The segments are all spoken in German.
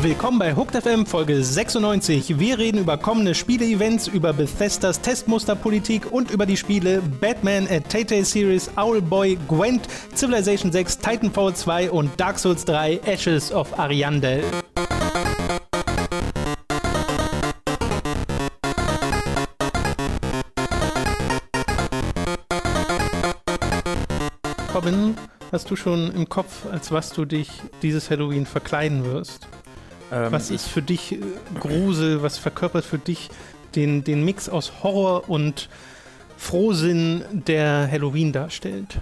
Willkommen bei Hooked FM Folge 96. Wir reden über kommende Spiele-Events, über Bethesdas Testmusterpolitik und über die Spiele Batman at Tay Series, Owlboy, Gwent, Civilization 6, Titanfall 2 und Dark Souls 3 Ashes of Ariandel. Hast du schon im Kopf, als was du dich dieses Halloween verkleiden wirst? Ähm, Was ist für dich äh, Grusel? Was verkörpert für dich den, den Mix aus Horror und Frohsinn, der Halloween darstellt?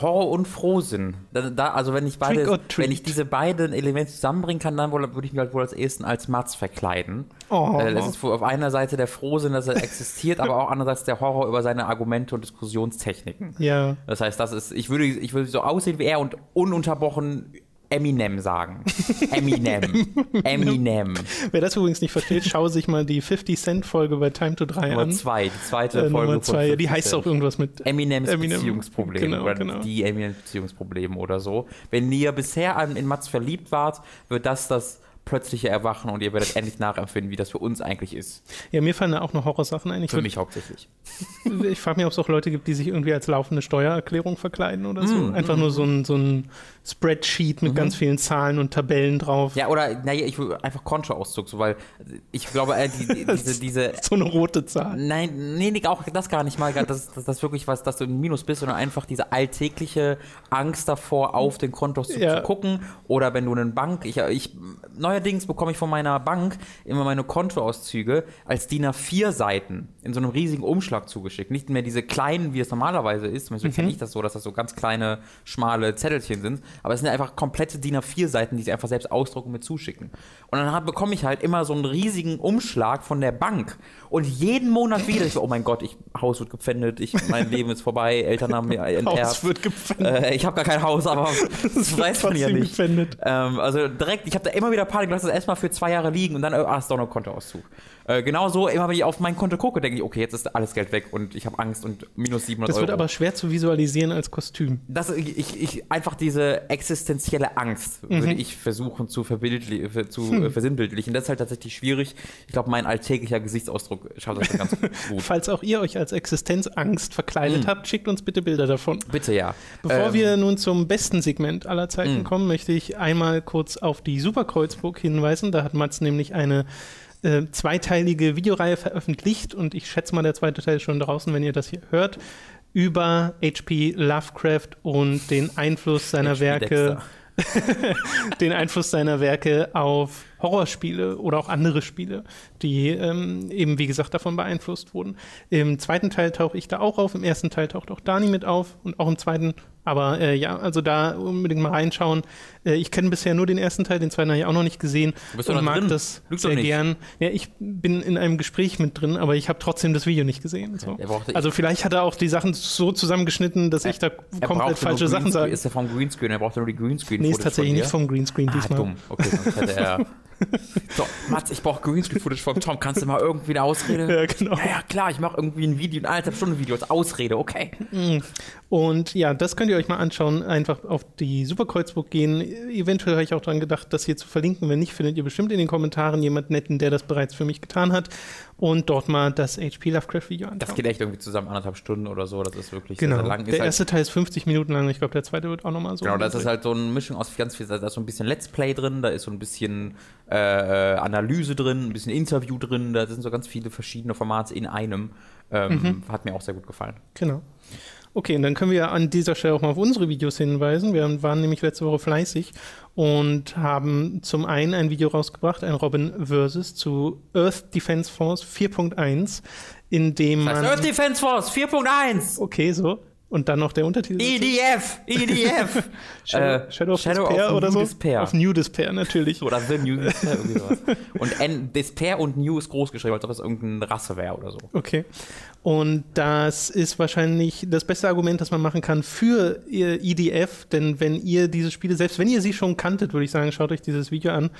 Horror und Frohsinn. Da, da, also wenn ich beide, wenn ich diese beiden Elemente zusammenbringen kann, dann würde ich mich halt wohl als ersten als Matz verkleiden. Oh. Äh, es ist auf einer Seite der Frohsinn, dass er existiert, aber auch andererseits der Horror über seine Argumente und Diskussionstechniken. Ja. Das heißt, das ist, ich würde, ich würde so aussehen wie er und ununterbrochen Eminem sagen. Eminem. Eminem. Wer das übrigens nicht versteht, schaue sich mal die 50 Cent Folge bei Time to 3 Nummer an. zwei, die zweite Äh, Folge. Nummer zwei, ja, die 50 heißt Cent. auch irgendwas mit Eminems Eminem. Beziehungsproblem Genau, oder genau. die Eminems Beziehungsproblem oder so. Wenn ihr bisher an, in Mats verliebt wart, wird das das plötzliche Erwachen und ihr werdet endlich nachempfinden, wie das für uns eigentlich ist. Ja, mir fallen da auch noch Horrorsachen ein. Ich, Für würd- mich hauptsächlich. ich frage mich, ob es auch Leute gibt, die sich irgendwie als laufende Steuererklärung verkleiden oder so. Mm, Einfach nur so ein, so ein Spreadsheet mit ganz vielen Zahlen und Tabellen drauf. Ja, oder naja, ich will einfach Kontoauszug, so, weil ich glaube, äh, die, die, diese, diese So eine rote Zahl. Nein, nee, nee, auch das gar nicht mal, dass das, das wirklich was, dass du im Minus bist, sondern einfach diese alltägliche Angst davor, auf den Kontoauszug Ja. zu gucken. Oder wenn du einen Bank, ich, ich neuerdings bekomme ich von meiner Bank immer meine Kontoauszüge als DIN A4 Seiten in so einem riesigen Umschlag zugeschickt. Nicht mehr diese kleinen, wie es normalerweise ist. Zumindest kenne ich das so, dass das so ganz kleine, schmale Zettelchen sind. Aber es sind einfach komplette DIN A4 Seiten, die sie einfach selbst ausdrucken und mir zuschicken. Und dann bekomme ich halt immer so einen riesigen Umschlag von der Bank. Und jeden Monat wieder, ich so, oh mein Gott, ich, Haus wird gepfändet, ich, mein Leben ist vorbei, Eltern haben mir enterbt. Haus wird gepfändet. Äh, ich habe gar kein Haus, aber das weiß man ja nicht. gepfändet. Ähm, also direkt, ich habe da immer wieder Panik, lass das erstmal für zwei Jahre liegen und dann, äh, ah, ist doch noch Kontoauszug. Äh, genauso, immer wenn ich auf mein Konto gucke, denke ich, okay, jetzt ist alles Geld weg und ich habe Angst und minus 700 Das Euro. wird aber schwer zu visualisieren als Kostüm. das, ich, ich, einfach diese existenzielle Angst Mhm. würde ich versuchen zu, verbildli zu Hm. äh, versinnbildlichen. Das ist halt tatsächlich schwierig. Ich glaube, mein alltäglicher Gesichtsausdruck schafft das ganz gut. Falls auch ihr euch als Existenzangst verkleidet habt, schickt uns bitte Bilder davon. Bitte ja. Bevor Ähm, wir nun zum besten Segment aller Zeiten kommen, möchte ich einmal kurz auf die Superkreuzburg hinweisen. Da hat Mats nämlich eine äh, zweiteilige Videoreihe veröffentlicht und ich schätze mal, der zweite Teil ist schon draußen, wenn ihr das hier hört, über H.P. Lovecraft und den Einfluss seiner. Werke den Einfluss seiner Werke auf Horrorspiele oder auch andere Spiele, die ähm, eben, wie gesagt, davon beeinflusst wurden. Im zweiten Teil tauche ich da auch auf, im ersten Teil taucht auch Dani mit auf und auch im zweiten. Aber äh, ja, also da unbedingt mal reinschauen. Äh, ich kenne bisher nur den ersten Teil, den zweiten habe ich auch noch nicht gesehen Du bist und noch mag drin. das doch sehr gern. Ja, ich bin in einem Gespräch mit drin, aber ich habe trotzdem das Video nicht gesehen. So. Er Also vielleicht hat er auch die Sachen so zusammengeschnitten, dass ich da Er komplett falsche Sachen sage. Ist er vom Greenscreen? Er brauchte nur die Greenscreen. Nee, ist tatsächlich nicht vom Greenscreen Ah, diesmal. dumm. Okay, sonst hätte er. so, Mats, ich brauche Greenscreen-Footage von Tom. Kannst du mal irgendwie eine Ausrede? Ja, genau. Ja, ja, klar, ich mache irgendwie ein Video, ein eineinhalb Stunden Video als Ausrede, okay. Und ja, das könnt ihr euch mal anschauen. Einfach auf die Superkreuzburg gehen. Eventuell habe ich auch daran gedacht, das hier zu verlinken. Wenn nicht, findet ihr bestimmt in den Kommentaren jemanden netten, der das bereits für mich getan hat. Und dort mal das HP Lovecraft Video anschauen. Das geht echt irgendwie zusammen anderthalb Stunden oder so. Das ist wirklich genau. sehr, sehr lang. Ist der halt, erste Teil ist 50 Minuten lang. Ich glaube, der zweite wird auch nochmal so. genau, das ist halt so eine Mischung aus ganz viel. Da ist so ein bisschen Let's Play drin, da ist so ein bisschen äh, Analyse drin, ein bisschen Interview drin. Da sind so ganz viele verschiedene Formate in einem. Ähm, Mhm. Hat mir auch sehr gut gefallen. Genau. Okay, und dann können wir an dieser Stelle auch mal auf unsere Videos hinweisen. Wir waren nämlich letzte Woche fleißig und haben zum einen ein Video rausgebracht, ein Robin Versus zu Earth Defense Force 4.1, in dem Das man. heißt Earth Defense Force 4.1! okay, so. Und dann noch der Untertitel. EDF! EDF! Shadow, Äh, Shadow of Shadow Despair of oder New so? Despair. Auf New Despair natürlich. Oder The New Despair, irgendwie sowas. Und N, Despair und New ist groß geschrieben, als ob es irgendeine Rasse wäre oder so. Okay. Und das ist wahrscheinlich das beste Argument, das man machen kann für ihr EDF, denn wenn ihr diese Spiele, selbst wenn ihr sie schon kanntet, würde ich sagen, schaut euch dieses Video an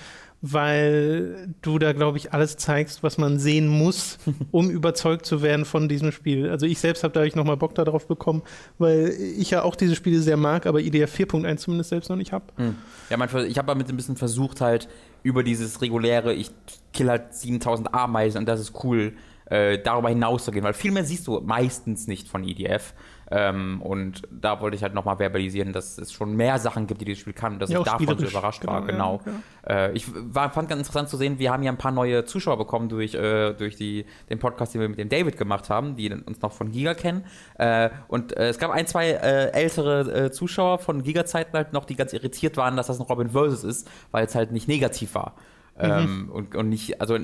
weil du da, glaube ich, alles zeigst, was man sehen muss, um überzeugt zu werden von diesem Spiel. Also ich selbst habe dadurch nochmal Bock darauf bekommen, weil ich ja auch diese Spiele sehr mag, aber IDF 4.1 zumindest selbst noch nicht habe. Hm. Ja, mein, ich habe damit ein bisschen versucht, halt über dieses reguläre, ich kill halt 7000 Ameisen und das ist cool, äh, darüber hinaus zu gehen, weil viel mehr siehst du meistens nicht von EDF. Ähm, und da wollte ich halt nochmal verbalisieren, dass es schon mehr Sachen gibt, die dieses Spiel kann und dass ja, ich davon so überrascht genau, war. Genau. Ja, äh, ich war, fand ganz interessant zu sehen, wir haben ja ein paar neue Zuschauer bekommen durch, äh, durch die, den Podcast, den wir mit dem David gemacht haben, die uns noch von Giga kennen. Äh, und äh, es gab ein, zwei äh, ältere Zuschauer von Giga-Zeiten halt noch, die ganz irritiert waren, dass das ein Robin Versus ist, weil es halt nicht negativ war. Mhm. Ähm, und, und nicht, also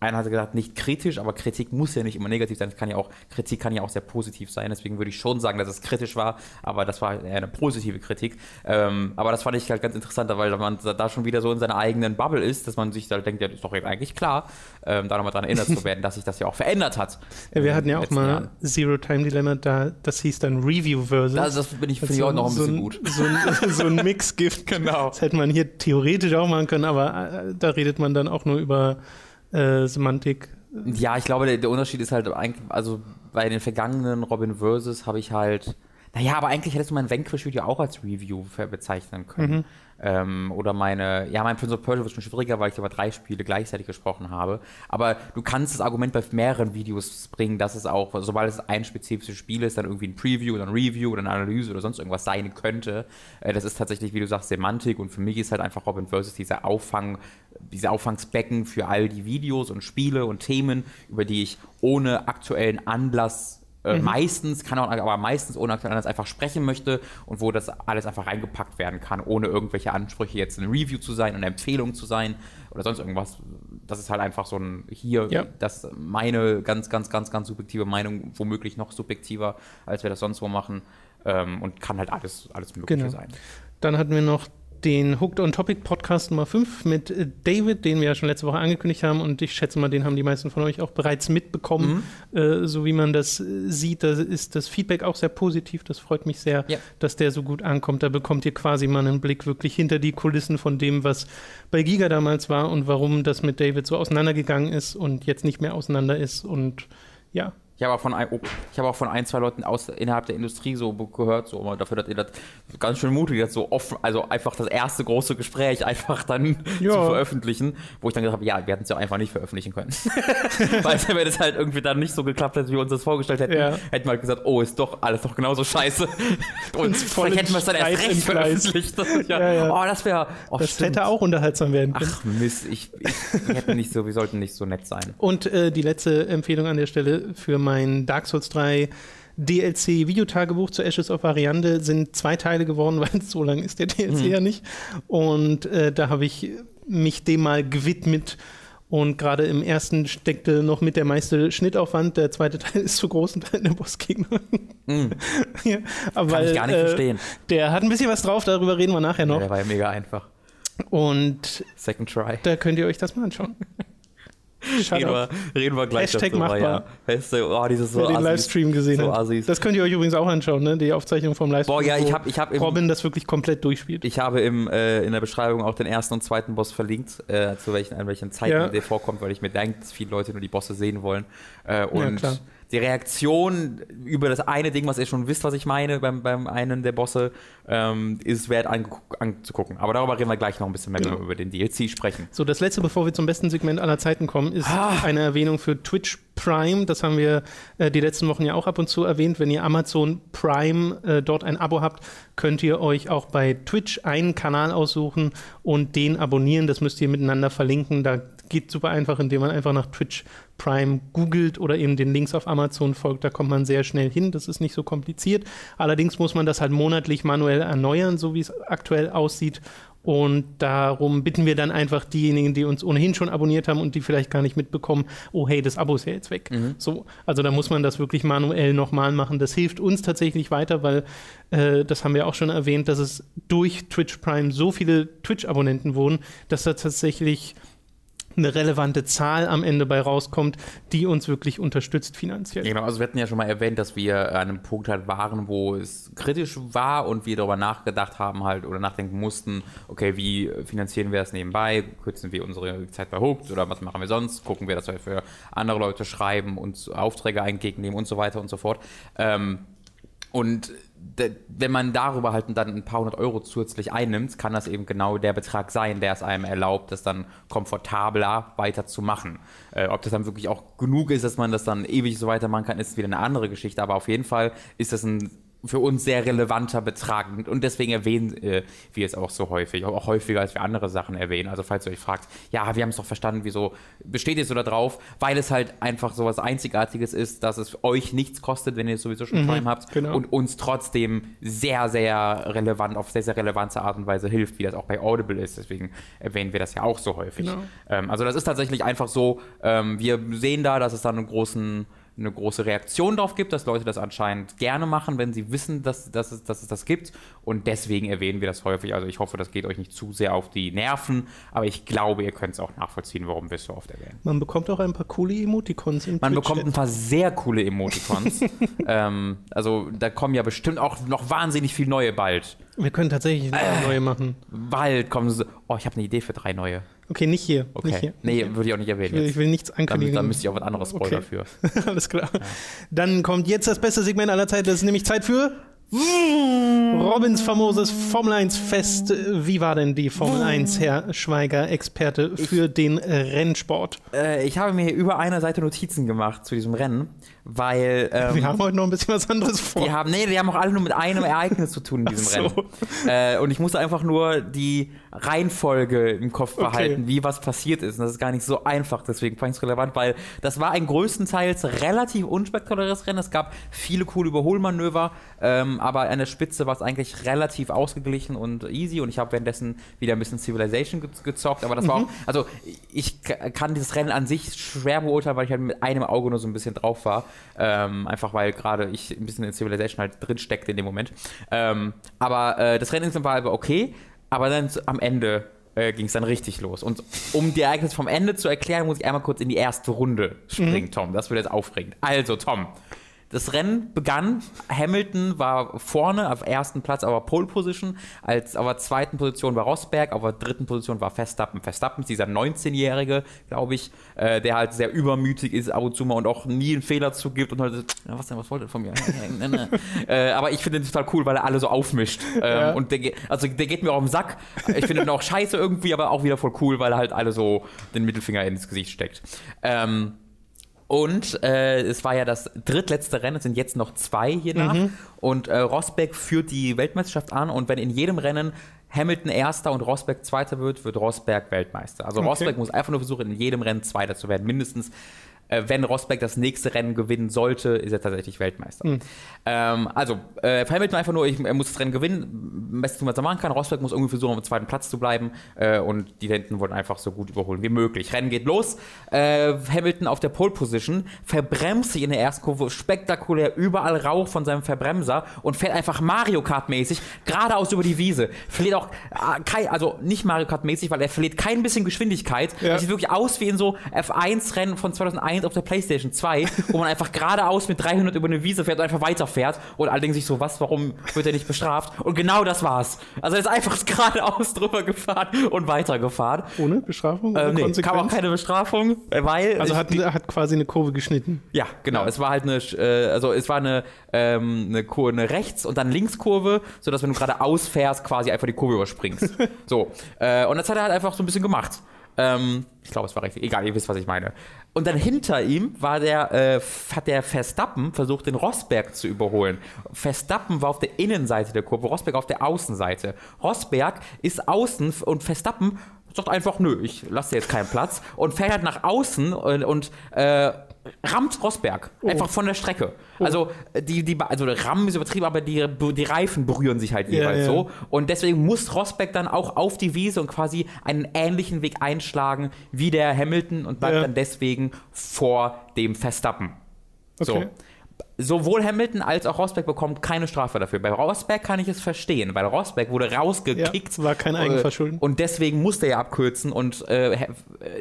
einer hat gesagt, nicht kritisch, aber Kritik muss ja nicht immer negativ sein. kann ja auch, Kritik kann ja auch sehr positiv sein. Deswegen würde ich schon sagen, dass es kritisch war, aber das war eher eine positive Kritik. Ähm, aber das fand ich halt ganz interessant, weil man da schon wieder so in seiner eigenen Bubble ist, dass man sich da denkt, ja, das ist doch eigentlich klar, ähm, da nochmal daran erinnert zu werden, dass sich das ja auch verändert hat. Ja, wir hatten ja auch mal Jahren. Zero Time Dilemma, da, das hieß dann Review Versus. Das, das bin ich, finde ich auch noch ein so bisschen ein, gut. So ein, so ein Mix-Gift. genau. Das hätte man hier theoretisch auch machen können, aber äh, da redet man dann auch nur über äh, Semantik. Ja, ich glaube, der, der, Unterschied ist halt eigentlich, also bei den vergangenen Robin Versus habe ich halt, naja, aber eigentlich hättest du mein Vanquish-Video auch als Review bezeichnen können. Mhm. Ähm, oder meine, ja, mein Prince of Persia wird schon schwieriger, weil ich über drei Spiele gleichzeitig gesprochen habe. Aber du kannst das Argument bei mehreren Videos bringen, dass es auch, sobald es ein spezifisches Spiel ist, dann irgendwie ein Preview oder ein Review oder eine Analyse oder sonst irgendwas sein könnte. Äh, das ist tatsächlich, wie du sagst, Semantik und für mich ist halt einfach Robin Versus dieser Auffang, diese Auffangsbecken für all die Videos und Spiele und Themen, über die ich ohne aktuellen Anlass äh, mhm. meistens, kann auch, aber meistens ohne aktuellen Anlass einfach sprechen möchte und wo das alles einfach reingepackt werden kann, ohne irgendwelche Ansprüche jetzt eine Review zu sein, eine Empfehlung zu sein oder sonst irgendwas. Das ist halt einfach so ein hier, ja. das meine ganz, ganz, ganz, ganz subjektive Meinung, womöglich noch subjektiver, als wir das sonst wo machen. Ähm, und kann halt alles, alles Mögliche genau. sein. Dann hatten wir noch den Hooked on Topic Podcast Nummer 5 mit äh, David, den wir ja schon letzte Woche angekündigt haben und ich schätze mal, den haben die meisten von euch auch bereits mitbekommen. Mhm. Äh, so wie man das äh, sieht, da ist das Feedback auch sehr positiv. Das freut mich sehr, ja. dass der so gut ankommt. Da bekommt ihr quasi mal einen Blick wirklich hinter die Kulissen von dem, was bei Giga damals war und warum das mit David so auseinandergegangen ist und jetzt nicht mehr auseinander ist und ja, ich habe auch von ein, oh, ich habe auch von ein, zwei Leuten aus innerhalb der Industrie so gehört, so dafür, dass ihr das ganz schön mutig jetzt so offen, also einfach das erste große Gespräch einfach dann ja. zu veröffentlichen, wo ich dann gesagt habe, ja, wir hätten es ja einfach nicht veröffentlichen können. Weil wenn es halt irgendwie dann nicht so geklappt hätte, wie wir uns das vorgestellt hätten, ja. hätten wir halt gesagt, oh, ist doch alles doch genauso scheiße. Und vielleicht hätten wir es dann erst recht veröffentlicht. ja. Ja, oh, das wäre oh, Das stimmt. hätte auch unterhaltsam werden können. Ach Mist, ich, ich, wir nicht so, wir sollten nicht so nett sein. Und äh, die letzte Empfehlung an der Stelle für mein Dark Souls 3 DLC-Videotagebuch zu Ashes of Variante sind zwei Teile geworden, weil so lang ist der DLC mhm. ja nicht. Und äh, da habe ich mich dem mal gewidmet. Und gerade im ersten steckte noch mit der meiste Schnittaufwand. Der zweite Teil ist zu groß und Teil der Bossgegner. Mm. ja, aber Kann weil, ich gar nicht äh, verstehen. Der hat ein bisschen was drauf, darüber reden wir nachher noch. Ja, der war ja mega einfach. Und Second Try. Da könnt ihr euch das mal anschauen. Reden, wir, reden wir gleich Hashtag dazu. Machbar. Ja. Du, oh, dieses so Wer den Assis. Livestream gesehen so hat. Das könnt ihr euch übrigens auch anschauen, ne? die Aufzeichnung vom Livestream. Boah, ja, ich habe ich hab Robin das wirklich komplett durchspielt. Ich habe im, äh, in der Beschreibung auch den ersten und zweiten Boss verlinkt, äh, zu welchen, an welchen Zeiten ja. der vorkommt, weil ich mir denke, dass viele Leute nur die Bosse sehen wollen. Äh, und ja, die Reaktion über das eine Ding, was ihr schon wisst, was ich meine, beim, beim einen der Bosse, ähm, ist wert anzugucken. Aber darüber reden wir gleich noch ein bisschen mehr, wenn wir über den DLC sprechen. So, das letzte, bevor wir zum besten Segment aller Zeiten kommen, ist ah. eine Erwähnung für Twitch Prime. Das haben wir äh, die letzten Wochen ja auch ab und zu erwähnt. Wenn ihr Amazon Prime äh, dort ein Abo habt, könnt ihr euch auch bei Twitch einen Kanal aussuchen und den abonnieren. Das müsst ihr miteinander verlinken. Da geht super einfach, indem man einfach nach Twitch Prime googelt oder eben den Links auf Amazon folgt. Da kommt man sehr schnell hin. Das ist nicht so kompliziert. Allerdings muss man das halt monatlich manuell erneuern, so wie es aktuell aussieht. Und darum bitten wir dann einfach diejenigen, die uns ohnehin schon abonniert haben und die vielleicht gar nicht mitbekommen, oh hey, das Abo ist ja jetzt weg. Mhm. So, also da muss man das wirklich manuell nochmal machen. Das hilft uns tatsächlich weiter, weil äh, das haben wir auch schon erwähnt, dass es durch Twitch Prime so viele Twitch-Abonnenten wurden, dass da tatsächlich eine relevante Zahl am Ende bei rauskommt, die uns wirklich unterstützt finanziell. Genau, also wir hatten ja schon mal erwähnt, dass wir an einem Punkt halt waren, wo es kritisch war und wir darüber nachgedacht haben halt oder nachdenken mussten, okay, wie finanzieren wir das nebenbei? Kürzen wir unsere Zeit bei Hooked oder was machen wir sonst? Gucken wir, dass wir für andere Leute schreiben und Aufträge entgegennehmen und so weiter und so fort. Ähm, und wenn man darüber halt dann ein paar hundert Euro zusätzlich einnimmt, kann das eben genau der Betrag sein, der es einem erlaubt, das dann komfortabler weiterzumachen. Äh, ob das dann wirklich auch genug ist, dass man das dann ewig so weitermachen kann, ist wieder eine andere Geschichte. Aber auf jeden Fall ist das ein für uns sehr relevanter Betrag. Und deswegen erwähnen äh, wir es auch so häufig, auch häufiger als wir andere Sachen erwähnen. Also falls ihr euch fragt, ja, wir haben es doch verstanden, wieso besteht ihr so da drauf? Weil es halt einfach so was Einzigartiges ist, dass es euch nichts kostet, wenn ihr sowieso schon mhm, Prime habt genau. und uns trotzdem sehr, sehr relevant, auf sehr, sehr relevante Art und Weise hilft, wie das auch bei Audible ist. Deswegen erwähnen wir das ja auch so häufig. Genau. Ähm, also das ist tatsächlich einfach so, ähm, wir sehen da, dass es da einen großen eine große Reaktion darauf gibt, dass Leute das anscheinend gerne machen, wenn sie wissen, dass, dass, es, dass es das gibt. Und deswegen erwähnen wir das häufig. Also ich hoffe, das geht euch nicht zu sehr auf die Nerven, aber ich glaube, ihr könnt es auch nachvollziehen, warum wir es so oft erwähnen. Man bekommt auch ein paar coole Emoticons im Man bekommt ein paar sehr coole Emoticons. ähm, also da kommen ja bestimmt auch noch wahnsinnig viele neue bald. Wir können tatsächlich äh, neue machen. Bald kommen sie. Oh, ich habe eine Idee für drei neue. Okay, nicht hier. Okay. Nicht hier. Nee, würde ich auch nicht erwähnen. Ich will, ich will nichts ankündigen. Da, müsste ich auch was anderes spoilern okay. für. Alles klar. Ja. Dann kommt jetzt das beste Segment aller Zeiten. Das ist nämlich Zeit für Robins famoses Formel 1 Fest. Wie war denn die Formel 1, Herr Schweiger, Experte für ich, den Rennsport? Äh, ich habe mir über eine Seite Notizen gemacht zu diesem Rennen, weil. Ähm, wir haben heute noch ein bisschen was anderes vor. Die haben, nee, die haben auch alle nur mit einem Ereignis zu tun in diesem so. Rennen. Äh, und ich musste einfach nur die Reihenfolge im Kopf behalten, okay. wie was passiert ist. Und das ist gar nicht so einfach, deswegen fand ich es relevant, weil das war ein größtenteils relativ unspektakuläres Rennen. Es gab viele coole Überholmanöver. Ähm, aber an der Spitze war es eigentlich relativ ausgeglichen und easy und ich habe währenddessen wieder ein bisschen Civilization ge gezockt, aber das mhm. war auch, also ich kann dieses Rennen an sich schwer beurteilen, weil ich halt mit einem Auge nur so ein bisschen drauf war, ähm, einfach weil gerade ich ein bisschen in Civilization halt drin steckte in dem Moment. Ähm, aber äh, das Rennen war aber okay, aber dann am Ende äh, ging es dann richtig los. Und um die Ereignisse vom Ende zu erklären, muss ich einmal kurz in die erste Runde springen, mhm. Tom. Das wird jetzt aufregend. Also, Tom, das Rennen begann. Hamilton war vorne auf ersten Platz, aber Pole Position. Als auf der zweiten Position war Rosberg, auf der dritten Position war Verstappen. Verstappen ist dieser 19-Jährige, glaube ich, äh, der halt sehr übermütig ist ab und zu mal und auch nie einen Fehler zugibt und halt, was denn, was wollt ihr von mir? äh, aber ich finde den total cool, weil er alle so aufmischt. Ähm, ja. Und der, also der geht mir auch im Sack. Ich finde ihn auch scheiße irgendwie, aber auch wieder voll cool, weil er halt alle so den Mittelfinger ins Gesicht steckt. Ähm, und äh, es war ja das drittletzte Rennen, es sind jetzt noch zwei hier nach. Mhm. Und äh, Rosberg führt die Weltmeisterschaft an und wenn in jedem Rennen Hamilton Erster und Rosberg Zweiter wird, wird Rosberg Weltmeister. Also okay. Rosberg muss einfach nur versuchen, in jedem Rennen Zweiter zu werden, mindestens äh, wenn Rosberg das nächste Rennen gewinnen sollte, ist er tatsächlich Weltmeister. Mhm. Ähm, also, äh, Hamilton einfach nur, ich, er muss das Rennen gewinnen, am besten, was er machen kann. Rosberg muss irgendwie versuchen, auf dem zweiten Platz zu bleiben äh, und die hinten wollen einfach so gut überholen wie möglich. Rennen geht los. Äh, Hamilton auf der Pole Position verbremst sich in der ersten Kurve spektakulär, überall Rauch von seinem Verbremser und fährt einfach Mario Kart mäßig geradeaus über die Wiese. Verliert auch äh, kein, also nicht Mario Kart mäßig, weil er verliert kein bisschen Geschwindigkeit. Ja. Er sieht wirklich aus wie in so F1-Rennen von 2001 1 auf der PlayStation 2, wo man einfach geradeaus mit 300 über eine Wiese fährt und einfach weiterfährt und allerdings sich so, was, warum wird er nicht bestraft? Und genau das war's. Also er ist einfach geradeaus drüber gefahren und weitergefahren. Ohne Bestrafung? Äh, nee, kam auch keine Bestrafung, weil. Also hat, hat quasi eine Kurve geschnitten. Ja, genau. Ja. Es war halt eine, äh, also es war eine, ähm, eine, Kurve, eine Rechts- und dann Linkskurve, sodass wenn du gerade ausfährst, quasi einfach die Kurve überspringst. so. Äh, und das hat er halt einfach so ein bisschen gemacht. Ähm, ich glaube, es war richtig. Egal, ihr wisst, was ich meine. Und dann hinter ihm war der, äh, hat der Verstappen versucht, den Rosberg zu überholen. Verstappen war auf der Innenseite der Kurve, Rosberg auf der Außenseite. Rosberg ist außen und Verstappen sagt einfach, nö, ich lasse jetzt keinen Platz und fährt nach außen und, und äh, rammt Rosberg oh. einfach von der Strecke. Oh. Also die, die, also Rammen ist übertrieben, aber die, die Reifen berühren sich halt jeweils ja, ja. so. Und deswegen muss Rosberg dann auch auf die Wiese und quasi einen ähnlichen Weg einschlagen wie der Hamilton und bleibt ja. dann deswegen vor dem Verstappen. Okay. So sowohl Hamilton als auch Rosberg bekommen keine Strafe dafür. Bei Rosberg kann ich es verstehen, weil Rosberg wurde rausgekickt. Ja, war kein Eigenverschulden. Äh, und deswegen musste er abkürzen und äh,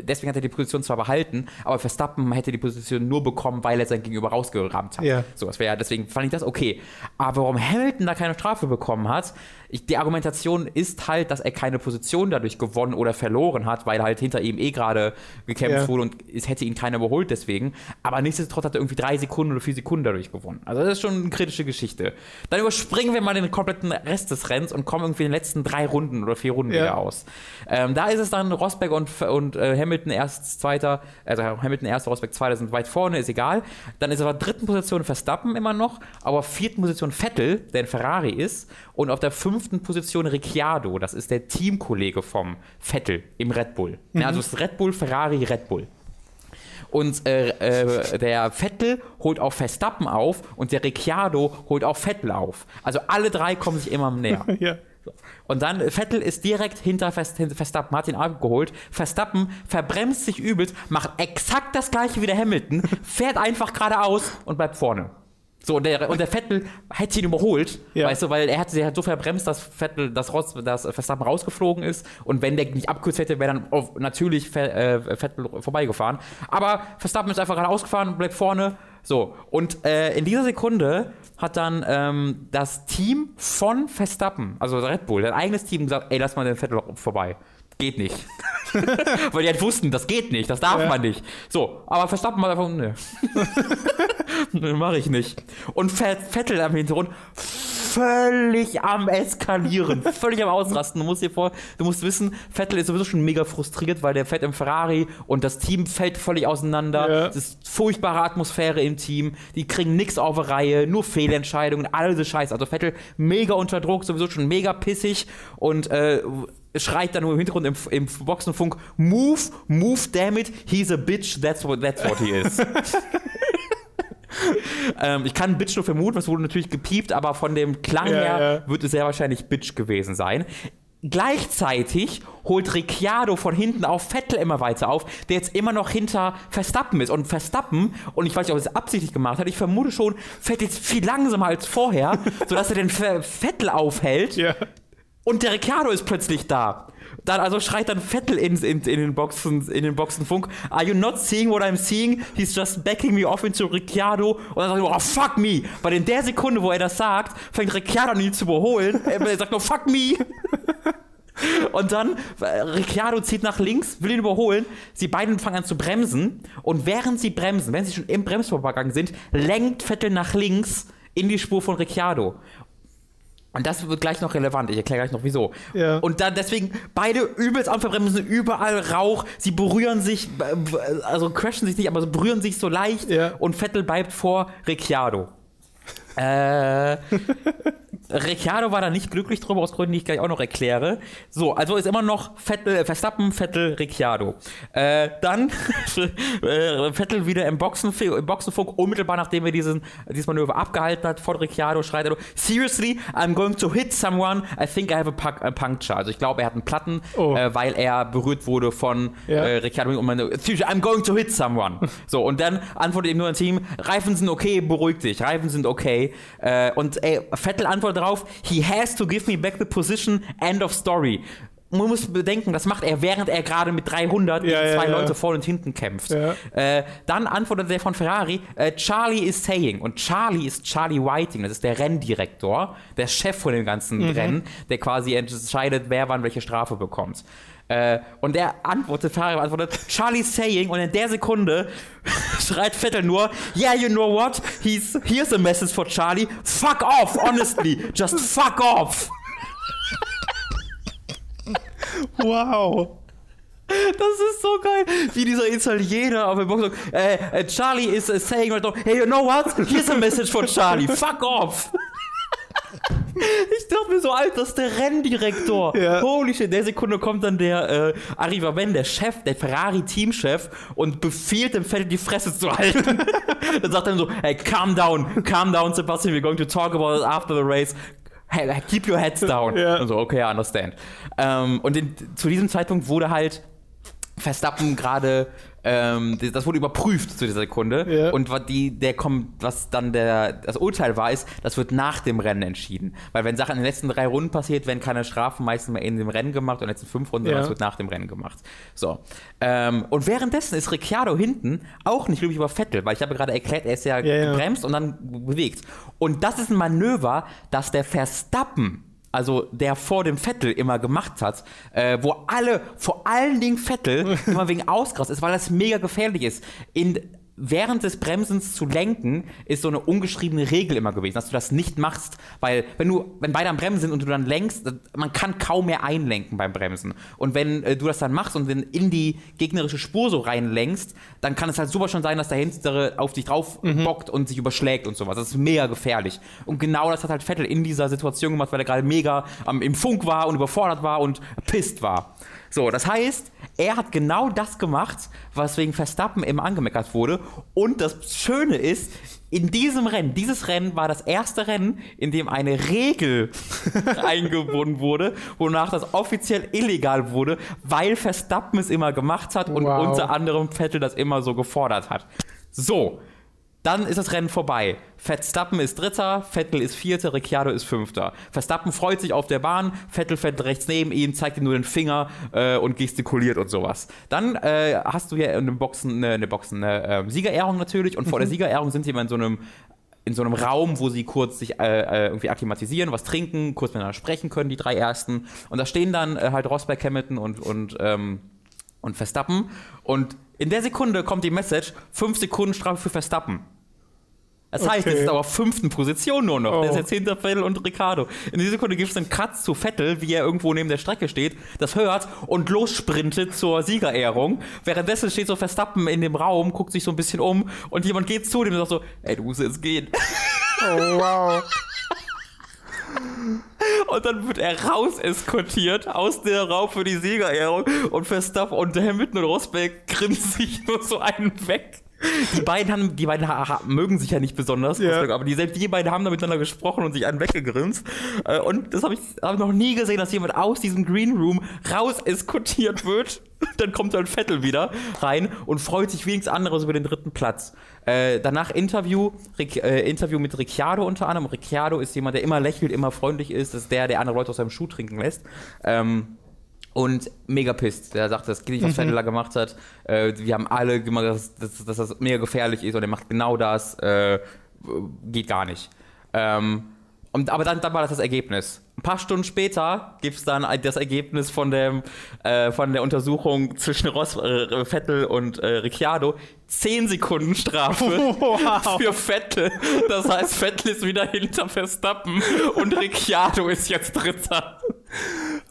deswegen hat er die Position zwar behalten, aber Verstappen hätte die Position nur bekommen, weil er sein Gegenüber rausgerammt hat. Ja. So, das wäre deswegen fand ich das okay. Aber warum Hamilton da keine Strafe bekommen hat, ich, die Argumentation ist halt, dass er keine Position dadurch gewonnen oder verloren hat, weil halt hinter ihm eh gerade gekämpft Ja. wurde und es hätte ihn keiner überholt deswegen. Aber nichtsdestotrotz hat er irgendwie drei Sekunden oder vier Sekunden dadurch gewonnen. Also das ist schon eine kritische Geschichte. Dann überspringen wir mal den kompletten Rest des Rennens und kommen irgendwie in den letzten drei Runden oder vier Runden Ja. wieder aus. Ähm, da ist es dann Rosberg und, und äh, Hamilton erst Zweiter, also Hamilton erster, Rosberg Zweiter sind weit vorne, ist egal. Dann ist aber dritten Position Verstappen immer noch, aber auf vierten Position Vettel, der ein Ferrari ist, und auf der fünften Position Ricciardo, das ist der Teamkollege vom Vettel im Red Bull. Ja, also es ist Red Bull, Ferrari, Red Bull. Und äh, äh, der Vettel holt auch Verstappen auf und der Ricciardo holt auch Vettel auf. Also alle drei kommen sich immer näher. Ja. Und dann äh, Vettel ist direkt hinter Vers- hinter Verstappen, hat ihn abgeholt. Verstappen verbremst sich übelst, macht exakt das gleiche wie der Hamilton, fährt einfach geradeaus und bleibt vorne. So, und der, und der Vettel hätte ihn überholt, Ja. weißt du, weil er hat, er hat so verbremst, dass Vettel, dass, Ross, dass Verstappen rausgeflogen ist. Und wenn der nicht abkürzt hätte, wäre dann auf, natürlich äh, Vettel vorbeigefahren. Aber Verstappen ist einfach geradeaus gefahren, bleibt vorne. So, und äh, in dieser Sekunde hat dann ähm, das Team von Verstappen, also Red Bull, sein eigenes Team gesagt, ey, lass mal den Vettel vorbei. Geht nicht. Weil die halt wussten, das geht nicht, das darf Ja. man nicht. So, aber Verstappen hat einfach, ne. ne, mach ich nicht. Und Ve- Vettel am Hintergrund völlig am Eskalieren, völlig am Ausrasten. Du musst dir vor, du musst wissen, Vettel ist sowieso schon mega frustriert, weil der fährt im Ferrari und das Team fällt völlig auseinander. Ja. Es ist furchtbare Atmosphäre im Team. Die kriegen nichts auf die Reihe, nur Fehlentscheidungen, all diese Scheiße. Also Vettel mega unter Druck, sowieso schon mega pissig und äh, schreit dann nur im Hintergrund im, im Boxenfunk, move, move, damn it, he's a bitch, that's what, that's what he is. ähm, ich kann Bitch nur vermuten, es wurde natürlich gepiept, aber von dem Klang Ja, her ja. wird es sehr wahrscheinlich Bitch gewesen sein. Gleichzeitig holt Ricciardo von hinten auf Vettel immer weiter auf, der jetzt immer noch hinter Verstappen ist. Und Verstappen, und ich weiß nicht, ob er es absichtlich gemacht hat, ich vermute schon, fährt jetzt viel langsamer als vorher, sodass er den Vettel aufhält. Ja. Und der Ricciardo ist plötzlich da. Dann also schreit dann Vettel in, in, in, den Boxen, in den Boxenfunk, Are you not seeing what I'm seeing? He's just backing me off into Ricciardo. Und dann sagt er, oh fuck me. Weil in der Sekunde, wo er das sagt, fängt Ricciardo an ihn zu überholen. er sagt nur fuck me. Und dann, äh, Ricciardo zieht nach links, will ihn überholen. Sie beiden fangen an zu bremsen. Und während sie bremsen, wenn sie schon im Bremsvorgang sind, lenkt Vettel nach links in die Spur von Ricciardo. Und das wird gleich noch relevant. Ich erkläre gleich noch wieso. Ja. Und dann deswegen beide übelst am Verbremsen, überall Rauch. Sie berühren sich, äh, also crashen sich nicht, aber sie berühren sich so leicht. Ja. Und Vettel bleibt vor Ricciardo. Äh, Ricciardo war da nicht glücklich drüber, aus Gründen, die ich gleich auch noch erkläre. So, also ist immer noch Vettel, äh, Verstappen, Vettel, Ricciardo. Äh, dann äh, Vettel wieder im, Boxenf im Boxenfunk, unmittelbar nachdem er diesen, dieses Manöver abgehalten hat, von Ricciardo schreit er, Seriously, I'm going to hit someone, I think I have a, pu- a puncture. Also ich glaube, er hat einen Platten, Oh. äh, weil er berührt wurde von Ja. äh, Ricciardo und man, Seriously, I'm going to hit someone. so, und dann antwortet ihm nur ein Team, Reifen sind okay, beruhig dich, Reifen sind okay. Äh, und ey, Vettel antwortet darauf, he has to give me back the position, end of story. Man muss bedenken, das macht er, während er gerade mit 300 Ja, gegen ja, zwei ja. Leute vorne und hinten kämpft. Ja. Äh, dann antwortet der von Ferrari, äh, Charlie is saying. Und Charlie ist Charlie Whiting, das ist der Renndirektor, der Chef von dem ganzen Mhm. Rennen, der quasi entscheidet, wer wann welche Strafe bekommt. Äh, und der antwortet, Ferrari antwortet, Charlie saying, und in der Sekunde schreit Vettel nur, yeah, you know what? He's, here's a message for Charlie. Fuck off, honestly. Just fuck off. Wow. Das ist so geil, wie dieser Italiener auf der Box sagt, äh, äh, Charlie is uh, saying right now, hey, you know what? Here's a message for Charlie. Fuck off. Ich dachte mir so, Alter, das ist der Renndirektor. Ja. Holy shit, in der Sekunde kommt dann der äh, Arrivaben, der Chef, der Ferrari-Teamchef und befiehlt dem Vettel die Fresse zu halten. dann sagt er so, hey, calm down, calm down, Sebastian, we're going to talk about it after the race. Hey, keep your heads down. Ja. Und so, okay, I understand. Ähm, und in, zu diesem Zeitpunkt wurde halt Verstappen gerade, ähm, das wurde überprüft zu dieser Sekunde. Ja. Und was, die, der kommt, was dann der, das Urteil war, ist, das wird nach dem Rennen entschieden. Weil wenn Sachen in den letzten drei Runden passiert, werden keine Strafen meistens mehr in dem Rennen gemacht und in den letzten fünf Runden, Ja. sondern es wird nach dem Rennen gemacht. So. Ähm, und währenddessen ist Ricciardo hinten auch nicht glücklich über Vettel, weil ich habe gerade erklärt, er ist ja, Ja, gebremst und dann bewegt. Und das ist ein Manöver, das der Verstappen also der vor dem Vettel immer gemacht hat, äh, wo alle, vor allen Dingen Vettel, immer wegen Ausgras ist, weil das mega gefährlich ist. In, während des Bremsens zu lenken, ist so eine ungeschriebene Regel immer gewesen, dass du das nicht machst, weil wenn du, wenn beide am Bremsen sind und du dann lenkst, man kann kaum mehr einlenken beim Bremsen. Und wenn äh, du das dann machst und dann in die gegnerische Spur so reinlenkst, dann kann es halt super schon sein, dass der Hintere auf dich drauf bockt und sich überschlägt und sowas. Das ist mega gefährlich. Und genau das hat halt Vettel in dieser Situation gemacht, weil er gerade mega am, im Funk war und überfordert war und pisst war. So, das heißt, er hat genau das gemacht, was wegen Verstappen immer angemeckert wurde. Und das Schöne ist, in diesem Rennen, dieses Rennen war das erste Rennen, in dem eine Regel eingebunden wurde, wonach das offiziell illegal wurde, weil Verstappen es immer gemacht hat und Wow. unter anderem Vettel das immer so gefordert hat. So, dann ist das Rennen vorbei. Verstappen ist Dritter, Vettel ist Vierter, Ricciardo ist Fünfter. Verstappen freut sich auf der Bahn, Vettel fährt rechts neben ihm, zeigt ihm nur den Finger äh, und gestikuliert und sowas. Dann äh, hast du ja in den Boxen eine, eine, Boxen, eine äh, Siegerehrung natürlich und vor der Siegerehrung sind sie immer in so einem in so einem Raum, wo sie kurz sich äh, äh, irgendwie akklimatisieren, was trinken, kurz miteinander sprechen können, die drei ersten. Und da stehen dann äh, halt Rosberg, Hamilton und, und, ähm, und Verstappen. Und in der Sekunde kommt die Message: 5 Sekunden Strafe für Verstappen. Das heißt, Okay. es ist aber auf fünften Position nur noch. Oh. Der ist jetzt hinter Vettel und Ricardo. In dieser Sekunde gibt es einen Cut zu Vettel, wie er irgendwo neben der Strecke steht, das hört und lossprintet zur Siegerehrung. Währenddessen steht so Verstappen in dem Raum, guckt sich so ein bisschen um und jemand geht zu dem und sagt so, ey, du musst jetzt gehen. Oh, wow. Und dann wird er raus eskortiert aus der Raum für die Siegerehrung und Verstappen und Hamilton und Rosberg grinsen sich nur so einen weg. Die beiden haben, die beiden mögen sich ja nicht besonders, Ja. Aber die, selbst die beiden haben da miteinander gesprochen und sich einen weggegrinst. Äh, Und das habe ich, hab ich noch nie gesehen, dass jemand aus diesem Green Room raus eskortiert wird. Dann kommt dann Vettel wieder rein und freut sich wenigstens anderes über den dritten Platz. Äh, danach Interview, Ric äh, Interview mit Ricciardo unter anderem. Ricciardo ist jemand, der immer lächelt, immer freundlich ist. Das ist der, der andere Leute aus seinem Schuh trinken lässt. Ähm, und mega pisst. Der sagt, das geht nicht, was Vettel da gemacht hat. Äh, wir haben alle gemacht, dass, dass, dass das mega gefährlich ist und er macht genau das. Äh, geht gar nicht. Ähm, und, aber dann, dann war das das Ergebnis. Ein paar Stunden später gibt es dann das Ergebnis von, dem, äh, von der Untersuchung zwischen Ross, äh, Vettel und äh, Ricciardo. 10 Sekunden Strafe Wow. für Vettel. Das heißt, Vettel ist wieder hinter Verstappen und Ricciardo ist jetzt Dritter.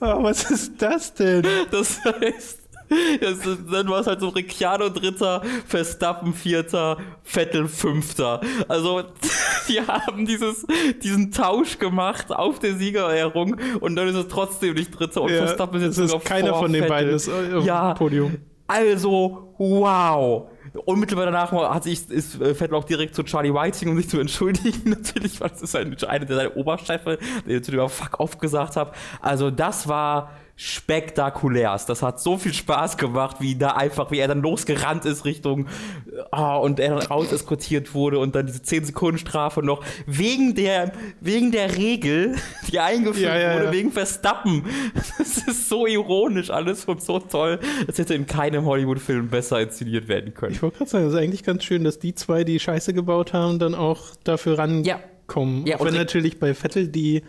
Oh, was ist das denn? Das heißt, das ist, dann war es halt so Ricciardo Dritter, Verstappen Vierter, Vettel Fünfter. Also, die haben dieses, diesen Tausch gemacht auf der Siegerehrung und dann ist es trotzdem nicht Dritter und Ja, Verstappen ist jetzt sogar keiner von den Vettel. beiden ist auf ja, dem Podium. Also, wow. Unmittelbar danach hat sich, ist äh, Vettel auch direkt zu Charlie Whiting, um sich zu entschuldigen, natürlich, weil das ist ein, einer der seine Oberchefe, der zu dem Fuck off gesagt hat. Also, das war spektakulär. Das hat so viel Spaß gemacht, wie da einfach, wie er dann losgerannt ist Richtung, ah, und er dann raus eskortiert wurde und dann diese 10 Sekunden Strafe noch wegen der, wegen der Regel, die eingeführt Ja, ja, wurde, ja. wegen Verstappen. Das ist so ironisch alles und so toll. Das hätte in keinem Hollywood-Film besser inszeniert werden können. Ich wollte gerade sagen, es ist eigentlich ganz schön, dass die zwei, die Scheiße gebaut haben, dann auch dafür Ja. rankommen. Ja, Auch und wenn natürlich bei Vettel die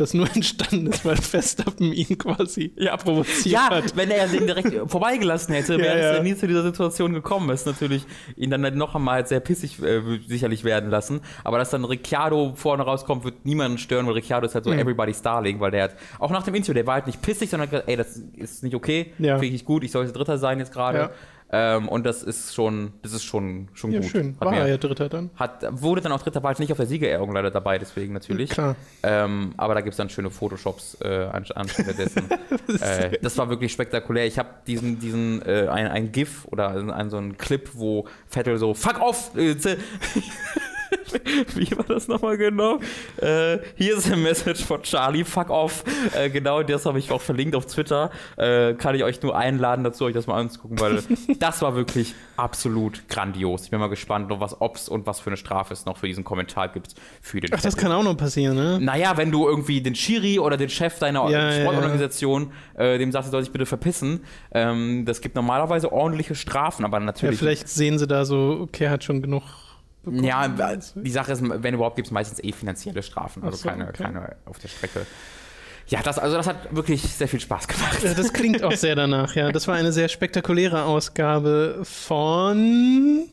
das nur entstanden ist, weil Verstappen ihn quasi Ja, provoziert Ja, hat. wenn er den direkt vorbeigelassen hätte, Ja, wäre es ja. ja nie zu dieser Situation gekommen. Es ist natürlich ihn dann halt noch einmal sehr pissig äh, sicherlich werden lassen. Aber dass dann Ricciardo vorne rauskommt, wird niemanden stören, weil Ricciardo ist halt Mhm. so everybody's Darling, weil der hat, auch nach dem Interview, der war halt nicht pissig, sondern hat gesagt, ey, das ist nicht okay, Ja. finde ich nicht gut, ich sollte Dritter sein jetzt gerade. Ähm, und das ist schon, das ist schon, schon Ja, gut. schön. Hat War mir- er ja Dritter dann. Hat, wurde dann auch dritter, war halt nicht auf der Siegerehrung leider dabei, deswegen natürlich. Klar. Ähm, aber da gibt es dann schöne Photoshops äh, an, anstelle dessen. äh, das war wirklich spektakulär. Ich habe diesen, diesen äh, ein, ein GIF oder ein, ein, so ein Clip, wo Vettel so Fuck off! Äh, Wie war das nochmal genau? Äh, hier ist ein Message von Charlie, fuck off. Äh, genau, das habe ich auch verlinkt auf Twitter. Äh, kann ich euch nur einladen dazu, euch das mal anzugucken, weil das war wirklich absolut grandios. Ich bin mal gespannt, was ob's und was für eine Strafe es noch für diesen Kommentar gibt für den Ach, das kann auch noch passieren, ne? Naja, wenn du irgendwie den Schiri oder den Chef deiner Ja, ja, Sportorganisation äh, dem sagst, er soll sich bitte verpissen, ähm, das gibt normalerweise ordentliche Strafen, aber Ja, natürlich. vielleicht sehen sie da so, okay, hat schon genug bekommen. Ja, die Sache ist, wenn überhaupt, gibt es meistens eh finanzielle Strafen, also so, keine, okay. keine auf der Strecke. Ja, das, also das hat wirklich sehr viel Spaß gemacht. Ja, das klingt auch sehr danach, ja. Das war eine sehr spektakuläre Ausgabe von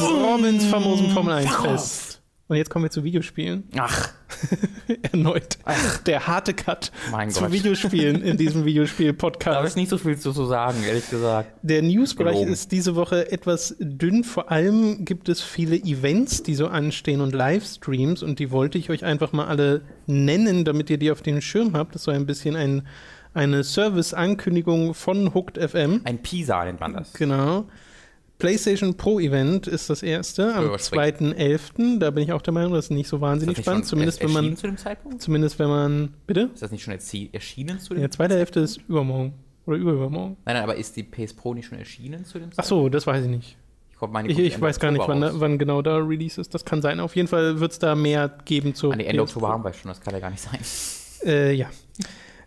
Robins famosem Formel 1 Fest. Und jetzt kommen wir zu Videospielen. Ach, Erneut. Der harte Cut Mein zu Gott. Videospielen in diesem da habe Videospiel-Podcast. ich nicht so viel zu, sagen, ehrlich gesagt. Der Newsbereich ist diese Woche etwas dünn. Vor allem gibt es viele Events, die so anstehen und Livestreams. Und die wollte ich euch einfach mal alle nennen, damit ihr die auf dem Schirm habt. Das ist so ein bisschen ein, eine Service-Ankündigung von Hooked FM. Ein Pisa nennt man das. Genau. PlayStation Pro Event ist das erste am Oh, sweet. 2.11. Da bin ich auch der Meinung, das ist nicht so wahnsinnig nicht spannend. Zumindest wenn man, zu dem Zeitpunkt? zumindest wenn man, bitte? Ist das nicht schon erschienen zu dem Der zweite Hälfte ist übermorgen. Oder übermorgen. Nein, nein, aber ist die PS Pro nicht schon erschienen zu dem Ach so, das weiß ich nicht. Ich, Ich, weiß gar nicht, wann, wann genau da Release ist. Das kann sein. Auf jeden Fall wird es da mehr geben zu. An die Ende Oktober haben wir schon, das kann ja gar nicht sein. Äh, ja.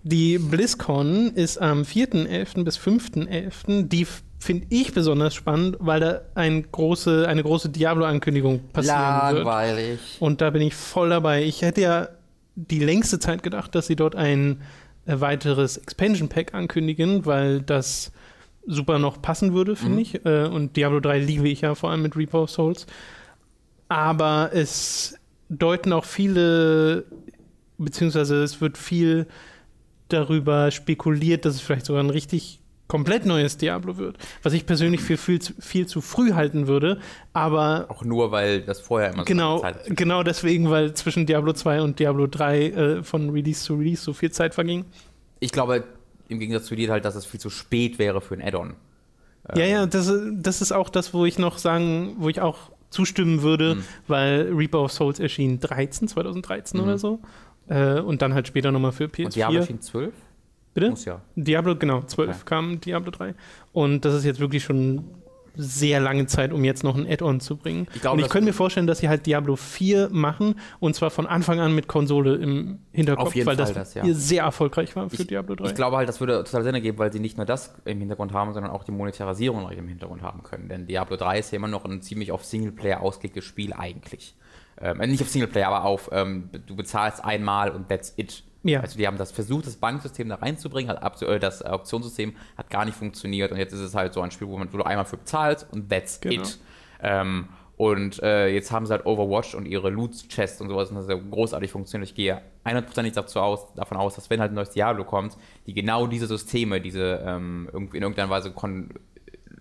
Die BlizzCon ist am 4.11. bis 5.11. Die finde ich besonders spannend, weil da ein große, eine große Diablo-Ankündigung passieren wird. Langweilig. Und da bin ich voll dabei. Ich hätte ja die längste Zeit gedacht, dass sie dort ein weiteres Expansion Pack ankündigen, weil das super noch passen würde, finde Mhm. ich. Äh, und Diablo 3 liebe ich ja vor allem mit Reaper of Souls. Aber es deuten auch viele, beziehungsweise es wird viel darüber spekuliert, dass es vielleicht sogar ein richtig komplett neues Diablo wird. Was ich persönlich für viel zu, viel zu früh halten würde, aber Auch nur, weil das vorher immer so Genau, eine Zeit genau deswegen, weil zwischen Diablo 2 und Diablo 3 äh, von Release zu Release so viel Zeit verging. Ich glaube, im Gegensatz zu dir halt, dass es viel zu spät wäre für ein Add-on. Ja, ja, das, das ist auch das, wo ich noch sagen, wo ich auch zustimmen würde, Mhm. weil Reaper of Souls erschien 13, 2013 Mhm. oder so. Äh, und dann halt später nochmal für PS4. Und Diablo erschien 12? Bitte? Muss ja. Diablo, genau, 12 Okay. kam Diablo 3. Und das ist jetzt wirklich schon sehr lange Zeit, um jetzt noch ein Add-on zu bringen. Ich glaube, und ich könnte mir vorstellen, dass sie halt Diablo 4 machen und zwar von Anfang an mit Konsole im Hinterkopf, Auf jeden weil Fall das, das, ja. sehr erfolgreich war für Ich- Diablo 3. Ich glaube halt, das würde total Sinn ergeben, weil sie nicht nur das im Hintergrund haben, sondern auch die Monetarisierung noch im Hintergrund haben können. Denn Diablo 3 ist ja immer noch ein ziemlich auf Singleplayer ausgelegtes Spiel eigentlich. Ähm, äh, nicht auf Singleplayer, aber auf, ähm, du bezahlst einmal und that's it. Ja. Also die haben das versucht, das Banksystem da reinzubringen, hat äh, das Auktionssystem hat gar nicht funktioniert und jetzt ist es halt so ein Spiel, wo, man, wo du einmal für bezahlst und that's Genau. it. Ähm, und äh, jetzt haben sie halt Overwatch und ihre Loot-Chests und sowas, und das ist ja großartig funktioniert. Ich gehe 100% dazu aus, davon aus, dass wenn halt ein neues Diablo kommt, die genau diese Systeme, diese ähm, irgendwie in irgendeiner Weise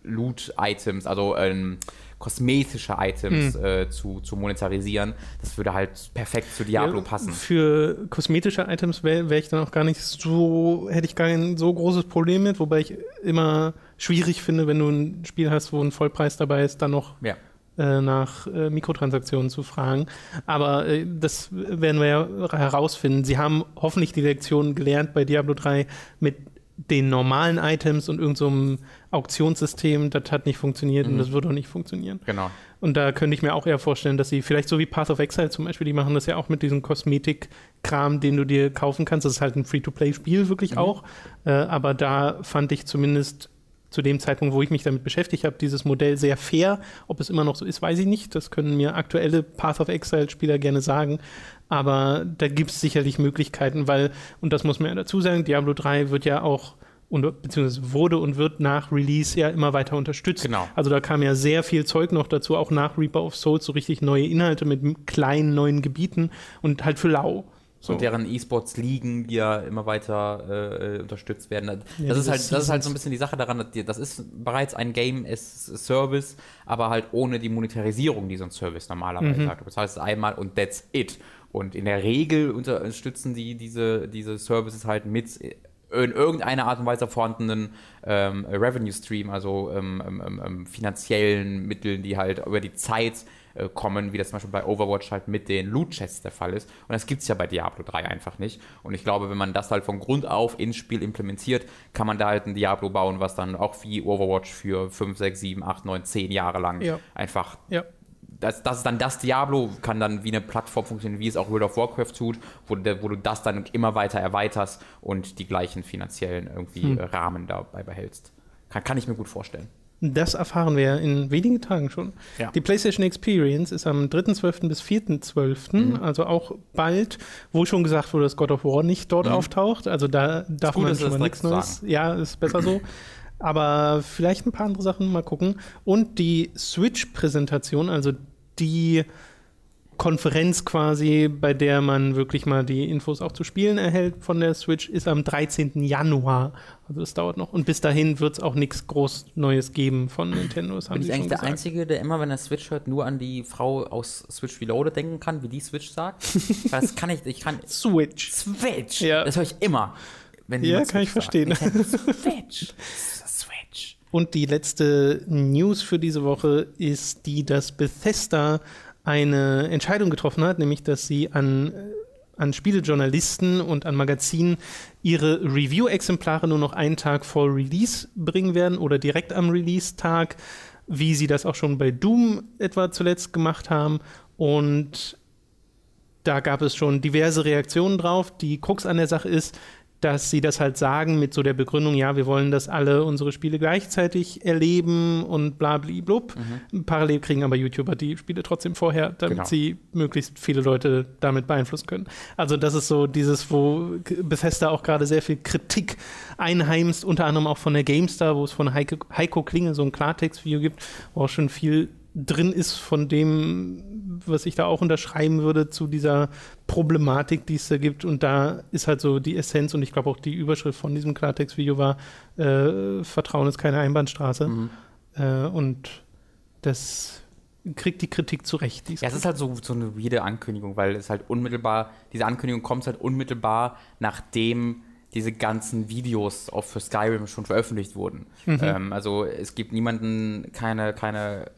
Loot-Items, also ähm, kosmetische Items Hm. äh, zu, zu monetarisieren, das würde halt perfekt zu Diablo Ja, passen. Für kosmetische Items wäre wär ich dann auch gar nicht so, hätte ich gar kein so großes Problem mit, wobei ich immer schwierig finde, wenn du ein Spiel hast, wo ein Vollpreis dabei ist, dann noch Ja. äh, nach äh, Mikrotransaktionen zu fragen. Aber äh, das werden wir ja herausfinden. Sie haben hoffentlich die Lektion gelernt bei Diablo 3 mit den normalen Items und irgendeinem so Auktionssystem. Das hat nicht funktioniert Mhm. und das wird auch nicht funktionieren. Genau. Und da könnte ich mir auch eher vorstellen, dass sie vielleicht so wie Path of Exile zum Beispiel, die machen das ja auch mit diesem Kosmetik-Kram, den du dir kaufen kannst. Das ist halt ein Free-to-Play-Spiel wirklich Mhm. auch. Äh, aber da fand ich zumindest zu dem Zeitpunkt, wo ich mich damit beschäftigt habe, dieses Modell sehr fair. Ob es immer noch so ist, weiß ich nicht. Das können mir aktuelle Path of Exile-Spieler gerne sagen. Aber da gibt es sicherlich Möglichkeiten, weil, und das muss man ja dazu sagen, Diablo 3 wird ja auch und, beziehungsweise wurde und wird nach Release ja immer weiter unterstützt. Genau. Also da kam ja sehr viel Zeug noch dazu, auch nach Reaper of Souls, so richtig neue Inhalte mit kleinen neuen Gebieten und halt für lau. So. Und deren E-Sports liegen, die ja immer weiter äh, unterstützt werden. Das, Ja, ist halt, das ist halt so ein bisschen die Sache daran, das ist bereits ein Game as Service, aber halt ohne die Monetarisierung, die so ein Service normalerweise Mhm. hat. Du bezahlst es einmal und that's it. Und in der Regel unterstützen die diese, diese Services halt mit in irgendeiner Art und Weise vorhandenen ähm, Revenue Stream, also ähm, ähm, ähm, finanziellen Mitteln, die halt über die Zeit äh, kommen, wie das zum Beispiel bei Overwatch halt mit den Loot-Chests der Fall ist. Und das gibt es ja bei Diablo 3 einfach nicht. Und ich glaube, wenn man das halt von Grund auf ins Spiel implementiert, kann man da halt ein Diablo bauen, was dann auch wie Overwatch für 5, 6, 7, 8, 9, 10 Jahre lang Ja. einfach Ja. Das, das ist dann das Diablo, kann dann wie eine Plattform funktionieren, wie es auch World of Warcraft tut, wo, wo du das dann immer weiter erweiterst und die gleichen finanziellen irgendwie Hm. äh, Rahmen dabei behältst. Kann, kann ich mir gut vorstellen. Das erfahren wir in wenigen Tagen schon. Ja. Die PlayStation Experience ist am 3.12. bis 4.12., Mhm. also auch bald, wo schon gesagt wurde, dass God of War nicht dort Mhm. auftaucht. Also da darf gut, man schon mal nichts Neues. Ja, ist besser so. Aber vielleicht ein paar andere Sachen mal gucken. Und die Switch-Präsentation, also die Konferenz quasi, bei der man wirklich mal die Infos auch zu Spielen erhält von der Switch, ist am 13. Januar. Also das dauert noch. Und bis dahin wird es auch nichts groß Neues geben von Nintendo. Das haben Bin ich eigentlich der gesagt. Einzige, der immer, wenn er Switch hört, nur an die Frau aus Switch Reloaded denken kann, wie die Switch sagt? Das kann ich, ich kann Switch. Switch. Ja. Das höre ich immer. Wenn Ja, kann ich Switch sagt. verstehen. Nintendo Switch. Und die letzte News für diese Woche ist die, dass Bethesda eine Entscheidung getroffen hat, nämlich dass sie an, an Spielejournalisten und an Magazinen ihre Review-Exemplare nur noch einen Tag vor Release bringen werden oder direkt am Release-Tag, wie sie das auch schon bei Doom etwa zuletzt gemacht haben. Und da gab es schon diverse Reaktionen drauf. Die Krux an der Sache ist, dass sie das halt sagen mit so der Begründung, ja, wir wollen, dass alle unsere Spiele gleichzeitig erleben und bla bli blub. Parallel kriegen aber YouTuber die Spiele trotzdem vorher, damit Genau. sie möglichst viele Leute damit beeinflussen können. Also das ist so dieses, wo Bethesda auch gerade sehr viel Kritik einheimst, unter anderem auch von der GameStar, wo es von Heike, Heiko Klinge so ein Klartext-Video gibt, wo auch schon viel drin ist von dem, was ich da auch unterschreiben würde zu dieser Problematik, die es da gibt. Und da ist halt so die Essenz und ich glaube auch die Überschrift von diesem Klartext-Video war, äh, Vertrauen ist keine Einbahnstraße. Mhm. Äh, und das kriegt die Kritik zurecht. Ja, es ist halt so, so eine weirde Ankündigung, weil es halt unmittelbar, diese Ankündigung kommt halt unmittelbar, nachdem diese ganzen Videos auch für Skyrim schon veröffentlicht wurden. Ähm, also es gibt niemanden, keine, keine,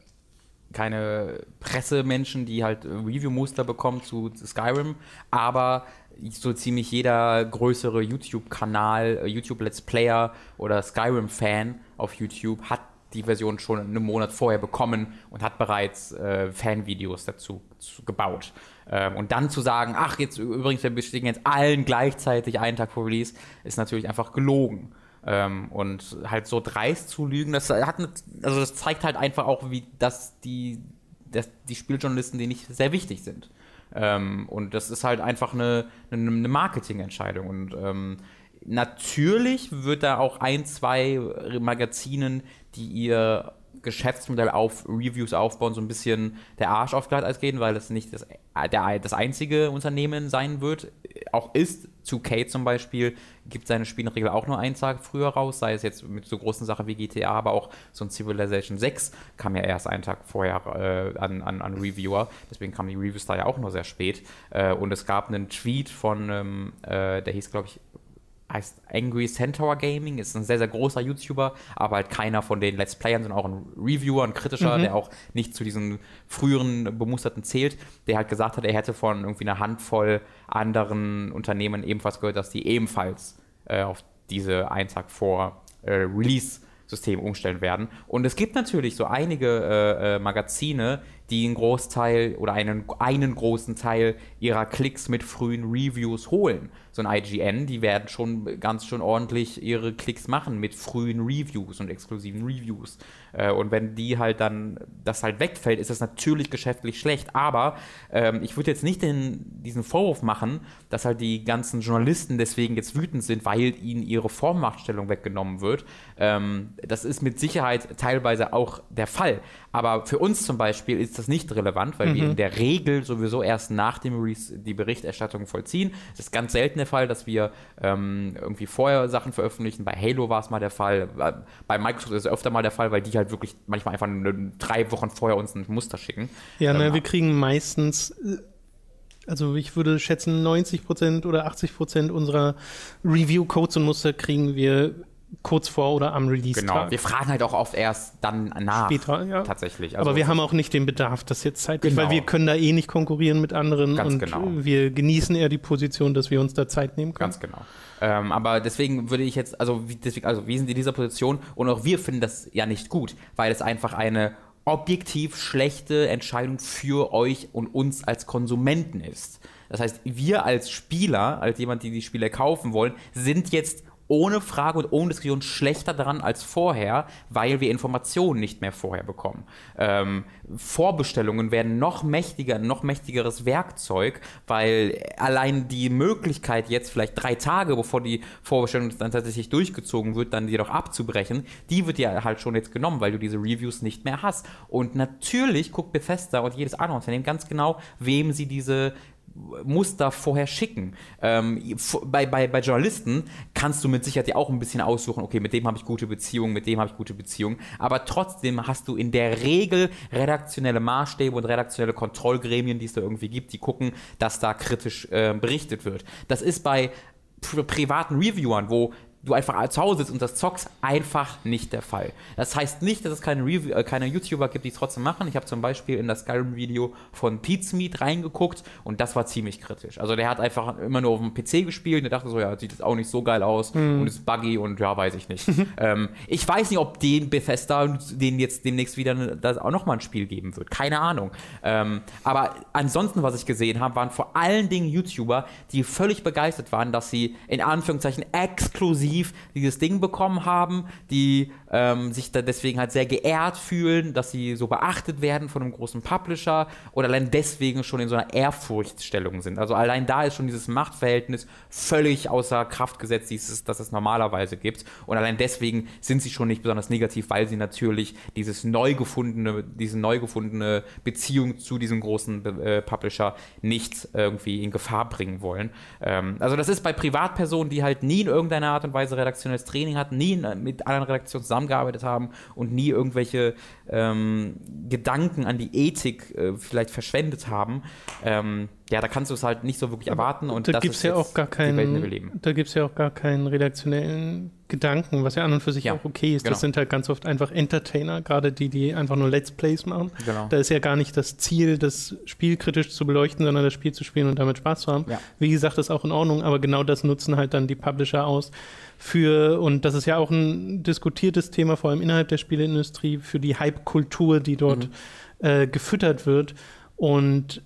keine Pressemenschen, die halt Review-Muster bekommen zu Skyrim, aber so ziemlich jeder größere YouTube-Kanal, äh, YouTube-Let's Player oder Skyrim-Fan auf YouTube hat die Version schon einen Monat vorher bekommen und hat bereits äh, Fanvideos dazu zu, gebaut. Ähm, und dann zu sagen, ach, jetzt übrigens, wir bestätigen jetzt allen gleichzeitig einen Tag vor Release, ist natürlich einfach gelogen. Ähm, und halt so dreist zu lügen, das hat eine, also das zeigt halt einfach auch, wie dass die, dass die Spieljournalisten, die nicht sehr wichtig sind. Ähm, und das ist halt einfach eine, eine, Marketingentscheidung. Und ähm, natürlich wird da auch ein, zwei Magazinen, die ihr Geschäftsmodell auf Reviews aufbauen, so ein bisschen der Arsch auf Glatteis gehen, weil das nicht das, der, das einzige Unternehmen sein wird. Auch ist, 2K zum Beispiel, gibt seine Spiele in der Regel auch nur einen Tag früher raus, sei es jetzt mit so großen Sachen wie GTA, aber auch so ein Civilization 6 kam ja erst einen Tag vorher äh, an, an, an Reviewer, deswegen kamen die Reviews da ja auch nur sehr spät. Äh, und es gab einen Tweet von, ähm, äh, der hieß, glaube ich, heißt Angry Centaur Gaming, ist ein sehr, sehr großer YouTuber, aber halt keiner von den Let's Playern, sondern auch ein Reviewer, ein kritischer, der auch nicht zu diesen früheren Bemusterten zählt, der halt gesagt hat, er hätte von irgendwie einer Handvoll anderen Unternehmen ebenfalls gehört, dass die ebenfalls äh, auf diese einen Tag vor äh, Release System umstellen werden. Und es gibt natürlich so einige äh, äh, Magazine, die einen Großteil oder einen, einen großen Teil ihrer Klicks mit frühen Reviews holen. So ein IGN, die werden schon ganz schön ordentlich ihre Klicks machen mit frühen Reviews und exklusiven Reviews. Äh, und wenn die halt dann, das halt wegfällt, ist das natürlich geschäftlich schlecht. Aber ähm, ich würde jetzt nicht den, diesen Vorwurf machen, dass halt die ganzen Journalisten deswegen jetzt wütend sind, weil ihnen ihre Vormachtstellung weggenommen wird. Ähm, das ist mit Sicherheit teilweise auch der Fall. Aber für uns zum Beispiel ist das nicht relevant, weil wir in der Regel sowieso erst nach dem Release die Berichterstattung vollziehen. Es ist ganz selten der Fall, dass wir ähm, irgendwie vorher Sachen veröffentlichen. Bei Halo war es mal der Fall. Bei Microsoft ist es öfter mal der Fall, weil die halt wirklich manchmal einfach nur drei Wochen vorher uns ein Muster schicken. Ja, Ähm, ne, wir kriegen meistens, äh, also ich würde schätzen, 90% oder 80% unserer Review-Codes und Muster kriegen wir kurz vor oder am Release-Tag. Genau. Wir fragen halt auch oft erst dann nach. Später, ja. Tatsächlich. Aber wir haben auch nicht den Bedarf, das jetzt zeitlich, Genau. weil wir können da eh nicht konkurrieren mit anderen Ganz und genau. wir genießen eher die Position, dass wir uns da Zeit nehmen können. Ganz genau. Ähm, aber deswegen würde ich jetzt, also, deswegen, also wir sind in dieser Position und auch wir finden das ja nicht gut, weil es einfach eine objektiv schlechte Entscheidung für euch und uns als Konsumenten ist. Das heißt, wir als Spieler, als jemand, die die Spiele kaufen wollen, sind jetzt ohne Frage und ohne Diskussion schlechter dran als vorher, weil wir Informationen nicht mehr vorher bekommen. Ähm, Vorbestellungen werden noch mächtiger, noch mächtigeres Werkzeug, weil allein die Möglichkeit jetzt vielleicht drei Tage, bevor die Vorbestellung dann tatsächlich durchgezogen wird, dann jedoch abzubrechen, die wird ja halt schon jetzt genommen, weil du diese Reviews nicht mehr hast. Und natürlich guckt Bethesda und jedes andere Unternehmen ganz genau, wem sie diese Muster vorher schicken. Ähm, bei, bei, bei Journalisten kannst du mit Sicherheit ja auch ein bisschen aussuchen, okay, mit dem habe ich gute Beziehungen, mit dem habe ich gute Beziehungen, aber trotzdem hast du in der Regel redaktionelle Maßstäbe und redaktionelle Kontrollgremien, die es da irgendwie gibt, die gucken, dass da kritisch äh, berichtet wird. Das ist bei pri privaten Reviewern, wo du einfach zu Hause sitzt und das zockst, einfach nicht der Fall. Das heißt nicht, dass es keine, Review, äh, keine YouTuber gibt, die es trotzdem machen. Ich habe zum Beispiel in das Skyrim-Video von Pizmeet reingeguckt und das war ziemlich kritisch. Also der hat einfach immer nur auf dem PC gespielt und der dachte so, ja, sieht jetzt auch nicht so geil aus und ist buggy und ja, weiß ich nicht. ähm, ich weiß nicht, ob den Bethesda den jetzt demnächst wieder ne- das auch nochmal ein Spiel geben wird. Keine Ahnung. Ähm, aber ansonsten, was ich gesehen habe, waren vor allen Dingen YouTuber, die völlig begeistert waren, dass sie in Anführungszeichen exklusiv dieses Ding bekommen haben, die ähm, sich da deswegen halt sehr geehrt fühlen, dass sie so beachtet werden von einem großen Publisher oder allein deswegen schon in so einer Ehrfurchtsstellung sind. Also allein da ist schon dieses Machtverhältnis völlig außer Kraft gesetzt, dieses, das es normalerweise gibt. Und allein deswegen sind sie schon nicht besonders negativ, weil sie natürlich dieses neu gefundene, diese neu gefundene Beziehung zu diesem großen äh, Publisher nicht irgendwie in Gefahr bringen wollen. Ähm, also das ist bei Privatpersonen, die halt nie in irgendeiner Art und Weise redaktionelles Training hatten, nie in, mit anderen Redaktionen zusammengearbeitet haben und nie irgendwelche ähm, Gedanken an die Ethik äh, vielleicht verschwendet haben. Ähm, ja, da kannst du es halt nicht so wirklich erwarten. Und da das gibt es ist ja auch gar die Welt, in der wir keinen, leben. da gibt's ja auch gar keinen redaktionellen Gedanken, was ja an und für sich Ja, auch okay ist. genau. Das sind halt ganz oft einfach Entertainer, gerade die, die einfach nur Let's Plays machen. Genau. Da ist ja gar nicht das Ziel, das Spiel kritisch zu beleuchten, sondern das Spiel zu spielen und damit Spaß zu haben. Ja. Wie gesagt, ist auch in Ordnung, aber genau das nutzen halt dann die Publisher aus für, und das ist ja auch ein diskutiertes Thema, vor allem innerhalb der Spieleindustrie, für die Hype-Kultur, die dort Mhm. äh, gefüttert wird. Und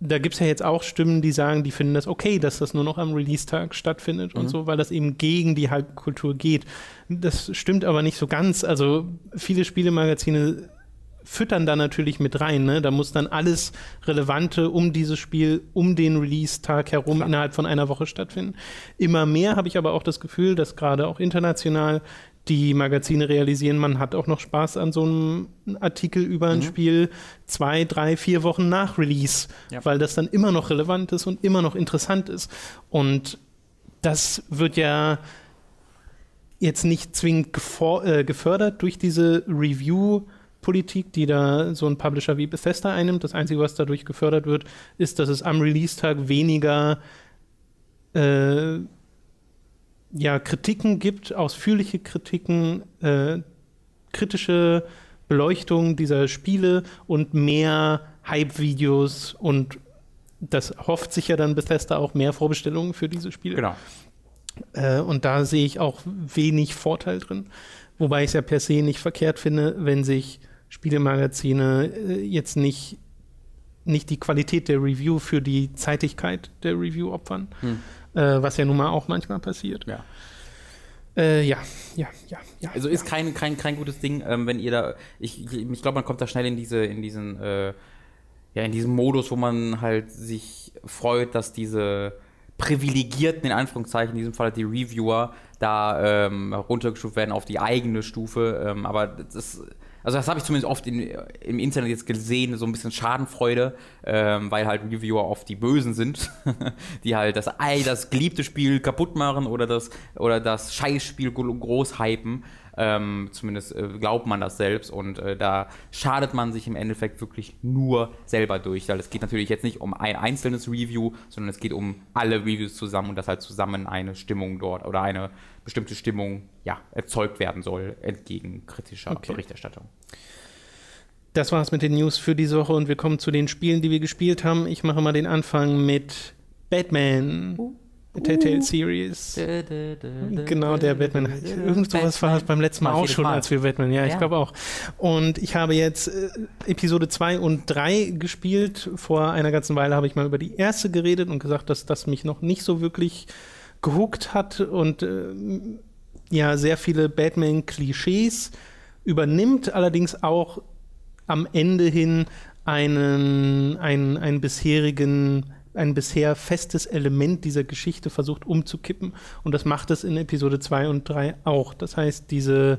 da gibt es ja jetzt auch Stimmen, die sagen, die finden das okay, dass das nur noch am Release-Tag stattfindet Mhm. und so, weil das eben gegen die Hype-Kultur geht. Das stimmt aber nicht so ganz. Also viele Spielemagazine füttern da natürlich mit rein. Ne? Da muss dann alles Relevante um dieses Spiel, um den Release-Tag herum Klar. innerhalb von einer Woche stattfinden. Immer mehr habe ich aber auch das Gefühl, dass gerade auch international die Magazine realisieren, man hat auch noch Spaß an so einem Artikel über ein Spiel zwei, drei, vier Wochen nach Release, Ja. weil das dann immer noch relevant ist und immer noch interessant ist. Und das wird ja jetzt nicht zwingend äh, gefördert durch diese Review-Politik, die da so ein Publisher wie Bethesda einnimmt. Das Einzige, was dadurch gefördert wird, ist, dass es am Release-Tag weniger äh, ja, Kritiken gibt, ausführliche Kritiken, äh, kritische Beleuchtung dieser Spiele und mehr Hype-Videos und das hofft sich ja dann Bethesda auch mehr Vorbestellungen für diese Spiele. Genau. Äh, und da sehe ich auch wenig Vorteil drin. Wobei ich es ja per se nicht verkehrt finde, wenn sich Spielemagazine äh, jetzt nicht, nicht die Qualität der Review für die Zeitigkeit der Review opfern. Hm. Äh, was ja nun mal auch manchmal passiert. Ja. Äh, ja, ja, ja, ja. Also ist kein, kein, kein gutes Ding, ähm, wenn ihr da. Ich, ich, glaube, man kommt da schnell in diese, in diesen, äh, ja, in diesen Modus, wo man halt sich freut, dass diese privilegierten, in Anführungszeichen, in diesem Fall die Reviewer, da ähm, runtergestuft werden auf die eigene Stufe. Ähm, aber das ist. Also das habe ich zumindest oft in, im Internet jetzt gesehen, so ein bisschen Schadenfreude, ähm, weil halt Reviewer oft die Bösen sind, die halt das Ei, das geliebte Spiel kaputt machen oder das, oder das Scheißspiel gro- groß hypen. Ähm, zumindest äh, glaubt man das selbst und äh, da schadet man sich im Endeffekt wirklich nur selber durch, weil es geht natürlich jetzt nicht um ein einzelnes Review, sondern es geht um alle Reviews zusammen und dass halt zusammen eine Stimmung dort oder eine bestimmte Stimmung ja, erzeugt werden soll entgegen kritischer Okay. Berichterstattung. Das war's mit den News für diese Woche und wir kommen zu den Spielen, die wir gespielt haben. Ich mache mal den Anfang mit Batman. Telltale Series. Genau, der Batman. Irgend sowas war es beim letzten Mal auch schon, Mal. als wir Batman, ja, ich glaube auch. Und ich habe jetzt äh, Episode 2 und 3 gespielt. Vor einer ganzen Weile habe ich mal über die erste geredet und gesagt, dass das mich noch nicht so wirklich gehuckt hat und äh, ja, sehr viele Batman-Klischees übernimmt, allerdings auch am Ende hin einen, einen, einen bisherigen, ein bisher festes Element dieser Geschichte versucht umzukippen. Und das macht es in Episode 2 und 3 auch. Das heißt, diese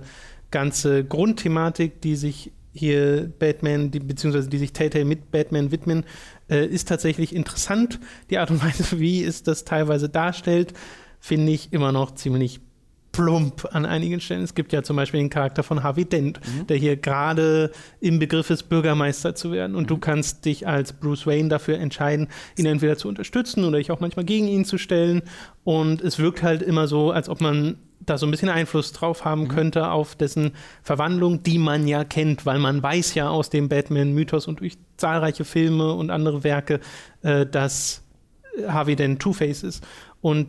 ganze Grundthematik, die sich hier Batman, die, beziehungsweise die sich Telltale mit Batman widmen, äh, ist tatsächlich interessant. Die Art und Weise, wie es das teilweise darstellt, finde ich immer noch ziemlich plump an einigen Stellen. Es gibt ja zum Beispiel den Charakter von Harvey Dent, der hier gerade im Begriff ist, Bürgermeister zu werden. Und du kannst dich als Bruce Wayne dafür entscheiden, ihn entweder zu unterstützen oder dich auch manchmal gegen ihn zu stellen. Und es wirkt halt immer so, als ob man da so ein bisschen Einfluss drauf haben könnte auf dessen Verwandlung, die man ja kennt, weil man weiß ja aus dem Batman-Mythos und durch zahlreiche Filme und andere Werke, äh, dass Harvey Dent Two-Face ist. Und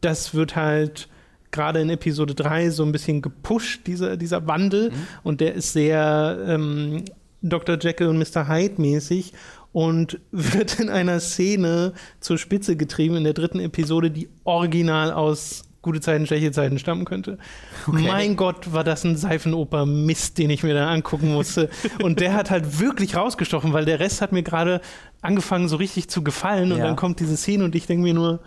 das wird halt gerade in Episode 3 so ein bisschen gepusht, dieser, dieser Wandel. Und der ist sehr ähm, Dr. Jekyll und Mr. Hyde mäßig und wird in einer Szene zur Spitze getrieben in der dritten Episode, die original aus gute Zeiten, schlechte Zeiten stammen könnte. Mein Gott, war das ein Seifenoper-Mist, den ich mir da angucken musste. und der hat halt wirklich rausgestochen, weil der Rest hat mir gerade angefangen, so richtig zu gefallen. Und Ja. dann kommt diese Szene und ich denke mir nur,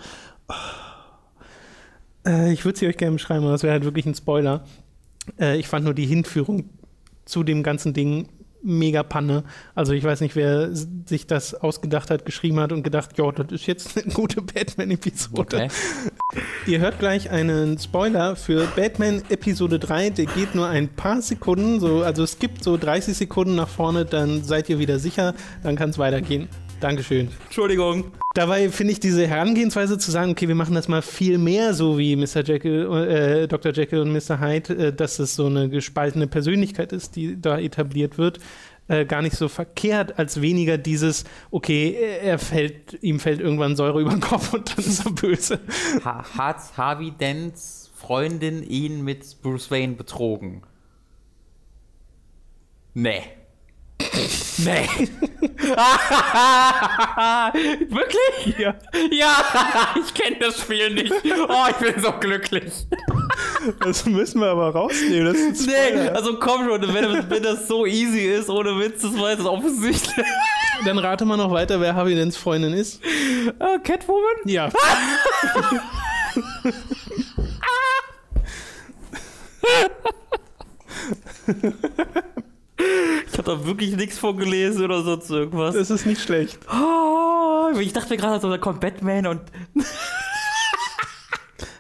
äh, ich würde sie euch gerne beschreiben, aber das wäre halt wirklich ein Spoiler. Äh, ich fand nur die Hinführung zu dem ganzen Ding mega Panne. Also ich weiß nicht, wer sich das ausgedacht hat, geschrieben hat und gedacht, ja, das ist jetzt eine gute Batman-Episode. Okay. Ihr hört gleich einen Spoiler für Batman Episode 3, der geht nur ein paar Sekunden, so, also es gibt so 30 Sekunden nach vorne, dann seid ihr wieder sicher, dann kann es weitergehen. Dankeschön. Entschuldigung. Dabei finde ich diese Herangehensweise zu sagen, okay, wir machen das mal viel mehr so wie Mr. Jekyll, äh, Dr. Jekyll und Mr. Hyde, äh, dass es so eine gespaltene Persönlichkeit ist, die da etabliert wird, äh, gar nicht so verkehrt, als weniger dieses, okay, er er fällt, ihm fällt irgendwann Säure über den Kopf und dann ist er böse. Ha hat Harvey Dents Freundin ihn mit Bruce Wayne betrogen? Nee. Nee. Wirklich? Ja. Ja, ich kenne das Spiel nicht. Oh, ich bin so glücklich. Das müssen wir aber rausnehmen. Das Nee, also komm schon, wenn, wenn das so easy ist, ohne Witz, das war jetzt offensichtlich. Dann rate mal noch weiter, wer Harvey Dents Freundin ist. Äh, Catwoman? Ja. Ich habe da wirklich nichts von gelesen oder sonst irgendwas. Das ist nicht schlecht. Oh, ich dachte mir gerade so, da kommt Batman und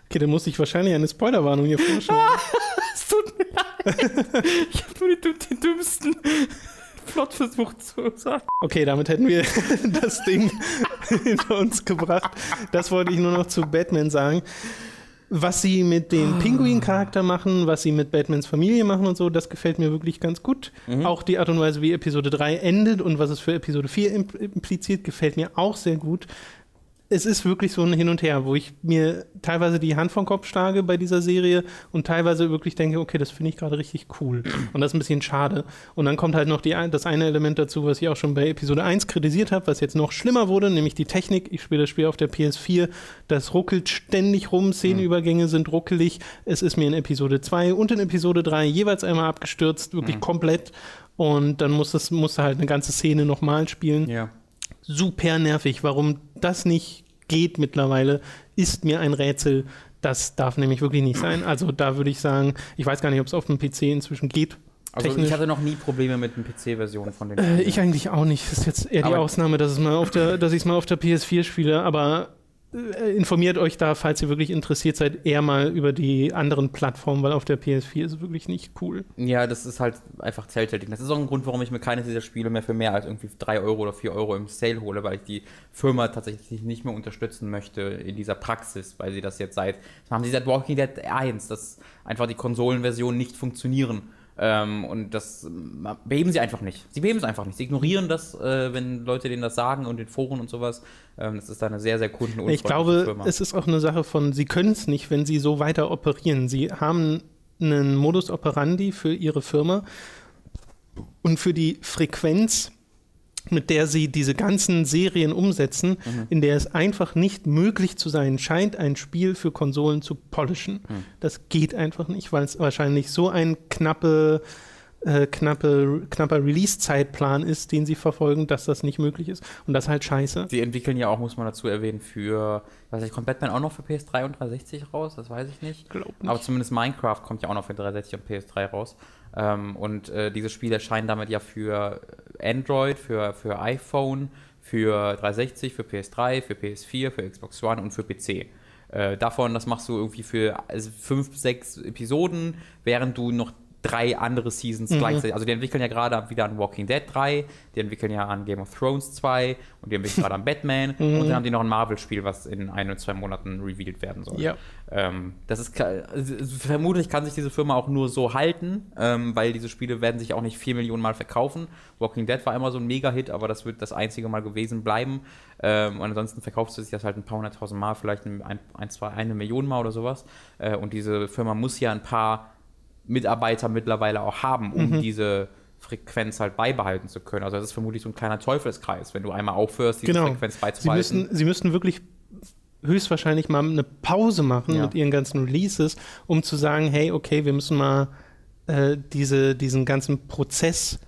Okay, dann muss ich wahrscheinlich eine Spoilerwarnung hier vorschlagen. es tut mir leid. Ich habe nur den, den dümmsten Plot versucht zu sagen. Okay, damit hätten wir das Ding hinter uns gebracht. Das wollte ich nur noch zu Batman sagen. Was sie mit dem Pinguin-Charakter machen, was sie mit Batmans Familie machen und so, das gefällt mir wirklich ganz gut. Auch die Art und Weise, wie Episode 3 endet und was es für Episode 4 imp- impliziert, gefällt mir auch sehr gut. Es ist wirklich so ein Hin und Her, wo ich mir teilweise die Hand vom Kopf schlage bei dieser Serie und teilweise wirklich denke, okay, das finde ich gerade richtig cool. Und das ist ein bisschen schade. Und dann kommt halt noch die, das eine Element dazu, was ich auch schon bei Episode 1 kritisiert habe, was jetzt noch schlimmer wurde, nämlich die Technik. Ich spiele das Spiel auf der PS4. Das ruckelt ständig rum, Szenenübergänge sind ruckelig. Es ist mir in Episode 2 und in Episode 3 jeweils einmal abgestürzt, wirklich komplett. Und dann muss musste halt eine ganze Szene nochmal spielen Ja. super nervig. Warum das nicht geht mittlerweile, ist mir ein Rätsel. Das darf nämlich wirklich nicht sein. Also da würde ich sagen, ich weiß gar nicht, ob es auf dem PC inzwischen geht. Also Technisch. ich hatte noch nie Probleme mit den PC-Versionen von den Äh, ich eigentlich auch nicht. Das ist jetzt eher die Aber- Ausnahme, dass, es mal auf der, dass ich es mal auf der PS4 spiele. Aber informiert euch da, falls ihr wirklich interessiert seid, eher mal über die anderen Plattformen, weil auf der PS4 ist es wirklich nicht cool. Ja, das ist halt einfach Telltale. Das ist auch ein Grund, warum ich mir keines dieser Spiele mehr für mehr als irgendwie 3 Euro oder 4 Euro im Sale hole, weil ich die Firma tatsächlich nicht mehr unterstützen möchte in dieser Praxis, weil sie das jetzt seit, das haben sie seit Walking Dead 1, dass einfach die Konsolenversionen nicht funktionieren. Ähm, und das äh, beheben sie einfach nicht. Sie beheben es einfach nicht. Sie ignorieren das, äh, wenn Leute denen das sagen und in Foren und sowas. Ähm, das ist da eine sehr, sehr kundenunfreundliche Ich glaube, Firma. es ist auch eine Sache von, sie können es nicht, wenn sie so weiter operieren. Sie haben einen Modus operandi für ihre Firma und für die Frequenz, mit der sie diese ganzen Serien umsetzen, Mhm. in der es einfach nicht möglich zu sein scheint, ein Spiel für Konsolen zu polishen. Mhm. Das geht einfach nicht, weil es wahrscheinlich so ein knappe äh, knappe, knapper Release-Zeitplan ist, den sie verfolgen, dass das nicht möglich ist. Und das ist halt scheiße. Sie entwickeln ja auch, muss man dazu erwähnen, für, weiß ich, kommt Batman auch noch für PS3 und 360 raus? Das weiß ich nicht. Glaub nicht. Aber zumindest Minecraft kommt ja auch noch für 360 und PS3 raus. Ähm, und äh, diese Spiele erscheinen damit ja für Android, für, für iPhone, für 360, für PS3, für PS4, für Xbox One und für PC. Äh, davon, das machst du irgendwie für also fünf, sechs Episoden, während du noch drei andere Seasons Mhm. gleichzeitig. Also die entwickeln ja gerade wieder an Walking Dead 3, die entwickeln ja an Game of Thrones 2 und die entwickeln gerade an Batman Mhm. und dann haben die noch ein Marvel-Spiel, was in ein oder zwei Monaten revealed werden soll. Ja. Ähm, das ist also, vermutlich kann sich diese Firma auch nur so halten, ähm, weil diese Spiele werden sich auch nicht vier Millionen Mal verkaufen. Walking Dead war immer so ein Mega-Hit, aber das wird das einzige Mal gewesen bleiben. Ähm, und ansonsten verkauft sich das halt ein paar hunderttausend Mal, vielleicht ein, ein, zwei, eine Million Mal oder sowas. Äh, und diese Firma muss ja ein paar Mitarbeiter mittlerweile auch haben, um Mhm. diese Frequenz halt beibehalten zu können. Also das ist vermutlich so ein kleiner Teufelskreis, wenn du einmal aufhörst, diese Genau. Frequenz Sie beizubehalten. müssen, sie müssten wirklich höchstwahrscheinlich mal eine Pause machen Ja. mit ihren ganzen Releases, um zu sagen, hey, okay, wir müssen mal äh, diese, diesen ganzen Prozess,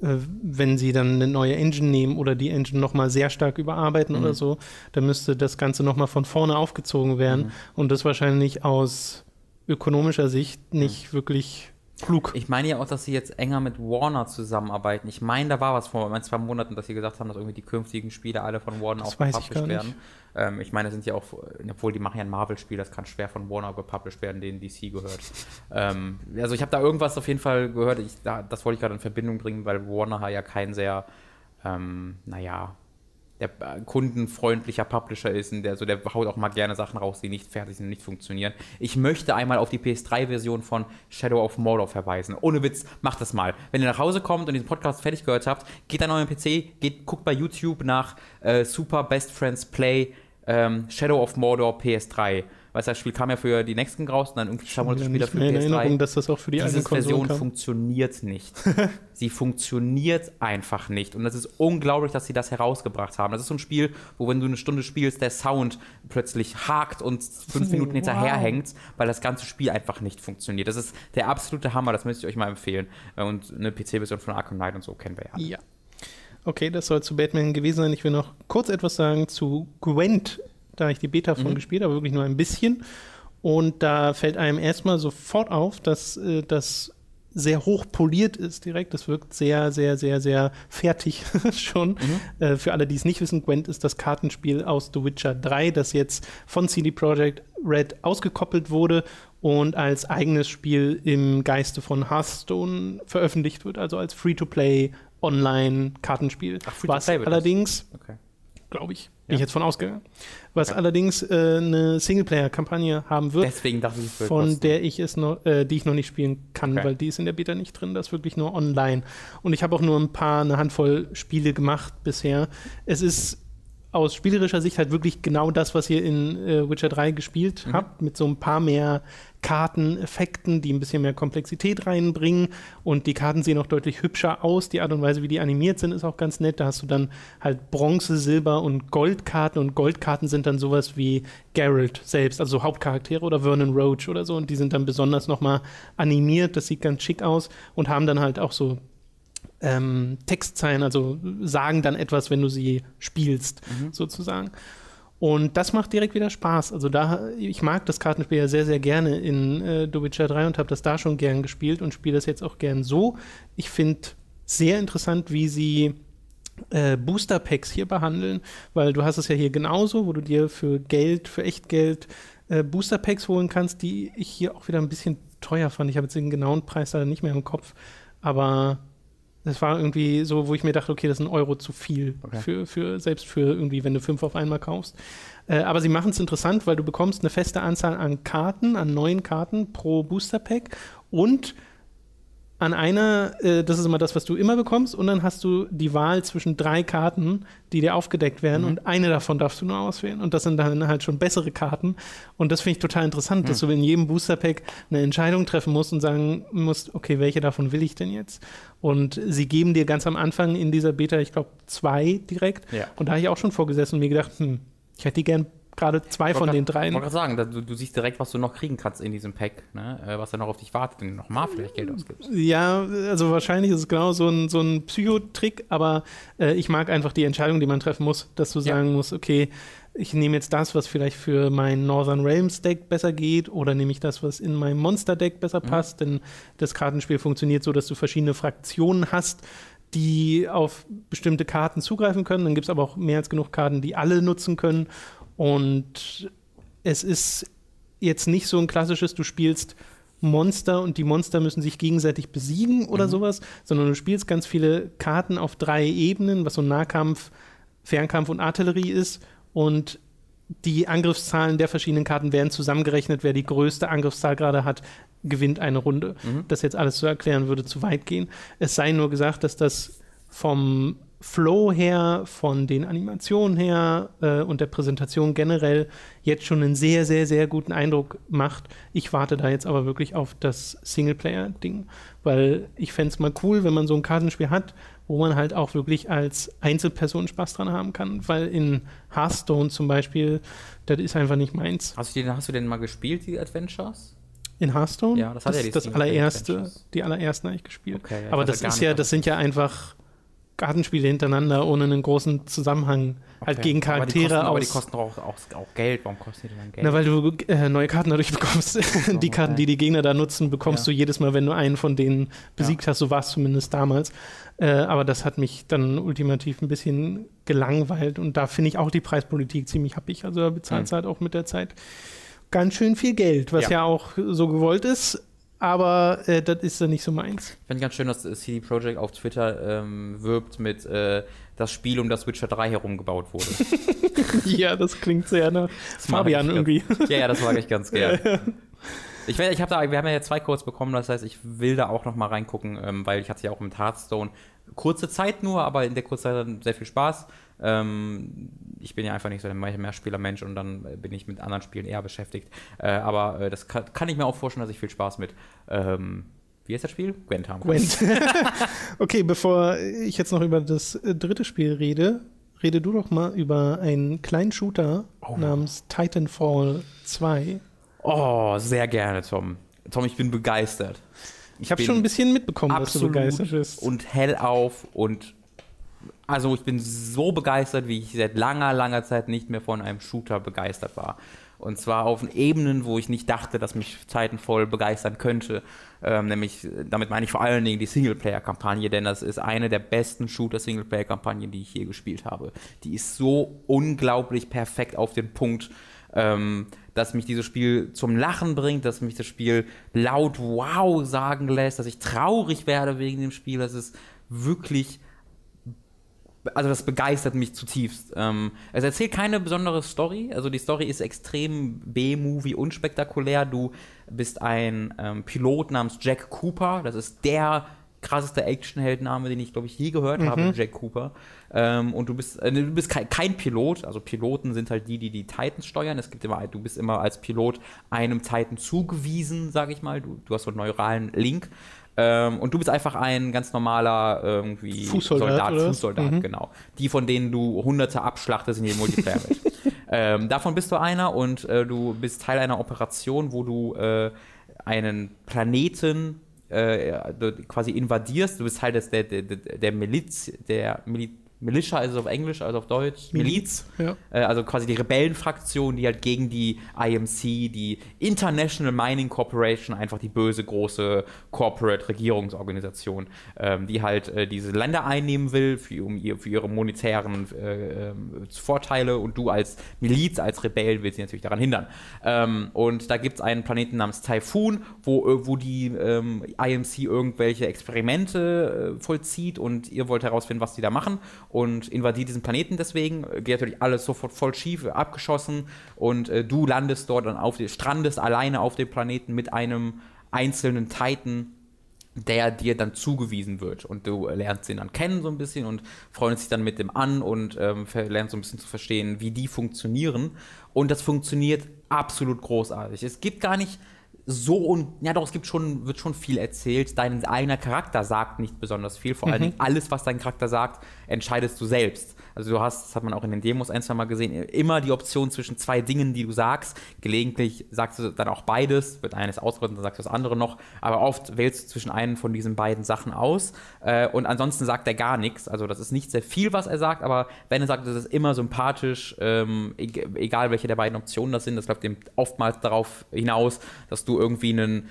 äh, wenn sie dann eine neue Engine nehmen oder die Engine nochmal sehr stark überarbeiten Mhm. oder so, dann müsste das Ganze nochmal von vorne aufgezogen werden Mhm. und das wahrscheinlich aus ökonomischer Sicht nicht wirklich klug. Ich meine ja auch, dass sie jetzt enger mit Warner zusammenarbeiten. Ich meine, da war was vor ein, zwei Monaten, dass sie gesagt haben, dass irgendwie die künftigen Spiele alle von Warner Das auch gepublished werden. Ähm, ich meine, das sind ja auch, obwohl die machen ja ein Marvel-Spiel, das kann schwer von Warner gepublished werden, denen DC gehört. ähm, also ich habe da irgendwas auf jeden Fall gehört, ich, da, das wollte ich gerade in Verbindung bringen, weil Warner ja kein sehr, ähm, naja, der äh, kundenfreundlicher Publisher ist und der, so, der haut auch mal gerne Sachen raus, die nicht fertig sind und nicht funktionieren. Ich möchte einmal auf die PS3-Version von Shadow of Mordor verweisen. Ohne Witz, macht das mal. Wenn ihr nach Hause kommt und diesen Podcast fertig gehört habt, geht an euren PC, geht, guckt bei YouTube nach äh, Super Best Friends Play ähm, Shadow of Mordor PS3. Weißt du, das Spiel kam ja für die nächsten raus und dann irgendwie zwei Monate später für mehr in Erinnerung, PS3. dass das auch für die Diese Version kam. funktioniert nicht. sie funktioniert einfach nicht. Und das ist unglaublich, dass sie das herausgebracht haben. Das ist so ein Spiel, wo wenn du eine Stunde spielst, der Sound plötzlich hakt und fünf Minuten Wow. hinterherhängt, weil das ganze Spiel einfach nicht funktioniert. Das ist der absolute Hammer, das müsste ich euch mal empfehlen. Und eine PC-Version von Arkham Knight und so kennen wir ja. Ja. Okay, das soll zu Batman gewesen sein. Ich will noch kurz etwas sagen zu Gwent, da ich die Beta von Mhm. gespielt habe, wirklich nur ein bisschen. Und da fällt einem erstmal sofort auf, dass äh, das sehr hoch poliert ist direkt. Das wirkt sehr, sehr, sehr, sehr fertig schon. Äh, für alle, die es nicht wissen, Gwent ist das Kartenspiel aus The Witcher 3, das jetzt von CD Projekt Red ausgekoppelt wurde und als eigenes Spiel im Geiste von Hearthstone veröffentlicht wird, also als Free-to-Play Online-Kartenspiel. Was allerdings Okay. glaube ich. Ja. Bin ich jetzt von ausgegangen. Was Ja. allerdings äh, eine Singleplayer-Kampagne haben wird, Deswegen dachte ich, es von kosten. der ich es noch, äh, die ich noch nicht spielen kann, Okay. weil die ist in der Beta nicht drin. Das ist wirklich nur online. Und ich habe auch nur ein paar, eine Handvoll Spiele gemacht bisher. Es ist aus spielerischer Sicht halt wirklich genau das, was ihr in äh, Witcher 3 gespielt Mhm. habt, mit so ein paar mehr Karten, Effekten, die ein bisschen mehr Komplexität reinbringen. Und die Karten sehen auch deutlich hübscher aus. Die Art und Weise, wie die animiert sind, ist auch ganz nett. Da hast du dann halt Bronze, Silber und Goldkarten. Und Goldkarten sind dann sowas wie Geralt selbst, also so Hauptcharaktere oder Vernon Roach oder so. Und die sind dann besonders nochmal animiert. Das sieht ganz schick aus und haben dann halt auch so ähm, Textzeilen, also sagen dann etwas, wenn du sie spielst, sozusagen. Und das macht direkt wieder Spaß. Also da, ich mag das Kartenspiel ja sehr, sehr gerne in äh, Witcher 3 und habe das da schon gern gespielt und spiele das jetzt auch gern so. Ich finde sehr interessant, wie sie äh, Booster Packs hier behandeln, weil du hast es ja hier genauso, wo du dir für Geld, für Echtgeld äh, Booster Packs holen kannst, die ich hier auch wieder ein bisschen teuer fand. Ich habe jetzt den genauen Preis leider nicht mehr im Kopf, aber es war irgendwie so, wo ich mir dachte, okay, das ist ein Euro zu viel, okay. für, für, selbst für irgendwie, wenn du fünf auf einmal kaufst. Äh, aber sie machen es interessant, weil du bekommst eine feste Anzahl an Karten, an neuen Karten pro Booster Pack und an einer, äh, das ist immer das, was du immer bekommst, und dann hast du die Wahl zwischen drei Karten, die dir aufgedeckt werden, mhm. und eine davon darfst du nur auswählen. Und das sind dann halt schon bessere Karten. Und das finde ich total interessant, mhm. dass du in jedem Booster Pack eine Entscheidung treffen musst und sagen musst, okay, welche davon will ich denn jetzt? Und sie geben dir ganz am Anfang in dieser Beta, ich glaube, zwei direkt. Ja. Und da habe ich auch schon vorgesessen und mir gedacht, hm, ich hätte die gern gerade zwei von grad, den dreien. Ich wollte gerade sagen, du, du, siehst direkt, was du noch kriegen kannst in diesem Pack, ne? Äh, was da noch auf dich wartet, wenn du nochmal vielleicht Geld ausgibst. Ja, also wahrscheinlich ist es genau so ein, so ein Psychotrick, aber äh, ich mag einfach die Entscheidung, die man treffen muss, dass du sagen musst, okay, ich nehme jetzt das, was vielleicht für mein Northern Realms Deck besser geht, oder nehme ich das, was in meinem Monster Deck besser mhm. passt, denn das Kartenspiel funktioniert so, dass du verschiedene Fraktionen hast, die auf bestimmte Karten zugreifen können. Dann gibt es aber auch mehr als genug Karten, die alle nutzen können. Und es ist jetzt nicht so ein klassisches, du spielst Monster und die Monster müssen sich gegenseitig besiegen oder mhm. sowas, sondern du spielst ganz viele Karten auf drei Ebenen, was so Nahkampf, Fernkampf und Artillerie ist. Und die Angriffszahlen der verschiedenen Karten werden zusammengerechnet. Wer die größte Angriffszahl gerade hat, gewinnt eine Runde. Mhm. Das jetzt alles zu erklären, würde zu weit gehen. Es sei nur gesagt, dass das vom Flow her, von den Animationen her äh, und der Präsentation generell jetzt schon einen sehr, sehr, sehr guten Eindruck macht. Ich warte da jetzt aber wirklich auf das Singleplayer-Ding, weil ich fände es mal cool, wenn man so ein Kartenspiel hat, wo man halt auch wirklich als Einzelperson Spaß dran haben kann, weil in Hearthstone zum Beispiel, das ist einfach nicht meins. Hast du, den, hast du denn mal gespielt, die Adventures? In Hearthstone? Ja, das hat das, ja die das allererste, die allerersten habe ich gespielt. Okay, ja, aber das ist ja, das sind ja einfach Kartenspiele hintereinander ohne einen großen Zusammenhang. Halt okay. Halt gegen Charaktere aber die kosten, aus. Aber die kosten auch, auch, auch, Geld. Warum kosten die denn Geld? Na, weil du äh, neue Karten dadurch bekommst. Die Karten, die die Gegner da nutzen, bekommst ja. du jedes Mal, wenn du einen von denen besiegt ja. hast. So war es zumindest damals. Äh, aber das hat mich dann ultimativ ein bisschen gelangweilt. Und da finde ich auch die Preispolitik ziemlich happig. Also da bezahlt es mhm. halt auch mit der Zeit ganz schön viel Geld, was ja, ja auch so gewollt ist aber äh, das ist dann nicht so meins. Ich finde ganz schön, dass CD Projekt auf Twitter ähm, wirbt mit äh, das Spiel, um das Witcher 3 herum gebaut wurde. ja, das klingt sehr nach Fabian irgendwie. ja, ja, das mag ich ganz gern. Ja, ja. Ich, ich habe da, wir haben ja zwei Codes bekommen, das heißt, ich will da auch noch mal reingucken, ähm, weil ich hatte ja auch mit Hearthstone kurze Zeit nur, aber in der kurzen Zeit dann sehr viel Spaß. Ähm, ich bin ja einfach nicht so der Mehrspieler-Mensch und dann bin ich mit anderen Spielen eher beschäftigt. Äh, aber äh, das kann, kann, ich mir auch vorstellen, dass ich viel Spaß mit. Ähm, wie ist das Spiel? Gwent haben kann. Gwent. okay, bevor ich jetzt noch über das äh, dritte Spiel rede, rede du doch mal über einen kleinen Shooter oh. namens Titanfall 2. Oh, sehr gerne, Tom. Tom, ich bin begeistert. Ich habe schon ein bisschen mitbekommen, dass du begeistert bist. Und hellauf und also ich bin so begeistert, wie ich seit langer, langer Zeit nicht mehr von einem Shooter begeistert war. Und zwar auf Ebenen, wo ich nicht dachte, dass mich Titanfall begeistern könnte. Ähm, nämlich, damit meine ich vor allen Dingen die Singleplayer-Kampagne, denn das ist eine der besten Shooter-Singleplayer-Kampagnen, die ich je gespielt habe. Die ist so unglaublich perfekt auf den Punkt, ähm, dass mich dieses Spiel zum Lachen bringt, dass mich das Spiel laut Wow sagen lässt, dass ich traurig werde wegen dem Spiel. Das ist wirklich also das begeistert mich zutiefst. Ähm, es erzählt keine besondere Story. Also die Story ist extrem B-Movie unspektakulär. Du bist ein ähm, Pilot namens Jack Cooper. Das ist der krasseste Actionheldname, den ich, glaube ich, je gehört mhm. habe, Jack Cooper. Ähm, und du bist, äh, du bist kein, kein, Pilot, also Piloten sind halt die, die die Titans steuern. Es gibt immer, du bist immer als Pilot einem Titan zugewiesen, sage ich mal. Du, du hast so einen neuralen Link. Ähm, und du bist einfach ein ganz normaler irgendwie Fußsoldat, Soldat, Fußsoldat, mhm. genau. Die, von denen du hunderte abschlachtest in jedem Multiplayer mit. ähm, davon bist du einer und äh, du bist Teil einer Operation, wo du äh, einen Planeten äh, quasi invadierst. Du bist Teil des, der, der, der Miliz, der Miliz Militia ist es auf Englisch, also auf Deutsch, Miliz. Ja. Äh, also quasi die Rebellenfraktion, die halt gegen die IMC, die International Mining Corporation, einfach die böse große Corporate Regierungsorganisation, ähm, die halt äh, diese Länder einnehmen will für, um ihr, für ihre monetären äh, ähm, Vorteile und du als Miliz, als Rebell willst sie natürlich daran hindern. Ähm, und da gibt es einen Planeten namens Typhoon, wo, äh, wo die ähm, IMC irgendwelche Experimente äh, vollzieht und ihr wollt herausfinden, was die da machen und invadiert diesen Planeten deswegen. Äh, Geht natürlich alles sofort voll schief, äh, abgeschossen und äh, du landest dort dann auf, strandest alleine auf dem Planeten mit einem einzelnen Titan, der dir dann zugewiesen wird. Und du lernst ihn dann kennen so ein bisschen und freundest dich dann mit dem an und ähm, lernst so ein bisschen zu verstehen, wie die funktionieren. Und das funktioniert absolut großartig. Es gibt gar nicht so und ja doch, es gibt schon, wird schon viel erzählt. Dein eigener Charakter sagt nicht besonders viel. Vor allen Dingen alles, was dein Charakter sagt, entscheidest du selbst. Also du hast, das hat man auch in den Demos ein, zwei Mal gesehen, immer die Option zwischen zwei Dingen, die du sagst. Gelegentlich sagst du dann auch beides, wird eines ausgerüstet, dann sagst du das andere noch. Aber oft wählst du zwischen einen von diesen beiden Sachen aus. Äh, und ansonsten sagt er gar nichts. Also das ist nicht sehr viel, was er sagt, aber wenn er sagt, das ist immer sympathisch, ähm, eg- egal welche der beiden Optionen das sind, das läuft eben oftmals darauf hinaus, dass du irgendwie einen,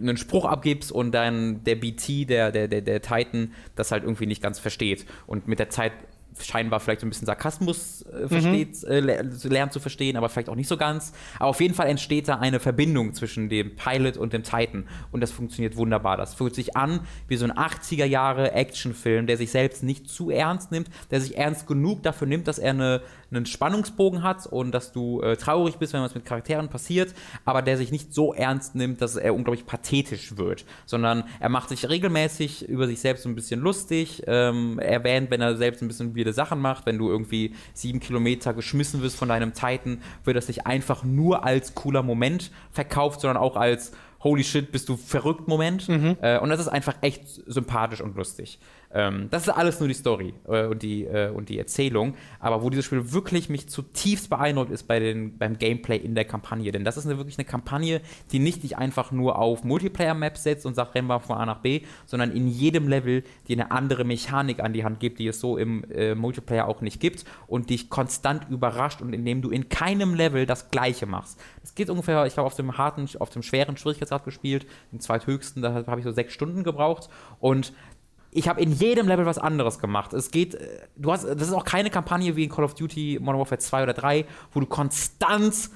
einen Spruch abgibst und dann der BT, der, der, der, der Titan, das halt irgendwie nicht ganz versteht. Und mit der Zeit scheinbar vielleicht so ein bisschen Sarkasmus äh, versteht, äh, le- lernt zu verstehen, aber vielleicht auch nicht so ganz. Aber auf jeden Fall entsteht da eine Verbindung zwischen dem Pilot und dem Titan und das funktioniert wunderbar. Das fühlt sich an wie so ein 80er Jahre Actionfilm, der sich selbst nicht zu ernst nimmt, der sich ernst genug dafür nimmt, dass er eine, einen Spannungsbogen hat und dass du äh, traurig bist, wenn was mit Charakteren passiert, aber der sich nicht so ernst nimmt, dass er unglaublich pathetisch wird, sondern er macht sich regelmäßig über sich selbst so ein bisschen lustig, ähm, erwähnt, wenn er selbst ein bisschen weirde Sachen macht, wenn du irgendwie sieben Kilometer geschmissen wirst von deinem Titan, wird das nicht einfach nur als cooler Moment verkauft, sondern auch als Holy shit, bist du verrückt Moment. Äh, und das ist einfach echt sympathisch und lustig. Ähm, das ist alles nur die Story äh, und, die, äh, und die Erzählung. Aber wo dieses Spiel wirklich mich zutiefst beeindruckt, ist bei den, beim Gameplay in der Kampagne. Denn das ist eine, wirklich eine Kampagne, die nicht dich einfach nur auf Multiplayer-Maps setzt und sagt, rennen wir von A nach B, sondern in jedem Level dir eine andere Mechanik an die Hand gibt, die es so im äh, Multiplayer auch nicht gibt und dich konstant überrascht und indem du in keinem Level das Gleiche machst. Es geht ungefähr, ich habe auf dem harten, auf dem schweren Schwierigkeitsgrad gespielt, den zweithöchsten, da habe ich so sechs Stunden gebraucht und ich habe in jedem Level was anderes gemacht. Es geht, äh, du hast, das ist auch keine Kampagne wie in Call of Duty Modern Warfare 2 oder 3, wo du konstant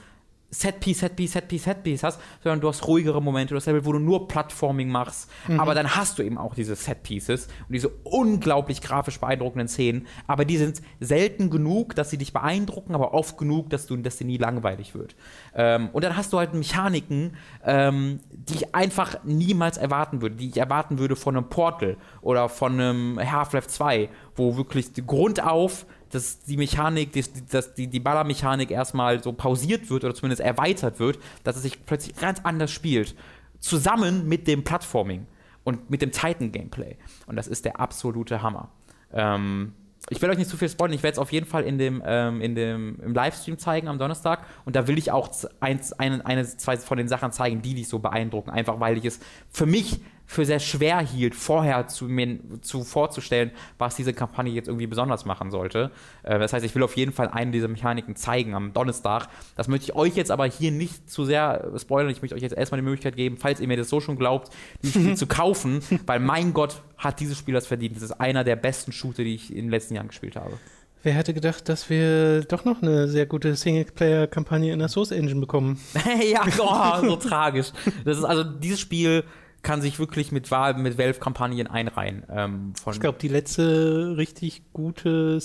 Setpiece, Setpiece, Setpiece, Setpiece hast, sondern du hast ruhigere Momente, du hast Level, wo du nur Plattforming machst, aber dann hast du eben auch diese Setpieces und diese unglaublich grafisch beeindruckenden Szenen, aber die sind selten genug, dass sie dich beeindrucken, aber oft genug, dass, du, dass dir nie langweilig wird. Ähm, und dann hast du halt Mechaniken, ähm, die ich einfach niemals erwarten würde, die ich erwarten würde von einem Portal oder von einem Half-Life 2, wo wirklich die Grund auf dass die Mechanik, die, dass die, die Ballermechanik erstmal so pausiert wird oder zumindest erweitert wird, dass es sich plötzlich ganz anders spielt. Zusammen mit dem Plattforming und mit dem Titan-Gameplay. Und das ist der absolute Hammer. Ähm, ich will euch nicht zu viel spoilern, ich werde es auf jeden Fall in dem, ähm, in dem, im Livestream zeigen am Donnerstag. Und da will ich auch eins, eine, eine, zwei von den Sachen zeigen, die dich so beeindrucken. Einfach weil ich es für mich für sehr schwer hielt, vorher zu mir zu vorzustellen, was diese Kampagne jetzt irgendwie besonders machen sollte. Äh, das heißt, ich will auf jeden Fall eine dieser Mechaniken zeigen am Donnerstag. Das möchte ich euch jetzt aber hier nicht zu sehr äh, spoilern. Ich möchte euch jetzt erstmal die Möglichkeit geben, falls ihr mir das so schon glaubt, dieses Spiel zu kaufen, weil mein Gott hat dieses Spiel das verdient. Das ist einer der besten Shooter, die ich in den letzten Jahren gespielt habe. Wer hätte gedacht, dass wir doch noch eine sehr gute Singleplayer-Kampagne in der Source Engine bekommen? ja, oh, so tragisch. Das ist also dieses Spiel kann sich wirklich mit, Wahl- mit Valve-Kampagnen einreihen. Ähm, Ich glaube, die letzte richtig gute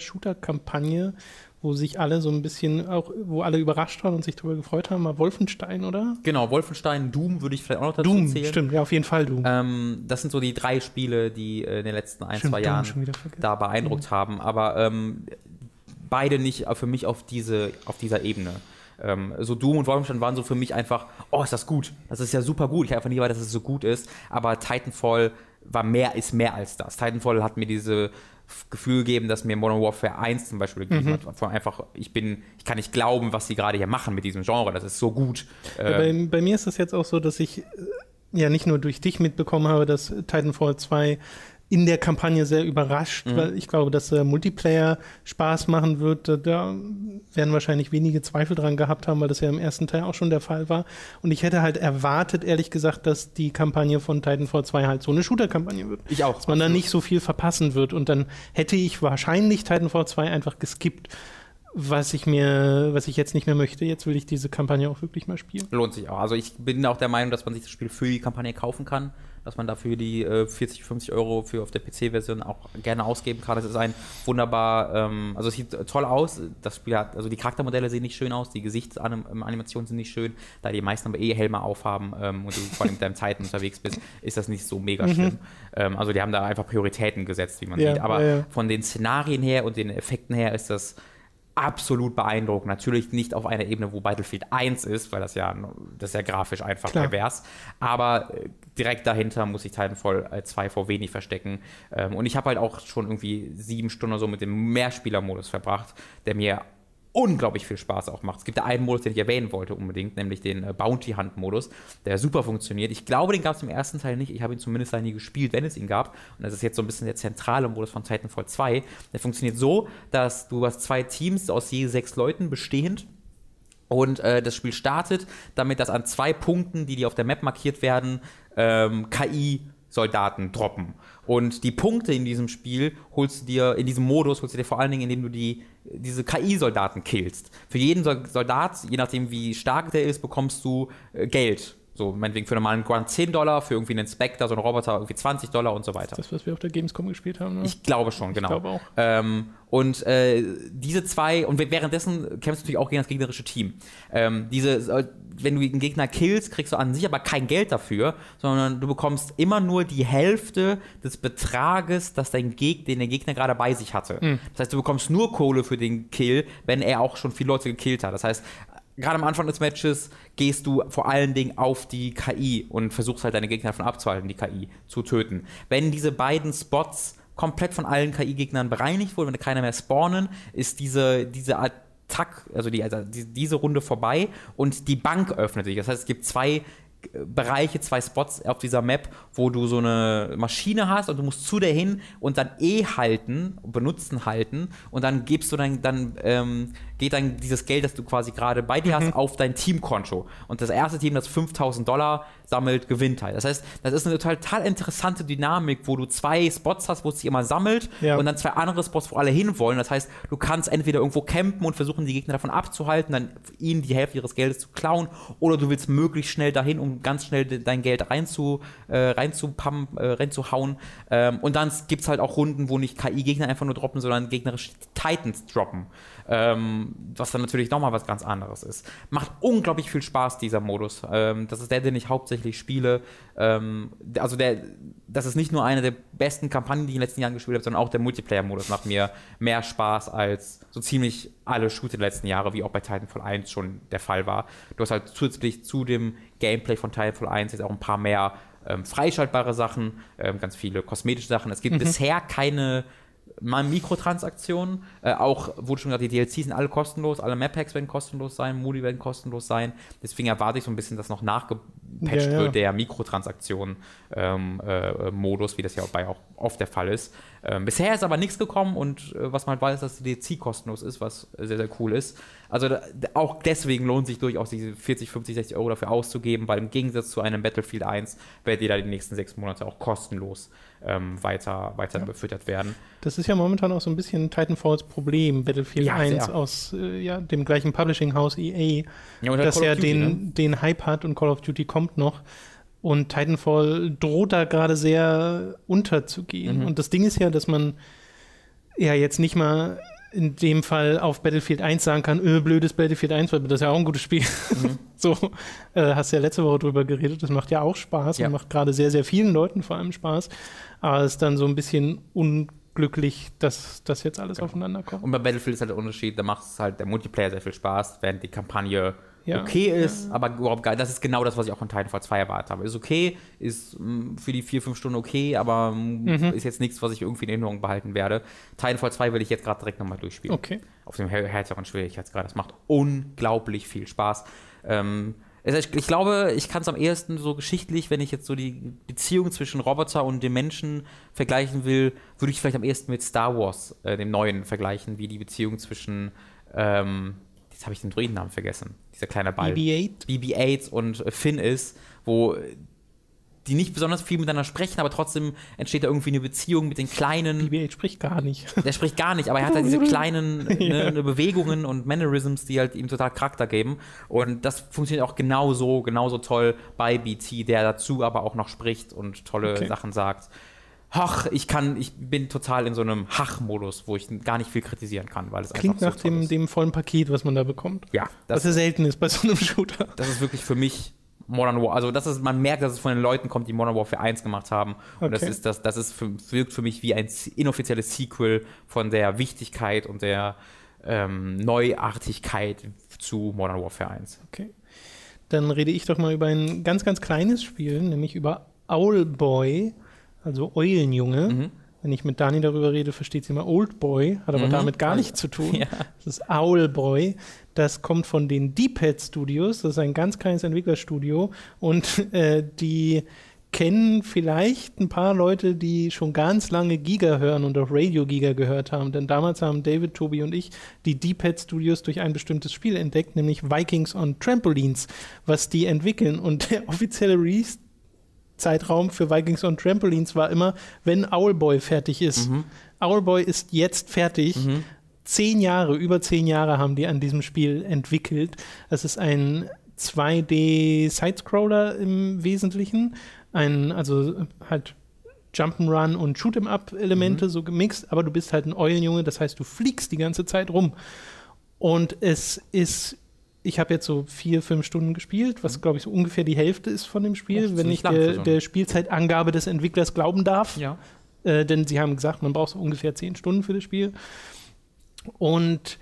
Singleplayer-Shooter-Kampagne, wo sich alle so ein bisschen auch, wo alle überrascht waren und sich darüber gefreut haben, war Wolfenstein, oder? genau, Wolfenstein, Doom würde ich vielleicht auch noch dazu Doom, zählen. stimmt, ja, auf jeden Fall Doom. Ähm, das sind so die drei Spiele, die äh, in den letzten ein, Stimmt, zwei Jahren da beeindruckt haben. Aber ähm, beide nicht für mich auf, diese, auf dieser Ebene. Ähm, so Doom und Wolfenstein waren so für mich einfach, oh, ist das gut. Das ist ja super gut. Ich habe einfach nie weiß, dass es so gut ist. Aber Titanfall war mehr, ist mehr als das. Titanfall hat mir diese Gefühl gegeben, dass mir Modern Warfare 1 zum Beispiel gegeben hat. Von einfach, ich bin, ich kann nicht glauben, was sie gerade hier machen mit diesem Genre. Das ist so gut. Ja, bei, bei mir ist es jetzt auch so, dass ich äh, ja nicht nur durch dich mitbekommen habe, dass Titanfall 2 in der Kampagne sehr überrascht, Mhm. weil ich glaube, dass der Multiplayer Spaß machen wird. Da, da werden wahrscheinlich wenige Zweifel dran gehabt haben, weil das ja im ersten Teil auch schon der Fall war. Und ich hätte halt erwartet, ehrlich gesagt, dass die Kampagne von Titanfall 2 halt so eine Shooter-Kampagne wird. Ich auch. Dass man da nicht so viel verpassen wird. Und dann hätte ich wahrscheinlich Titanfall 2 einfach geskippt, was ich mir, was ich jetzt nicht mehr möchte. Jetzt will ich diese Kampagne auch wirklich mal spielen. Lohnt sich auch. Also ich bin auch der Meinung, dass man sich das Spiel für die Kampagne kaufen kann, dass man dafür die äh, 40, 50 Euro für auf der PC-Version auch gerne ausgeben kann. Es ist ein wunderbar, ähm, also es sieht toll aus. Das Spiel hat, also die Charaktermodelle sehen nicht schön aus, die Gesichtsanimationen sind nicht schön, da die meisten aber eh Helme aufhaben ähm, und du vor allem mit deinem Zeiten unterwegs bist, ist das nicht so mega schlimm. Ähm, also die haben da einfach Prioritäten gesetzt, wie man Ja, sieht. Aber ja, ja. von den Szenarien her und den Effekten her ist das absolut beeindruckend. Natürlich nicht auf einer Ebene, wo Battlefield 1 ist, weil das ja, das ist ja grafisch einfach Klar. pervers. Aber äh, direkt dahinter muss ich Titanfall äh, 2 vor wenig verstecken. Ähm, und ich habe halt auch schon irgendwie sieben Stunden so mit dem Mehrspielermodus verbracht, der mir unglaublich viel Spaß auch macht. Es gibt da einen Modus, den ich erwähnen wollte unbedingt, nämlich den äh, Bounty Hunt Modus, der super funktioniert. Ich glaube, den gab es im ersten Teil nicht. Ich habe ihn zumindest nie gespielt, wenn es ihn gab. Und das ist jetzt so ein bisschen der zentrale Modus von Titanfall 2. Der funktioniert so, dass du hast zwei Teams aus je sechs Leuten bestehend. Und äh, das Spiel startet damit, dass an zwei Punkten, die dir auf der Map markiert werden, ähm, KI-Soldaten droppen. Und die Punkte in diesem Spiel holst du dir, in diesem Modus holst du dir vor allen Dingen, indem du die, diese KI-Soldaten killst. Für jeden Sol- Soldat, je nachdem wie stark der ist, bekommst du äh, Geld. So, meinetwegen für einen normalen Grunt 10 Dollar, für irgendwie einen Spectre, so einen Roboter irgendwie 20 Dollar und so weiter. Das, was wir auf der Gamescom gespielt haben. Ne? Ich glaube schon, genau. glaube auch. Ähm, und äh, diese zwei, und währenddessen kämpfst du natürlich auch gegen das gegnerische Team. Ähm, diese, wenn du den Gegner killst, kriegst du an sich aber kein Geld dafür, sondern du bekommst immer nur die Hälfte des Betrages, das dein Geg den der Gegner gerade bei sich hatte. Hm. Das heißt, du bekommst nur Kohle für den Kill, wenn er auch schon viele Leute gekillt hat. Das heißt, gerade am Anfang des Matches gehst du vor allen Dingen auf die KI und versuchst halt deine Gegner davon abzuhalten, die KI zu töten. Wenn diese beiden Spots komplett von allen KI-Gegnern bereinigt wurden, wenn keiner mehr spawnen, ist diese, diese Attack, also, die, also die, diese Runde vorbei und die Bank öffnet sich. Das heißt, es gibt zwei äh, Bereiche, zwei Spots auf dieser Map, wo du so eine Maschine hast und du musst zu der hin und dann E halten, benutzen halten und dann gibst du dann, dann ähm, geht dann dieses Geld, das du quasi gerade bei dir hast, auf dein Teamkonto. Und das erste Team, das 5000 Dollar sammelt, gewinnt halt. Das heißt, das ist eine total, interessante Dynamik, wo du zwei Spots hast, wo es sich immer sammelt Ja. und dann zwei andere Spots, wo alle hinwollen. Das heißt, du kannst entweder irgendwo campen und versuchen, die Gegner davon abzuhalten, dann ihnen die Hälfte ihres Geldes zu klauen, oder du willst möglichst schnell dahin, um ganz schnell de- dein Geld reinzu, äh, reinzupumpen, äh, reinzuhauen. Ähm, und dann gibt es halt auch Runden, wo nicht KI-Gegner einfach nur droppen, sondern gegnerische Titans droppen. Ähm, was dann natürlich nochmal was ganz anderes ist. Macht unglaublich viel Spaß, dieser Modus. Ähm, das ist der, den ich hauptsächlich spiele. Ähm, also der, das ist nicht nur eine der besten Kampagnen, die ich in den letzten Jahren gespielt habe, sondern auch der Multiplayer-Modus macht mir mehr Spaß als so ziemlich alle Shooter der letzten Jahre, wie auch bei Titanfall 1 schon der Fall war. Du hast halt zusätzlich zu dem Gameplay von Titanfall 1 jetzt auch ein paar mehr ähm, freischaltbare Sachen, ähm, ganz viele kosmetische Sachen. Es gibt bisher keine mal Mikrotransaktionen. Äh, auch wurde schon gesagt, die DLCs sind alle kostenlos, alle Map Packs werden kostenlos sein, Moody werden kostenlos sein. Deswegen erwarte ich so ein bisschen, dass noch nachgepatcht Ja, ja. wird, der Mikrotransaktion-Modus, ähm, äh, wie das ja auch bei auch oft der Fall ist. Ähm, bisher ist aber nichts gekommen und äh, was man halt weiß, dass die DLC kostenlos ist, was sehr, sehr cool ist. Also da, auch deswegen lohnt sich durchaus diese 40, 50, 60 Euro dafür auszugeben, weil im Gegensatz zu einem Battlefield 1 werdet ihr da die nächsten sechs Monate auch kostenlos ähm, weiter, weiter befüttert werden. Das ist ja momentan auch so ein bisschen Titanfalls Problem, Battlefield Ja, 1 sehr. aus äh, ja, dem gleichen Publishing-Haus EA, Ja, halt das Call of ja Duty, den, ne? den Hype hat und Call of Duty kommt noch. Und Titanfall droht da gerade sehr unterzugehen. Mhm. Und das Ding ist ja, dass man ja jetzt nicht mal in dem Fall auf Battlefield 1 sagen kann, öh, blödes Battlefield 1, weil das ist ja auch ein gutes Spiel. Mhm. so, äh, hast ja letzte Woche drüber geredet, das macht ja auch Spaß Ja. und macht gerade sehr, sehr vielen Leuten vor allem Spaß. Aber es ist dann so ein bisschen unglücklich, dass das jetzt alles Genau. aufeinander kommt. Und bei Battlefield ist halt der Unterschied, da macht es halt der Multiplayer sehr viel Spaß, während die Kampagne Ja. okay ist, aber überhaupt geil. Das ist genau das, was ich auch von Titanfall 2 erwartet habe. Ist okay, ist mh, für die vier, fünf Stunden okay, aber mh, ist jetzt nichts, was ich irgendwie in Erinnerung behalten werde. Titanfall 2 will ich jetzt gerade direkt nochmal durchspielen. Okay. Auf dem här- härteren Schwierigkeitsgrad. Das macht unglaublich viel Spaß. Ähm, Also ich, ich glaube, ich kann es am ehesten so geschichtlich, wenn ich jetzt so die Beziehung zwischen Roboter und dem Menschen vergleichen will, würde ich vielleicht am ehesten mit Star Wars, äh, dem neuen, vergleichen, wie die Beziehung zwischen, ähm, jetzt habe ich den Druidennamen vergessen, dieser kleine Ball. BB-8. BB-8 und äh, Finn ist, wo die nicht besonders viel miteinander sprechen, aber trotzdem entsteht da irgendwie eine Beziehung mit den kleinen. BB-8 spricht gar nicht. Der spricht gar nicht, aber er hat halt diese kleinen ne, ne Bewegungen und Mannerisms, die halt ihm total Charakter geben. Und das funktioniert auch genauso, genauso toll bei BT, der dazu aber auch noch spricht und tolle Okay. Sachen sagt. Ach, ich kann, ich bin total in so einem Hach-Modus, wo ich gar nicht viel kritisieren kann, weil es Klingt einfach nach so toll dem, ist. dem vollen Paket, was man da bekommt. Ja, Was das, ja selten ist bei so einem Shooter. das ist wirklich für mich Modern War. Also das ist, man merkt, dass es von den Leuten kommt, die Modern Warfare 1 gemacht haben. Und das Okay. ist das, das ist für, wirkt für mich wie ein inoffizielles Sequel von der Wichtigkeit und der ähm, Neuartigkeit zu Modern Warfare 1. Okay. Dann rede ich doch mal über ein ganz, ganz kleines Spiel, nämlich über Owlboy, also Eulenjunge. Mhm. Wenn ich mit Dani darüber rede, versteht sie immer Oldboy, hat aber Mhm. damit gar nichts zu tun. Ja. Das ist Owlboy. Das kommt von den D-Pad Studios. Das ist ein ganz kleines Entwicklerstudio. Und äh, die kennen vielleicht ein paar Leute, die schon ganz lange Giga hören und auch Radio Giga gehört haben. Denn damals haben David, Tobi und ich die D-Pad Studios durch ein bestimmtes Spiel entdeckt, nämlich Vikings on Trampolines, was die entwickeln. Und der offizielle Release Zeitraum für Vikings on Trampolines war immer, wenn Owlboy fertig ist. Owlboy ist jetzt fertig. Zehn Jahre, über zehn Jahre haben die an diesem Spiel entwickelt. Es ist ein 2D-Sidescroller im Wesentlichen. Ein, also halt Jump'n'Run und Shoot'em-Up-Elemente so gemixt, aber du bist halt ein Eulenjunge, das heißt, du fliegst die ganze Zeit rum. Und es ist, ich habe jetzt so vier, fünf Stunden gespielt, was glaube ich so ungefähr die Hälfte ist von dem Oh, Spiel, wenn ziemlich ich der, so der Spielzeitangabe des Entwicklers glauben darf. Ja. Äh, denn sie haben gesagt, man braucht so ungefähr zehn Stunden für das Spiel. Und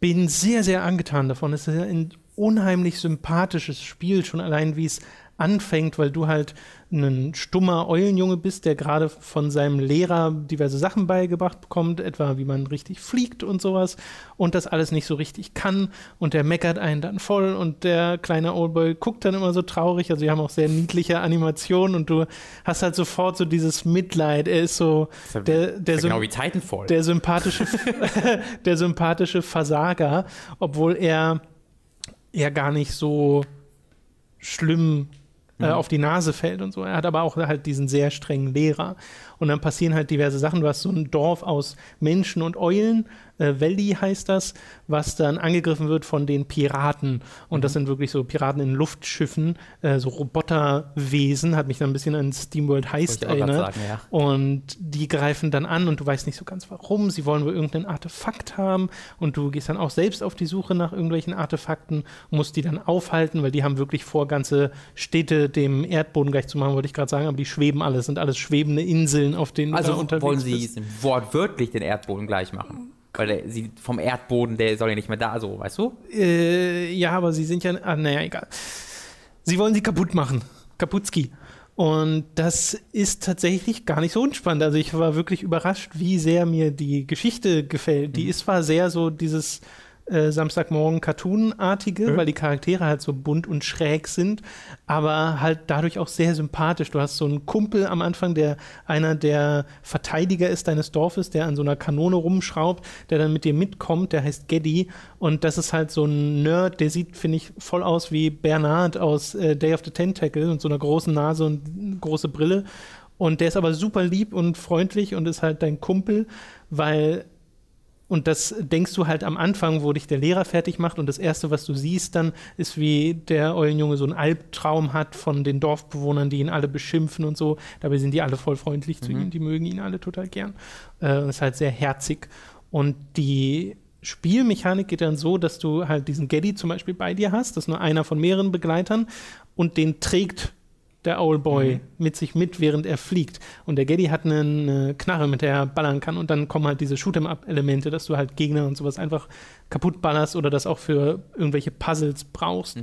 bin sehr, sehr angetan davon. Es ist ein unheimlich sympathisches Spiel, schon allein wie es anfängt, weil du halt ein stummer Eulenjunge bist, der gerade von seinem Lehrer diverse Sachen beigebracht bekommt, etwa wie man richtig fliegt und sowas und das alles nicht so richtig kann und der meckert einen dann voll und der kleine Oldboy guckt dann immer so traurig, also die haben auch sehr niedliche Animationen und du hast halt sofort so dieses Mitleid, er ist so Ist ja- der, der, ist ja genau wie Titanfall. der sympathische, der sympathische Versager, obwohl er ja gar nicht so schlimm äh, Mhm. auf die Nase fällt und so. Er hat aber auch halt diesen sehr strengen Lehrer. Und dann passieren halt diverse Sachen. Du hast so ein Dorf aus Menschen und Eulen, äh, Valley heißt das, was dann angegriffen wird von den Piraten. Und Mhm. das sind wirklich so Piraten in Luftschiffen, äh, so Roboterwesen, hat mich dann ein bisschen an SteamWorld Heist erinnert. sagen, ja. Und die greifen dann an und du weißt nicht so ganz warum. Sie wollen wohl irgendein Artefakt haben und du gehst dann auch selbst auf die Suche nach irgendwelchen Artefakten, musst die dann aufhalten, weil die haben wirklich vor, ganze Städte dem Erdboden gleich zu machen, wollte ich gerade sagen, aber die schweben alles, sind alles schwebende Inseln, auf denen Also unterwegs wollen sie wortwörtlich den Erdboden gleich machen. Weil der, sie vom Erdboden, der soll ja nicht mehr da, so, weißt du? Äh, ja, aber sie sind ja, ah, naja, egal. Sie wollen sie kaputt machen. Kaputski. Und das ist tatsächlich gar nicht so unspannend. Also ich war wirklich überrascht, wie sehr mir die Geschichte gefällt. Die ist zwar sehr so dieses äh, Samstagmorgen Cartoon-artige, weil die Charaktere halt so bunt und schräg sind, aber halt dadurch auch sehr sympathisch. Du hast so einen Kumpel am Anfang, der einer der Verteidiger ist deines Dorfes, der an so einer Kanone rumschraubt, der dann mit dir mitkommt, der heißt Geddy und das ist halt so ein Nerd, der sieht, finde ich, voll aus wie Bernard aus äh, Day of the Tentacle und so einer großen Nase und große Brille. Und der ist aber super lieb und freundlich und ist halt dein Kumpel, weil und das denkst du halt am Anfang, wo dich der Lehrer fertig macht und das Erste, was du siehst dann, ist, wie der Eulenjunge so einen Albtraum hat von den Dorfbewohnern, die ihn alle beschimpfen und so. Dabei sind die alle voll freundlich zu ihm, die mögen ihn alle total gern. Äh, ist halt sehr herzig. Und die Spielmechanik geht dann so, dass du halt diesen Geddy zum Beispiel bei dir hast, das ist nur einer von mehreren Begleitern und den trägt der Owlboy mit sich mit, während er fliegt. Und der Geddy hat eine, Knarre, mit der er ballern kann. Und dann kommen halt diese Shoot'em-up-Elemente, dass du halt Gegner und sowas einfach kaputt ballerst oder das auch für irgendwelche Puzzles brauchst.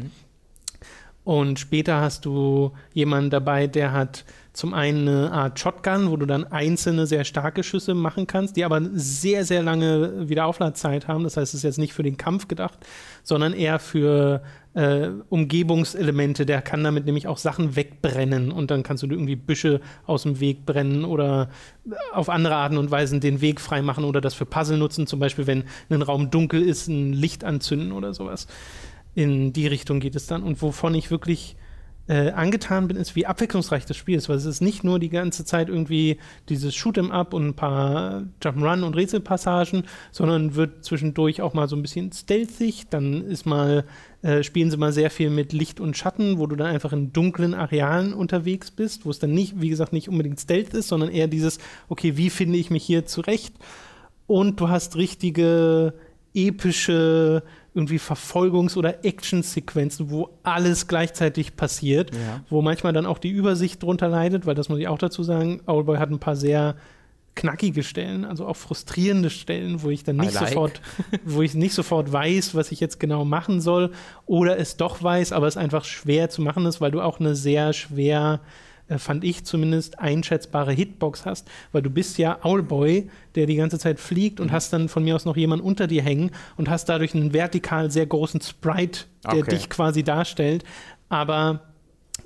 Und später hast du jemanden dabei, der hat zum einen eine Art Shotgun, wo du dann einzelne sehr starke Schüsse machen kannst, die aber sehr, sehr lange Wiederaufladzeit haben. Das heißt, es ist jetzt nicht für den Kampf gedacht, sondern eher für äh, Umgebungselemente. Der kann damit nämlich auch Sachen wegbrennen und dann kannst du irgendwie Büsche aus dem Weg brennen oder auf andere Arten und Weisen den Weg freimachen oder das für Puzzle nutzen. Zum Beispiel, wenn ein Raum dunkel ist, ein Licht anzünden oder sowas. In die Richtung geht es dann. Und wovon ich wirklich äh, angetan bin, ist, wie abwechslungsreich das Spiel ist, weil es ist nicht nur die ganze Zeit irgendwie dieses Shoot'em Up und ein paar Jump'n'Run und Rätselpassagen, sondern wird zwischendurch auch mal so ein bisschen stealthig. Dann ist mal, äh, spielen sie mal sehr viel mit Licht und Schatten, wo du dann einfach in dunklen Arealen unterwegs bist, wo es dann nicht, wie gesagt, nicht unbedingt Stealth ist, sondern eher dieses, okay, wie finde ich mich hier zurecht? Und du hast richtige epische irgendwie Verfolgungs- oder Action-Sequenzen, wo alles gleichzeitig passiert, Ja. wo manchmal dann auch die Übersicht drunter leidet, weil das muss ich auch dazu sagen, Owlboy hat ein paar sehr knackige Stellen, also auch frustrierende Stellen, wo ich dann nicht like. sofort, wo ich nicht sofort weiß, was ich jetzt genau machen soll, oder es doch weiß, aber es einfach schwer zu machen ist, weil du auch eine sehr schwer fand ich zumindest, einschätzbare Hitbox hast, weil du bist ja Owlboy, der die ganze Zeit fliegt Mhm. und hast dann von mir aus noch jemanden unter dir hängen und hast dadurch einen vertikal sehr großen Sprite, der Okay. dich quasi darstellt, aber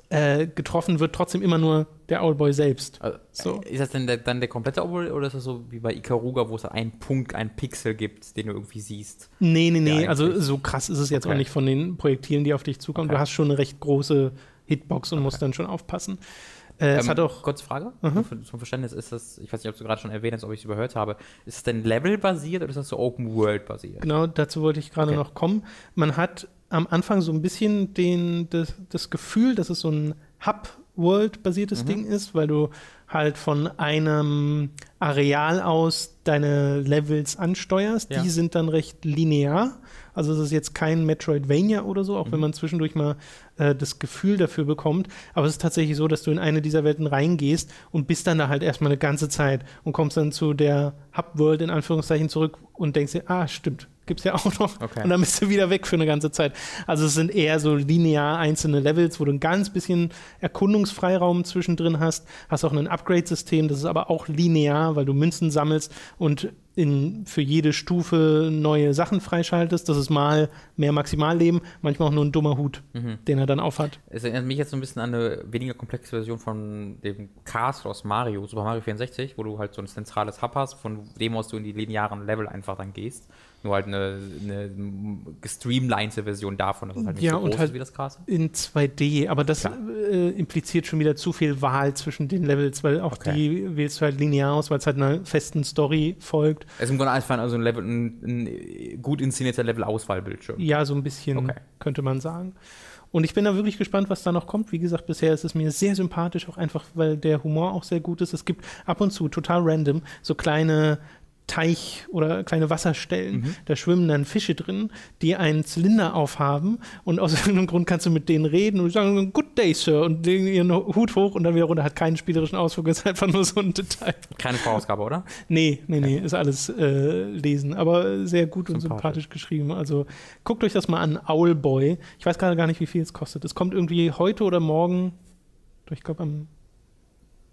äh, getroffen wird trotzdem immer nur der Owlboy selbst. Also, So. Ist das denn der, dann der komplette Overall oder ist das so wie bei Ikaruga, wo es einen Punkt, einen Pixel gibt, den du irgendwie siehst? Nee, nee, nee, also so krass ist es jetzt Okay. auch nicht von den Projektilen, die auf dich zukommen. Okay. Du hast schon eine recht große Hitbox und musst dann schon aufpassen. Äh, Ähm, hat auch Kurze Frage, Mhm. zum Verständnis, ist das, ich weiß nicht, ob du gerade schon erwähnt hast, ob ich es überhört habe, ist es denn Level-basiert oder ist das so Open-World-basiert? Genau, dazu wollte ich gerade Okay. noch kommen. Man hat am Anfang so ein bisschen den, das, das Gefühl, dass es so ein Hub-World-basiertes Mhm. Ding ist, weil du halt von einem Areal aus deine Levels ansteuerst. Ja. Die sind dann recht linear. Also es ist jetzt kein Metroidvania oder so, auch wenn Mhm. man zwischendurch mal äh, das Gefühl dafür bekommt. Aber es ist tatsächlich so, dass du in eine dieser Welten reingehst und bist dann da halt erstmal eine ganze Zeit und kommst dann zu der Hub-World in Anführungszeichen zurück und denkst dir, ah, stimmt, gibt's ja auch noch. Okay. Und dann bist du wieder weg für eine ganze Zeit. Also es sind eher so linear einzelne Levels, wo du ein ganz bisschen Erkundungsfreiraum zwischendrin hast. Hast auch ein Upgrade-System, das ist aber auch linear, weil du Münzen sammelst und in, für jede Stufe neue Sachen freischaltest. Das ist mal mehr Maximalleben, manchmal auch nur ein dummer Hut, Mhm. den er dann aufhat. Es erinnert mich jetzt so ein bisschen an eine weniger komplexe Version von dem Castle aus Mario, Super Mario 64, wo du halt so ein zentrales Hub hast, von dem aus du in die linearen Level einfach dann gehst. Nur halt eine, eine gestreamlinete Version davon, dass es halt nicht Ja, so und groß halt- ist wie das Castle. In 2D, aber das äh, impliziert schon wieder zu viel Wahl zwischen den Levels, weil auch Okay. die wählst du halt linear aus, weil es halt einer festen Story folgt. Es ist im Grunde einfach also ein, Level, ein, ein gut inszenierter Level-Auswahlbildschirm. Ja, so ein bisschen, Okay. könnte man sagen. Und ich bin da wirklich gespannt, was da noch kommt. Wie gesagt, bisher ist es mir sehr sympathisch, auch einfach, weil der Humor auch sehr gut ist. Es gibt ab und zu total random so kleine Teich- oder kleine Wasserstellen. Mhm. Da schwimmen dann Fische drin, die einen Zylinder aufhaben und aus irgendeinem Grund kannst du mit denen reden und sagen, Good day, Sir, und legen ihren Hut hoch und dann wieder runter. Hat keinen spielerischen Ausdruck, ist einfach nur so ein Detail. Keine Vorausgabe, oder? Nee, nee, nee, ist alles äh, lesen, aber sehr gut und Sympathisch. sympathisch geschrieben. Also guckt euch das mal an, Owlboy. Ich weiß gerade gar nicht, wie viel es kostet. Es kommt irgendwie heute oder morgen, ich glaube am,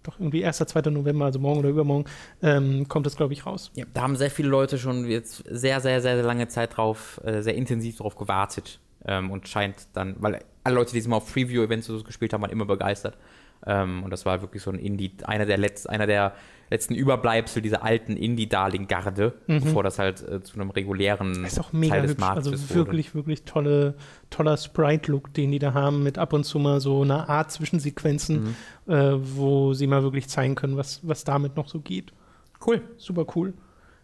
doch irgendwie 1. 2. November, also morgen oder übermorgen, ähm, kommt es, glaube ich, raus. Ja, da haben sehr viele Leute schon jetzt sehr, sehr, sehr, sehr lange Zeit drauf, äh, sehr intensiv drauf gewartet. Ähm, und scheint dann, weil alle Leute, die es mal auf Preview-Events so gespielt haben, waren immer begeistert. Ähm, und das war wirklich so ein Indie, einer der, Letz-, einer der letzten Überbleibsel dieser alten Indie-Darling-Garde, bevor das halt äh, zu einem regulären Mhm. Ist auch mega Teil des hübsch. Marktes Also wurde. wirklich, wirklich tolle, toller Sprite-Look, den die da haben, mit ab und zu mal so einer Art Zwischensequenzen, Mhm. äh, wo sie mal wirklich zeigen können, was, was damit noch so geht. Cool. Super cool.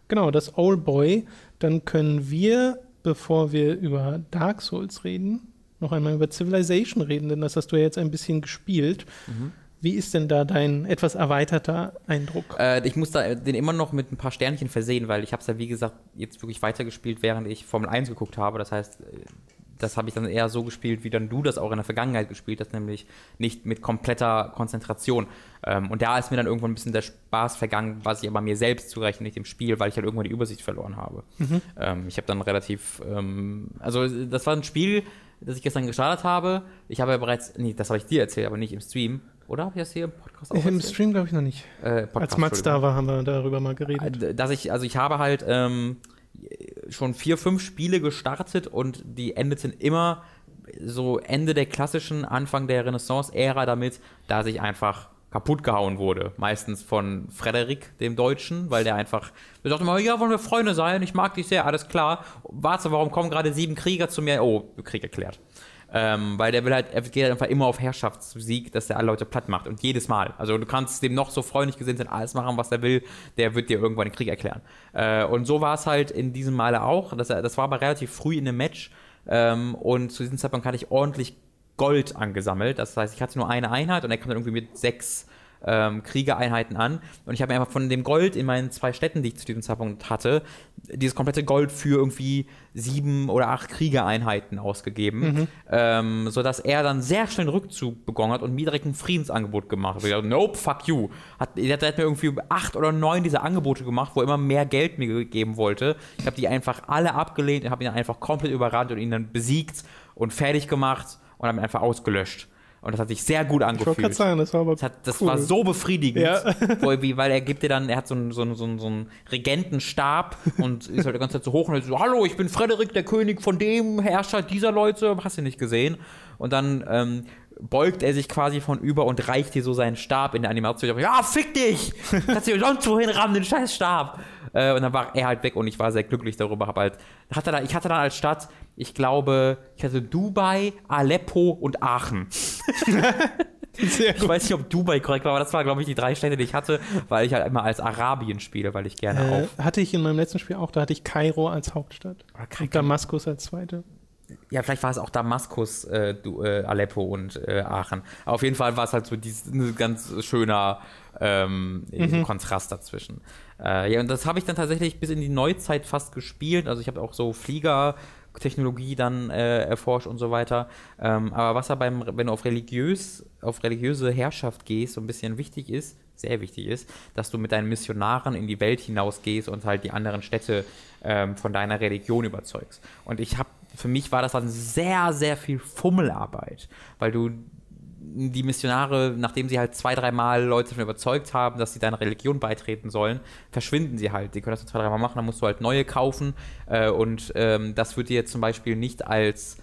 Genau, das Old Boy. Dann können wir, bevor wir über Dark Souls reden, noch einmal über Civilization reden, denn das hast du ja jetzt ein bisschen gespielt. Mhm. Wie ist denn da dein etwas erweiterter Eindruck? Äh, ich muss da den immer noch mit ein paar Sternchen versehen, weil ich habe es ja, wie gesagt, jetzt wirklich weitergespielt, während ich Formel 1 geguckt habe. Das heißt, äh, das habe ich dann eher so gespielt, wie dann du das auch in der Vergangenheit gespielt hast, nämlich nicht mit kompletter Konzentration. Ähm, und da ist mir dann irgendwann ein bisschen der Spaß vergangen, was ich aber mir selbst zurechne, nicht dem Spiel, weil ich halt irgendwann die Übersicht verloren habe. Ähm, ich habe dann relativ, ähm, also das war ein Spiel, das ich gestern gestartet habe. Ich habe ja bereits, nee, das habe ich dir erzählt, aber nicht im Stream. Oder habe ich das hier im Podcast auch Im erzählt? Stream glaube ich noch nicht. Äh, Podcast, Als Max da war, haben wir darüber mal geredet. Äh, dass ich, also ich habe halt ähm, schon vier, fünf Spiele gestartet und die endeten immer so Ende der klassischen, Anfang der Renaissance-Ära damit, dass ich einfach kaputt gehauen wurde. Meistens von Frederik, dem Deutschen, weil der einfach, der sagte immer, ja, wollen wir Freunde sein, ich mag dich sehr, alles klar. Warte, warum kommen gerade sieben Krieger zu mir? Oh, Krieg erklärt. Ähm, weil der will halt, er geht halt einfach immer auf Herrschaftssieg, dass der alle Leute platt macht. Und jedes Mal. Also du kannst dem noch so freundlich gesehen sein, alles machen, was er will, der wird dir irgendwann den Krieg erklären. Äh, und so war es halt in diesem Male auch. Das, das war aber relativ früh in dem Match. Ähm, und zu diesem Zeitpunkt hatte ich ordentlich Gold angesammelt. Das heißt, ich hatte nur eine Einheit und er kam dann irgendwie mit sechs ähm, Kriegereinheiten an. Und ich habe mir einfach von dem Gold in meinen zwei Städten, die ich zu diesem Zeitpunkt hatte, dieses komplette Gold für irgendwie sieben oder acht Kriegereinheiten ausgegeben, mhm. ähm, sodass er dann sehr schnell einen Rückzug begonnen hat und mir direkt ein Friedensangebot gemacht hat. Ich dachte, nope, fuck you. Hat, er hat mir irgendwie acht oder neun dieser Angebote gemacht, wo er immer mehr Geld mir gegeben wollte. Ich habe die einfach alle abgelehnt und habe ihn einfach komplett überrannt und ihn dann besiegt und fertig gemacht und habe ihn einfach ausgelöscht. Und das hat sich sehr gut angefühlt. Ich sagen, das war aber das, hat, das cool. war so befriedigend, ja. weil, weil er gibt dir dann, er hat so einen, so einen, so einen, so einen Regentenstab und ist halt die ganze Zeit so hoch und so, hallo, ich bin Frederik, der König von dem Herrscher dieser Leute, hast du nicht gesehen? Und dann ähm, beugt er sich quasi von über und reicht dir so seinen Stab in der Animation. Ja, fick dich! Kannst du sonst wohin rammen, den scheiß Stab! Äh, und dann war er halt weg und ich war sehr glücklich darüber. Hab halt, hatte da, ich hatte dann als Stadt, ich glaube, ich hatte Dubai, Aleppo und Aachen. Ich weiß nicht, ob Dubai korrekt war, aber das waren, glaube ich, die drei Städte, die ich hatte, weil ich halt immer als Arabien spiele, weil ich gerne äh, auf. Hatte ich in meinem letzten Spiel auch, da hatte ich Kairo als Hauptstadt. Und Damaskus als zweite. Ja, vielleicht war es auch Damaskus, äh, du, äh, Aleppo und äh, Aachen. Aber auf jeden Fall war es halt so ein ganz schöner ähm, mhm. Kontrast dazwischen. Äh, ja, und das habe ich dann tatsächlich bis in die Neuzeit fast gespielt. Also ich habe auch so Fliegertechnologie dann äh, erforscht und so weiter. Ähm, aber was da beim, wenn du auf religiös, auf religiöse Herrschaft gehst, so ein bisschen wichtig ist, sehr wichtig ist, dass du mit deinen Missionaren in die Welt hinausgehst und halt die anderen Städte ähm, von deiner Religion überzeugst. Und ich habe, für mich war das dann sehr, sehr viel Fummelarbeit, weil du die Missionare, nachdem sie halt zwei, dreimal Leute davon überzeugt haben, dass sie deiner Religion beitreten sollen, verschwinden sie halt. Die können das nur zwei, dreimal machen, dann musst du halt neue kaufen. Äh, und ähm, das wird dir jetzt zum Beispiel nicht als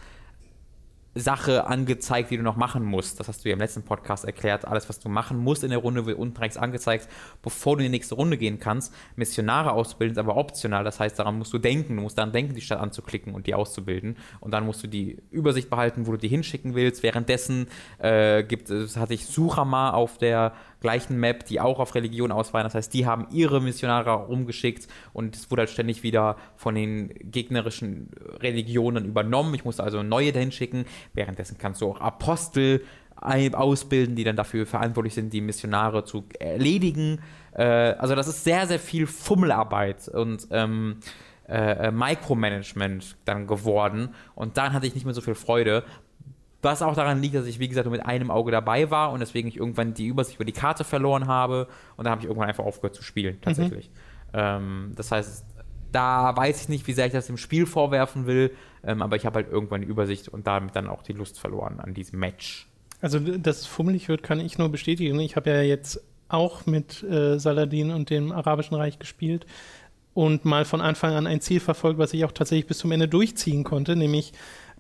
Sache angezeigt, die du noch machen musst. Das hast du ja im letzten Podcast erklärt. Alles, was du machen musst in der Runde, wird unten rechts angezeigt, bevor du in die nächste Runde gehen kannst. Missionare auszubilden ist aber optional. Das heißt, daran musst du denken. Du musst daran denken, die Stadt anzuklicken und die auszubilden. Und dann musst du die Übersicht behalten, wo du die hinschicken willst. Währenddessen äh, gibt es, hatte ich Suchama auf der gleichen Map, die auch auf Religion ausweichen. Das heißt, die haben ihre Missionare rumgeschickt und es wurde halt ständig wieder von den gegnerischen Religionen übernommen. Ich musste also neue dahin schicken. Währenddessen kannst du auch Apostel ausbilden, die dann dafür verantwortlich sind, die Missionare zu erledigen. Äh, also das ist sehr, sehr viel Fummelarbeit und ähm, äh, Micromanagement dann geworden. Und dann hatte ich nicht mehr so viel Freude, was auch daran liegt, dass ich, wie gesagt, nur mit einem Auge dabei war und deswegen ich irgendwann die Übersicht über die Karte verloren habe und dann habe ich irgendwann einfach aufgehört zu spielen, tatsächlich. Mhm. Ähm, das heißt, da weiß ich nicht, wie sehr ich das dem Spiel vorwerfen will, ähm, aber ich habe halt irgendwann die Übersicht und damit dann auch die Lust verloren an diesem Match. Also, dass es fummelig wird, kann ich nur bestätigen. Ich habe ja jetzt auch mit äh, Saladin und dem Arabischen Reich gespielt und mal von Anfang an ein Ziel verfolgt, was ich auch tatsächlich bis zum Ende durchziehen konnte, nämlich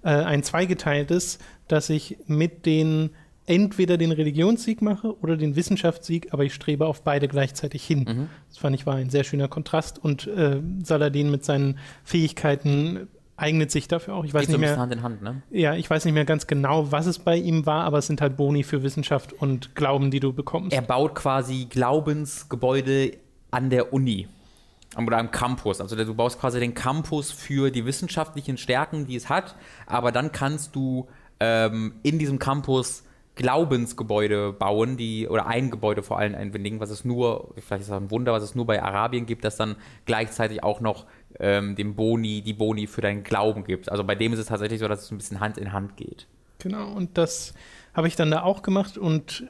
äh, ein zweigeteiltes, dass ich mit den entweder den Religionssieg mache oder den Wissenschaftssieg, aber ich strebe auf beide gleichzeitig hin. Mhm. Das fand ich war ein sehr schöner Kontrast und äh, Saladin mit seinen Fähigkeiten eignet sich dafür auch. Ich weiß Geht nicht so mehr. Hand in Hand, ne? Ja, ich weiß nicht mehr ganz genau, was es bei ihm war, aber es sind halt Boni für Wissenschaft und Glauben, die du bekommst. Er baut quasi Glaubensgebäude an der Uni oder am Campus. Also du baust quasi den Campus für die wissenschaftlichen Stärken, die es hat, aber dann kannst du ähm, in diesem Campus Glaubensgebäude bauen, die, oder ein Gebäude vor allem einwindigen, was es nur, vielleicht ist das ein Wunder, was es nur bei Arabien gibt, das dann gleichzeitig auch noch ähm, dem Boni, die Boni für deinen Glauben gibt. Also bei dem ist es tatsächlich so, dass es ein bisschen Hand in Hand geht. Genau, und das habe ich dann da auch gemacht und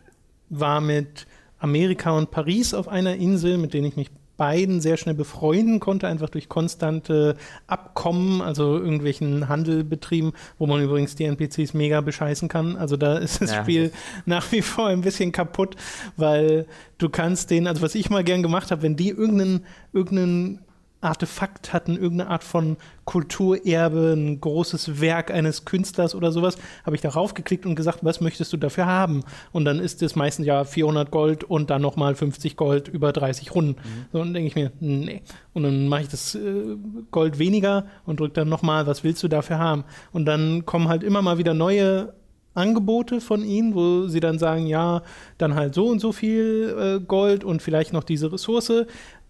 war mit Amerika und Paris auf einer Insel, mit denen ich mich beiden sehr schnell befreunden konnte, einfach durch konstante Abkommen, also irgendwelchen Handel betrieben, wo man übrigens die NPCs mega bescheißen kann. Also da ist das Ja. Spiel nach wie vor ein bisschen kaputt, weil du kannst den, also was ich mal gern gemacht habe, wenn die irgendeinen, irgendeinen Artefakt hatten, irgendeine Art von Kulturerbe, ein großes Werk eines Künstlers oder sowas, habe ich darauf geklickt und gesagt, was möchtest du dafür haben? Und dann ist es meistens ja 400 Gold und dann nochmal 50 Gold über 30 Runden. So, und dann denke ich mir, nee. Und dann mache ich das äh, Gold weniger und drücke dann nochmal, was willst du dafür haben? Und dann kommen halt immer mal wieder neue Angebote von ihnen, wo sie dann sagen, ja, dann halt so und so viel äh, Gold und vielleicht noch diese Ressource.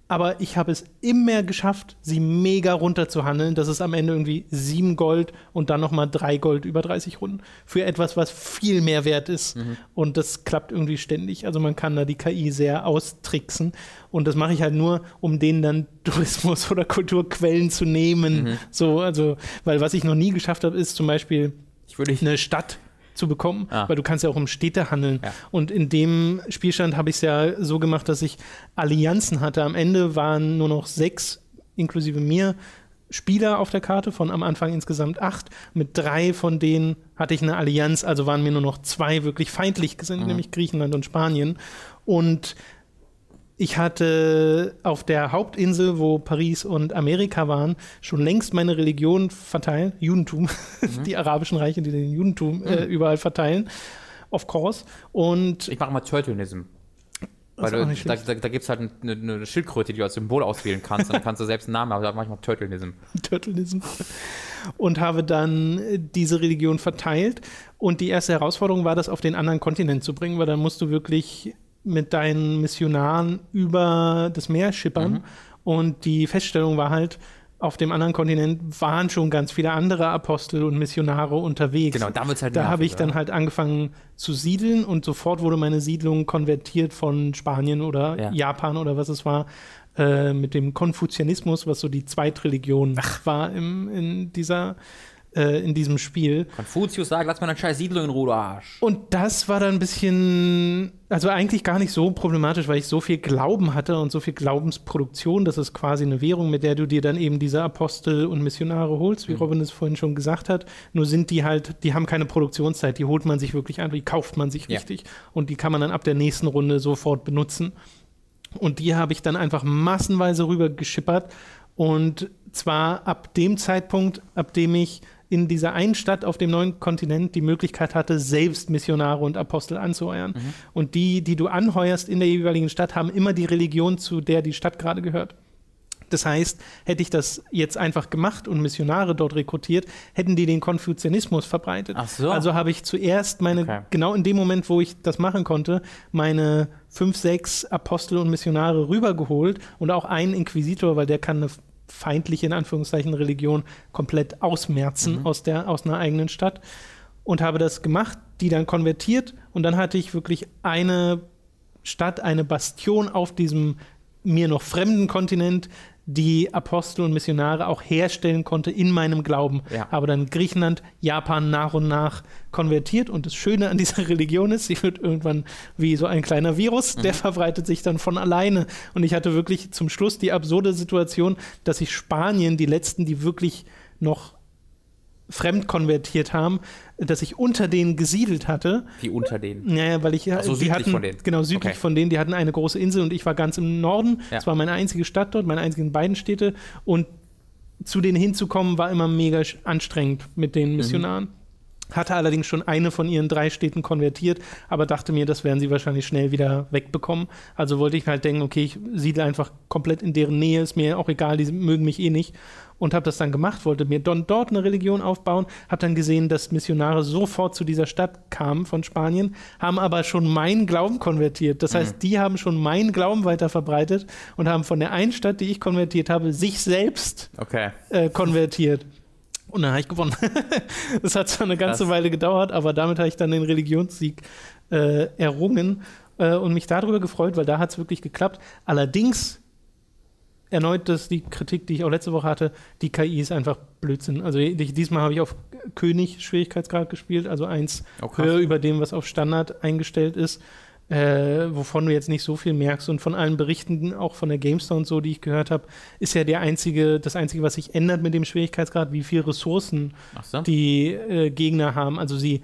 Aber ich habe es immer geschafft, sie mega runterzuhandeln. Das ist am Ende irgendwie sieben Gold und dann nochmal drei Gold über 30 Runden. Für etwas, was viel mehr wert ist. Und das klappt irgendwie ständig. Also man kann da die KI sehr austricksen. Und das mache ich halt nur, um denen dann Tourismus oder Kulturquellen zu nehmen. So, also, weil was ich noch nie geschafft habe, ist zum Beispiel Ich würde eine Stadt zu bekommen, Ah. weil du kannst ja auch um Städte handeln. Ja. Und in dem Spielstand habe ich es ja so gemacht, dass ich Allianzen hatte. Am Ende waren nur noch sechs, inklusive mir, Spieler auf der Karte, von am Anfang insgesamt acht. Mit drei von denen hatte ich eine Allianz, also waren mir nur noch zwei wirklich feindlich gesinnt, Mhm. nämlich Griechenland und Spanien. Und ich hatte auf der Hauptinsel, wo Paris und Amerika waren, schon längst meine Religion verteilt, Judentum, die arabischen Reiche, die den Judentum äh, überall verteilen, of course. Und Ich mache mal Turtlenism. Weil du, da, da, da gibt es halt eine, eine Schildkröte, die du als Symbol auswählen kannst. Dann kannst du selbst einen Namen haben, da mache ich mal Turtlenism. Turtleism. Und habe dann äh, diese Religion verteilt. Und die erste Herausforderung war, das auf den anderen Kontinent zu bringen, weil dann musst du wirklich mit deinen Missionaren über das Meer schippern. Und die Feststellung war halt, auf dem anderen Kontinent waren schon ganz viele andere Apostel und Missionare unterwegs. Genau, da wird's halt Da habe ich dann oder? halt angefangen zu siedeln und sofort wurde meine Siedlung konvertiert von Spanien oder Ja. Japan oder was es war, äh, mit dem Konfuzianismus, was so die Zweitreligion war im, in, dieser, äh, in diesem Spiel. Konfuzius sagt, lass mal eine scheiß Siedlung in Ruhe, Arsch. Und das war dann ein bisschen, also eigentlich gar nicht so problematisch, weil ich so viel Glauben hatte und so viel Glaubensproduktion. Das ist quasi eine Währung, mit der du dir dann eben diese Apostel und Missionare holst, wie Robin es vorhin schon gesagt hat. Nur sind die halt, die haben keine Produktionszeit, die holt man sich wirklich an, die kauft man sich Ja. richtig. Und die kann man dann ab der nächsten Runde sofort benutzen. Und die habe ich dann einfach massenweise rüber geschippert. Und zwar ab dem Zeitpunkt, ab dem ich in dieser einen Stadt auf dem neuen Kontinent die Möglichkeit hatte, selbst Missionare und Apostel anzuheuern. Und die, die du anheuerst in der jeweiligen Stadt, haben immer die Religion, zu der die Stadt gerade gehört. Das heißt, hätte ich das jetzt einfach gemacht und Missionare dort rekrutiert, hätten die den Konfuzianismus verbreitet. Ach so. Also habe ich zuerst meine, Okay. genau in dem Moment, wo ich das machen konnte, meine fünf, sechs Apostel und Missionare rübergeholt und auch einen Inquisitor, weil der kann eine feindliche, in Anführungszeichen, Religion komplett ausmerzen aus, der, aus einer eigenen Stadt. Und habe das gemacht, die dann konvertiert und dann hatte ich wirklich eine Stadt, eine Bastion auf diesem mir noch fremden Kontinent, die Apostel und Missionare auch herstellen konnte in meinem Glauben. Ja. Habe dann Griechenland, Japan nach und nach konvertiert. Und das Schöne an dieser Religion ist, sie wird irgendwann wie so ein kleiner Virus, der verbreitet sich dann von alleine. Und ich hatte wirklich zum Schluss die absurde Situation, dass ich Spanien, die letzten, die wirklich noch fremd konvertiert haben, dass ich unter denen gesiedelt hatte. Wie unter denen. Naja, weil ich ja, Ach so, die südlich hatten, von denen. genau südlich Okay. von denen, die hatten eine große Insel und ich war ganz im Norden. Ja. Es war meine einzige Stadt dort, meine einzigen beiden Städte und zu denen hinzukommen war immer mega anstrengend mit Mhm. den Missionaren. Hatte allerdings schon eine von ihren drei Städten konvertiert, aber dachte mir, das werden sie wahrscheinlich schnell wieder wegbekommen. Also wollte ich halt denken, okay, ich siedle einfach komplett in deren Nähe, ist mir auch egal, die mögen mich eh nicht. Und habe das dann gemacht, wollte mir don, dort eine Religion aufbauen, habe dann gesehen, dass Missionare sofort zu dieser Stadt kamen von Spanien, haben aber schon meinen Glauben konvertiert. Das heißt, die haben schon meinen Glauben weiter verbreitet und haben von der einen Stadt, die ich konvertiert habe, sich selbst Okay. äh, konvertiert. Und dann habe ich gewonnen. das hat zwar eine ganze Krass. Weile gedauert, aber damit habe ich dann den Religionssieg äh, errungen äh, und mich darüber gefreut, weil da hat es wirklich geklappt. Allerdings, erneut das die Kritik, die ich auch letzte Woche hatte, die KI ist einfach Blödsinn. Also ich, diesmal habe ich auf König Schwierigkeitsgrad gespielt, also eins Oh, krass. höher über dem, was auf Standard eingestellt ist. äh, wovon du jetzt nicht so viel merkst. Und von allen Berichten, auch von der GameStar und so, die ich gehört habe, ist ja der einzige, das Einzige, was sich ändert mit dem Schwierigkeitsgrad, wie viel Ressourcen so. die äh, Gegner haben. Also sie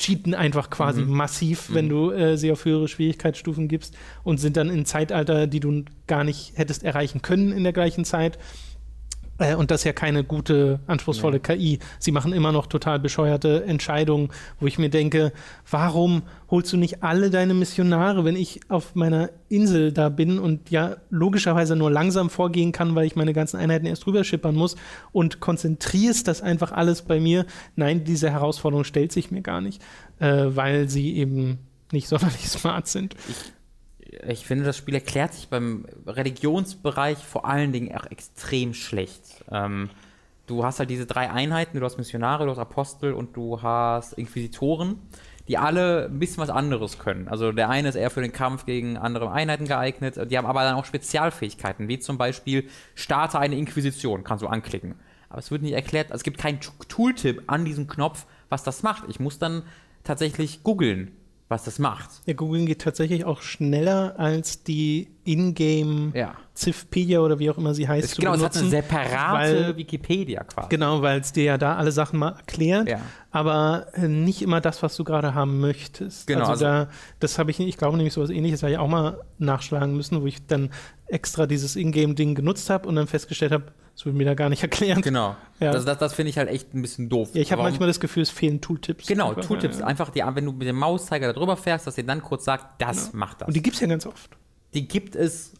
cheaten einfach quasi mhm. massiv, wenn mhm. du äh, sie auf höhere Schwierigkeitsstufen gibst und sind dann in Zeitalter, die du gar nicht hättest erreichen können in der gleichen Zeit. Äh, und das ist ja keine gute, anspruchsvolle ja. KI. Sie machen immer noch total bescheuerte Entscheidungen, wo ich mir denke, warum holst du nicht alle deine Missionare, wenn ich auf meiner Insel da bin und ja logischerweise nur langsam vorgehen kann, weil ich meine ganzen Einheiten erst drüber schippern muss und konzentrierst das einfach alles bei mir? Nein, diese Herausforderung stellt sich mir gar nicht, äh, weil sie eben nicht sonderlich smart sind. Ich ich finde, das Spiel erklärt sich beim Religionsbereich vor allen Dingen auch extrem schlecht. Ähm, du hast halt diese drei Einheiten, du hast Missionare, du hast Apostel und du hast Inquisitoren, die alle ein bisschen was anderes können. Also der eine ist eher für den Kampf gegen andere Einheiten geeignet, die haben aber dann auch Spezialfähigkeiten, wie zum Beispiel starte eine Inquisition, kannst du anklicken. Aber es wird nicht erklärt, also es gibt keinen Tooltip an diesem Knopf, was das macht. Ich muss dann tatsächlich googeln, was das macht. Ja, Google geht tatsächlich auch schneller als die Ingame ja. Ziffpedia oder wie auch immer sie heißt. Es, genau, benutzen, es hat eine separate weil, Wikipedia quasi. Genau, weil es dir ja da alle Sachen mal erklärt, ja. aber äh, nicht immer das, was du gerade haben möchtest. Genau. Also, also da, das habe ich, ich glaube nämlich sowas ähnliches habe ich auch mal nachschlagen müssen, wo ich dann extra dieses Ingame-Ding genutzt habe und dann festgestellt habe, das wird mir da gar nicht erklären. Genau. Ja. Das, das, das finde ich halt echt ein bisschen doof. Ja, ich habe manchmal das Gefühl, es fehlen Tooltips. Genau, einfach, Tooltips. Ja. Einfach, die, wenn du mit dem Mauszeiger da drüber fährst, dass dir dann kurz sagt, das macht das. Und die gibt es ja ganz oft. Die gibt es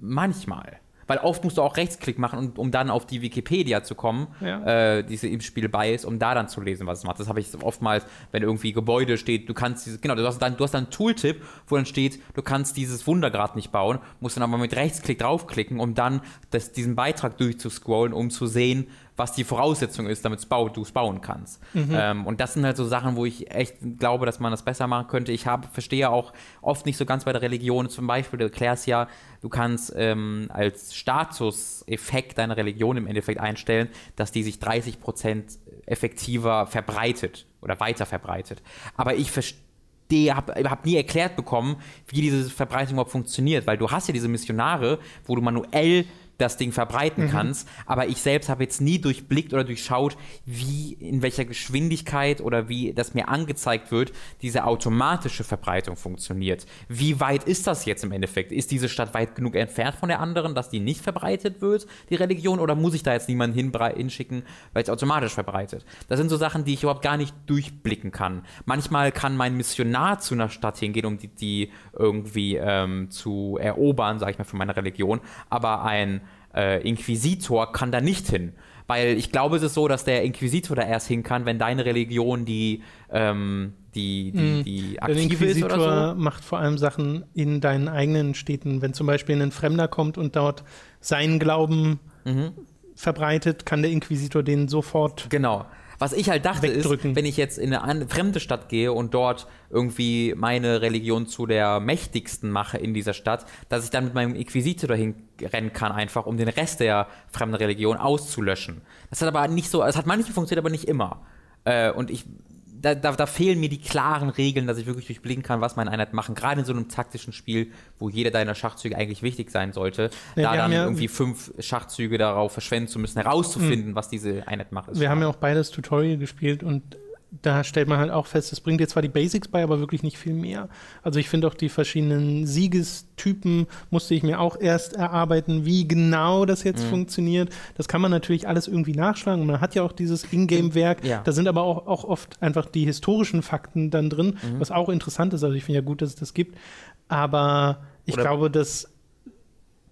manchmal. Weil oft musst du auch Rechtsklick machen, um, um dann auf die Wikipedia zu kommen, ja. äh, die im Spiel bei ist, um da dann zu lesen, was es macht. Das habe ich oftmals, wenn irgendwie Gebäude steht, du kannst dieses, genau, du hast dann, du hast dann einen Tooltip, wo dann steht, du kannst dieses Wundergrad nicht bauen, musst dann aber mit Rechtsklick draufklicken, um dann das, diesen Beitrag durchzuscrollen, um zu sehen, was die Voraussetzung ist, damit du es bauen kannst. Mhm. Ähm, und das sind halt so Sachen, wo ich echt glaube, dass man das besser machen könnte. Ich habe, verstehe auch oft nicht so ganz bei der Religion. Zum Beispiel, du erklärst ja, du kannst ähm, als Statuseffekt deiner Religion im Endeffekt einstellen, dass die sich 30% effektiver verbreitet oder weiter verbreitet. Aber ich verstehe habe hab nie erklärt bekommen, wie diese Verbreitung überhaupt funktioniert, weil du hast ja diese Missionare, wo du manuell das Ding verbreiten mhm. kannst. Aber ich selbst habe jetzt nie durchblickt oder durchschaut, wie, in welcher Geschwindigkeit oder wie das mir angezeigt wird, diese automatische Verbreitung funktioniert. Wie weit ist das jetzt im Endeffekt? Ist diese Stadt weit genug entfernt von der anderen, dass die nicht verbreitet wird, die Religion? Oder muss ich da jetzt niemanden hinschicken, weil es automatisch verbreitet? Das sind so Sachen, die ich überhaupt gar nicht durchblicken kann. Manchmal kann mein Missionar zu einer Stadt hingehen, um die, die irgendwie ähm, zu erobern, sage ich mal, für meine Religion. Aber ein äh, Inquisitor kann da nicht hin. Weil ich glaube, es ist so, dass der Inquisitor da erst hin kann, wenn deine Religion die, ähm, die, die, mm. die aktive der Inquisitor ist oder so. macht vor allem Sachen in deinen eigenen Städten. Wenn zum Beispiel ein Fremder kommt und dort seinen Glauben mhm. verbreitet, kann der Inquisitor den sofort genau. Was ich halt dachte wegdrücken. ist, wenn ich jetzt in eine fremde Stadt gehe und dort irgendwie meine Religion zu der mächtigsten mache in dieser Stadt, dass ich dann mit meinem Inquisitor dahin rennen kann, einfach um den Rest der fremden Religion auszulöschen. Das hat aber nicht so, es hat manchmal funktioniert, aber nicht immer. Äh, und ich da, da, da, fehlen mir die klaren Regeln, dass ich wirklich durchblicken kann, was meine Einheit machen. Gerade in so einem taktischen Spiel, wo jeder deiner Schachzüge eigentlich wichtig sein sollte, ja, da dann ja irgendwie fünf Schachzüge darauf verschwenden zu müssen, herauszufinden, mhm. was diese Einheit macht. Wir haben ja auch beides Tutorial gespielt und da stellt man halt auch fest, es bringt dir zwar die Basics bei, aber wirklich nicht viel mehr. Also ich finde auch die verschiedenen Siegestypen musste ich mir auch erst erarbeiten, wie genau das jetzt mhm. funktioniert. Das kann man natürlich alles irgendwie nachschlagen und man hat ja auch dieses Ingame-Werk. Ja. Da sind aber auch, auch oft einfach die historischen Fakten dann drin, mhm. was auch interessant ist. Also ich finde ja gut, dass es das gibt. Aber ich Oder glaube, das